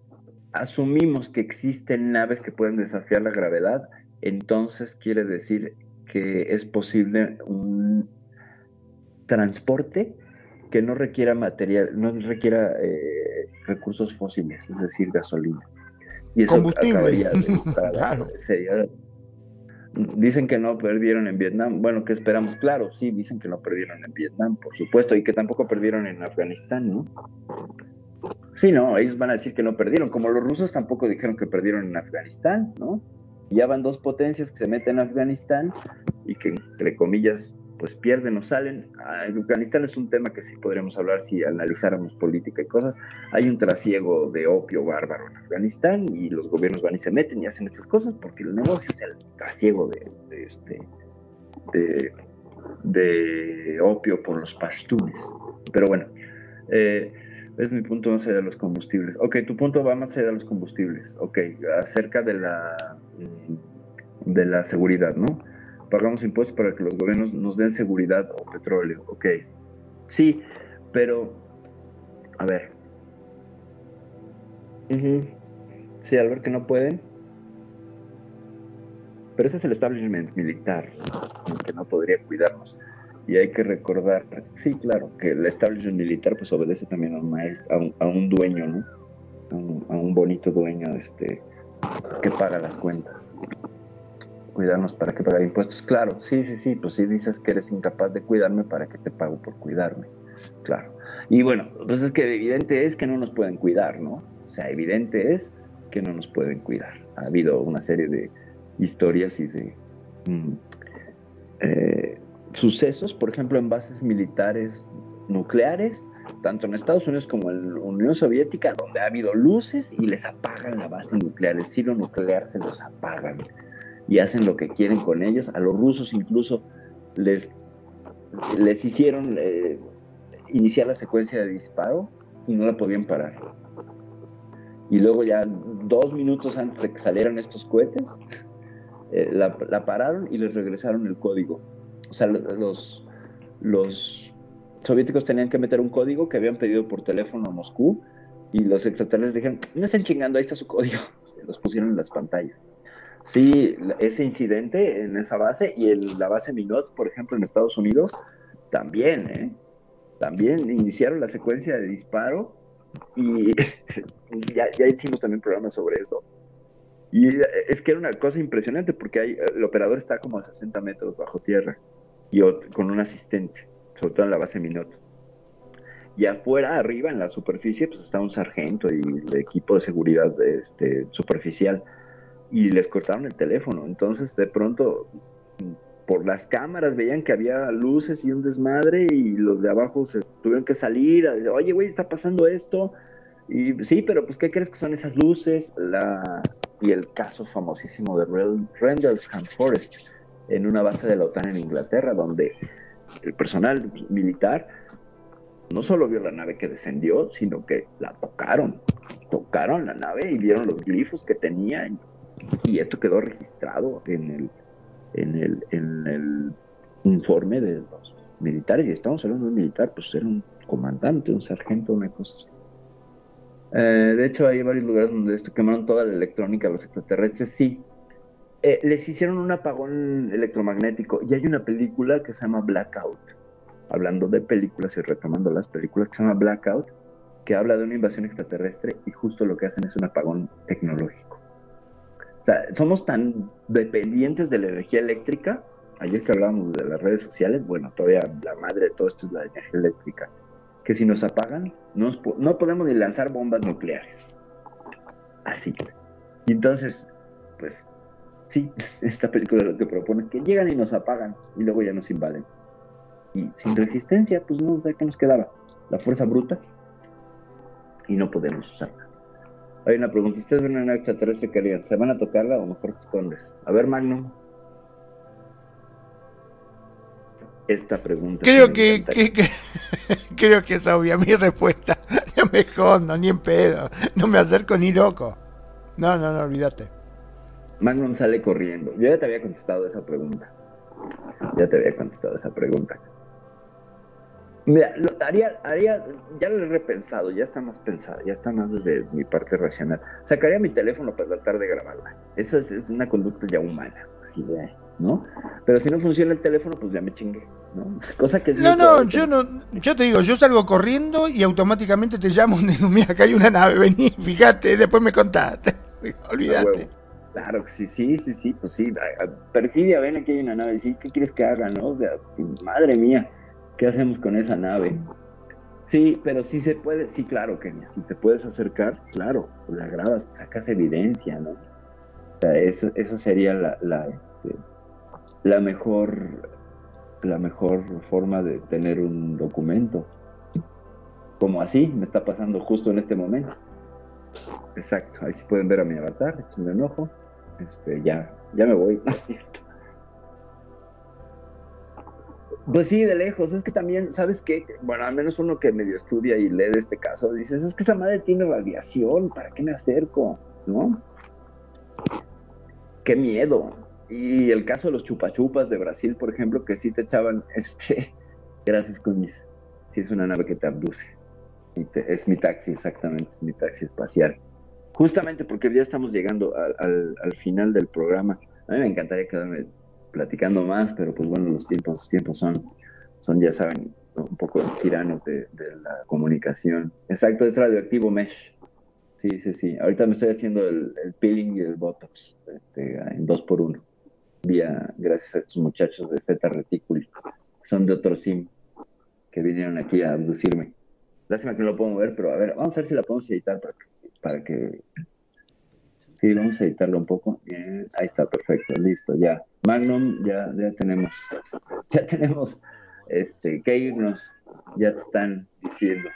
asumimos que existen naves que pueden desafiar la gravedad, entonces quiere decir que es posible un transporte que no requiera material, no requiera eh, recursos fósiles, es decir, gasolina. Y eso Combustible. de, claro. sería, dicen que no perdieron en Vietnam. Bueno, ¿qué esperamos? Claro, sí, dicen que no perdieron en Vietnam, por supuesto, y que tampoco perdieron en Afganistán, ¿no? Sí, no, ellos van a decir que no perdieron, como los rusos tampoco dijeron que perdieron en Afganistán, ¿no? Ya van dos potencias que se meten en Afganistán y que, entre comillas, pues pierden o salen. Ah, Afganistán es un tema que sí podríamos hablar si analizáramos política y cosas. Hay un trasiego de opio bárbaro en Afganistán y los gobiernos van y se meten y hacen estas cosas porque el negocio es el trasiego de, este de, de, opio por los pashtunes. Pero bueno, eh, es mi punto más allá de los combustibles. Ok, tu punto va más allá de los combustibles. Ok, acerca de la de la seguridad, ¿no? Pagamos impuestos para que los gobiernos nos den seguridad o petróleo. Ok, sí, pero, a ver. Uh -huh. Sí, al ver que no pueden. Pero ese es el establishment militar, que no podría cuidarnos. Y hay que recordar, sí, claro, que el establishment militar pues obedece también a un, maestro, a un, a un dueño, ¿no? A un, a un bonito dueño este, que paga las cuentas cuidarnos para que pagar impuestos. Claro, sí, sí, sí, pues si dices que eres incapaz de cuidarme, ¿para qué te pago por cuidarme? Claro. Y bueno, pues es que evidente es que no nos pueden cuidar, ¿no? O sea, evidente es que no nos pueden cuidar. Ha habido una serie de historias y de mm, eh, sucesos, por ejemplo, en bases militares nucleares, tanto en Estados Unidos como en la Unión Soviética, donde ha habido luces y les apagan la base nuclear, el silo nuclear se los apagan y hacen lo que quieren con ellos. A los rusos incluso les, les hicieron eh, iniciar la secuencia de disparo y no la podían parar. Y luego ya dos minutos antes de que salieran estos cohetes, eh, la, la, pararon y les regresaron el código. O sea, los, los soviéticos tenían que meter un código que habían pedido por teléfono a Moscú y los extraterrestres dijeron, no estén chingando, ahí está su código. Los pusieron en las pantallas. Sí, ese incidente en esa base y en la base Minot, por ejemplo, en Estados Unidos, también, ¿eh? También iniciaron la secuencia de disparo y ya, ya hicimos también programas sobre eso. Y es que era una cosa impresionante porque hay, el operador está como a 60 metros bajo tierra y con un asistente, sobre todo en la base Minot. Y afuera, arriba, en la superficie, pues está un sargento y el equipo de seguridad este, superficial y les cortaron el teléfono. Entonces, de pronto, por las cámaras veían que había luces y un desmadre y los de abajo se tuvieron que salir a decir, oye, güey, está pasando esto. Y sí, pero pues, ¿qué crees que son esas luces? La... Y el caso famosísimo de Rendlesham Forest, en una base de la OTAN en Inglaterra, donde el personal militar no solo vio la nave que descendió, sino que la tocaron. Tocaron la nave y vieron los glifos que tenía esto quedó registrado en el, en el, en el informe de los militares, y estamos hablando de un militar, pues era un comandante, un sargento, una cosa así. Eh, de hecho, hay varios lugares donde esto quemaron toda la electrónica, los extraterrestres, sí. Eh, les hicieron un apagón electromagnético y hay una película que se llama Blackout, hablando de películas y retomando las películas que se llama Blackout, que habla de una invasión extraterrestre y justo lo que hacen es un apagón tecnológico. Somos tan dependientes de la energía eléctrica. Ayer que hablábamos de las redes sociales, bueno, todavía la madre de todo esto es la energía eléctrica. Que si nos apagan, no, no podemos ni lanzar bombas nucleares. Así. Y entonces, pues, sí, esta película lo que propone es que llegan y nos apagan y luego ya nos invaden. Y sin resistencia, pues no, ¿qué nos quedaba? La fuerza bruta y no podemos usarla. Hay una pregunta. ¿Ustedes ven una extraterrestre que harían? ¿Se van a tocarla o mejor te escondes? A ver, Magnum. Esta pregunta. Creo que, que- que- creo que es obvia mi respuesta. No me escondo, ni en pedo. No me acerco ni loco. No, no, no, olvídate. Magnum sale corriendo. Yo ya te había contestado esa pregunta. Ya te había contestado esa pregunta. Mira, lo- haría, haría, ya lo he repensado, ya está más pensado, ya está más desde mi parte racional. Sacaría mi teléfono para tratar de grabarla. Eso es, es una conducta ya humana, así de, ¿no? Pero si no funciona el teléfono, pues ya me chingué, ¿no? Cosa que es No, no, yo no, yo te digo, yo salgo corriendo y automáticamente te llamo, digo, mira, acá hay una nave, vení, fíjate, después me contaste. Olvídate. Claro que sí, sí, sí, sí, pues sí. Perfidia, ven aquí hay una nave, sí, ¿qué quieres que haga, no? O sea, madre mía, ¿qué hacemos con esa nave? Sí, pero sí se puede, sí, claro, Kenia, si te puedes acercar, claro, pues la grabas, sacas evidencia, ¿no? O sea, eso, eso sería este, la mejor, la mejor forma de tener un documento. Como así, me está pasando justo en este momento. Exacto, ahí sí pueden ver a mi avatar, échenle un ojo. Este, ya, ya me voy, ¿no es cierto? Pues sí, de lejos, es que también, ¿sabes qué? Bueno, al menos uno que medio estudia y lee de este caso, dices, es que esa madre tiene radiación, ¿para qué me acerco? ¿No? Qué miedo. Y el caso de los chupachupas de Brasil, por ejemplo, que sí te echaban, este, gracias Cuñiz, sí es una nave que te abduce. Y te- es mi taxi, exactamente, es mi taxi espacial. Justamente porque ya estamos llegando al- al final del programa. A mí me encantaría quedarme platicando más, pero pues bueno, los tiempos, los tiempos son, son ya saben, un poco tiranos de, la comunicación. Exacto, es radioactivo mesh. Sí, sí, sí. Ahorita me estoy haciendo el, el peeling y el botox este, en dos por uno. Vía, gracias a estos muchachos de Z Reticuli, que son de otro sim, que vinieron aquí a abducirme. Lástima que no lo puedo mover, pero a ver, vamos a ver si la podemos editar para que, para que... Sí, vamos a editarlo un poco. Bien, ahí está, perfecto, listo, ya. Magnum, ya, ya tenemos, ya tenemos este, que irnos, ya te están diciendo.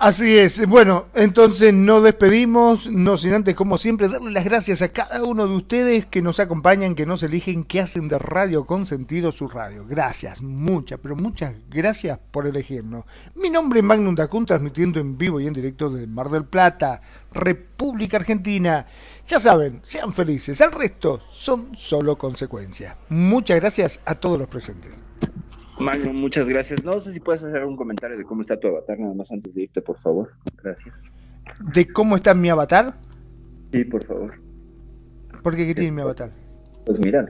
Así es. Bueno, entonces nos despedimos, no sin antes, como siempre, darle las gracias a cada uno de ustedes que nos acompañan, que nos eligen, que hacen de Radio con sentido su radio. Gracias, muchas, pero muchas gracias por elegirnos. Mi nombre es Magnum Dacun, transmitiendo en vivo y en directo desde Mar del Plata, República Argentina. Ya saben, sean felices, el resto son solo consecuencias. Muchas gracias a todos los presentes. Magnum, muchas gracias. No sé si puedes hacer un comentario de cómo está tu avatar, nada más antes de irte, por favor. Gracias. ¿De cómo está mi avatar? Sí, por favor. ¿Por qué qué tiene mi avatar? Pues mira,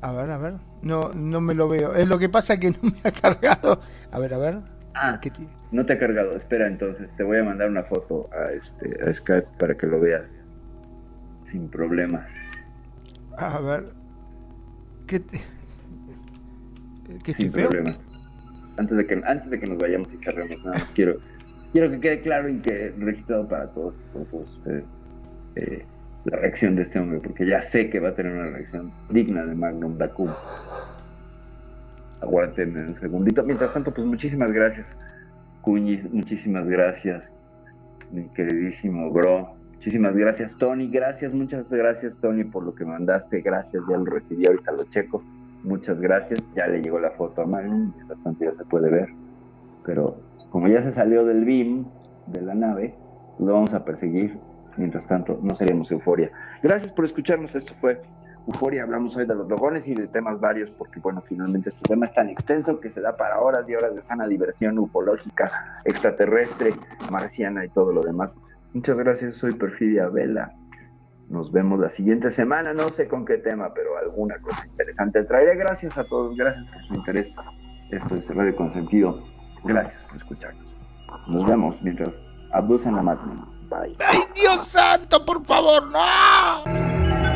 A ver, a ver. No, no me lo veo. Es lo que pasa que no me ha cargado. A ver, a ver. Ah, ¿Qué no te ha cargado. Espera, entonces te voy a mandar una foto a este a Skype para que lo veas sin problemas. A ver. ¿Qué te- ¿Qué sin problemas. Antes de que antes de que nos vayamos y cerremos, nada más quiero quiero que quede claro y que registrado para todos, por todos eh, la reacción de este hombre, porque ya sé que va a tener una reacción digna de Magnum Dacum. Aguántenme un segundito. Mientras tanto, pues muchísimas gracias, Cuñi, muchísimas gracias, mi queridísimo bro. Muchísimas gracias, Tony. Gracias, muchas gracias, Tony, por lo que mandaste. Gracias, ya lo recibí, ahorita lo checo. Muchas gracias. Ya le llegó la foto a Magnum, mientras tanto ya se puede ver. Pero como ya se salió del BIM, de la nave, lo vamos a perseguir. Mientras tanto, no seríamos euforia. Gracias por escucharnos. Esto fue Euforia. Hablamos hoy de los logones y de temas varios, porque, bueno, finalmente este tema es tan extenso que se da para horas y horas de sana diversión ufológica, extraterrestre, marciana y todo lo demás. Muchas gracias. Soy Perfidia Vela. Nos vemos la siguiente semana. No sé con qué tema, pero alguna cosa interesante traeré. Gracias a todos. Gracias por su interés. Esto es Radio Consentido. Gracias por escucharnos. Nos vemos mientras abducen la máquina. Bye. ¡Ay, Dios santo, por favor, no!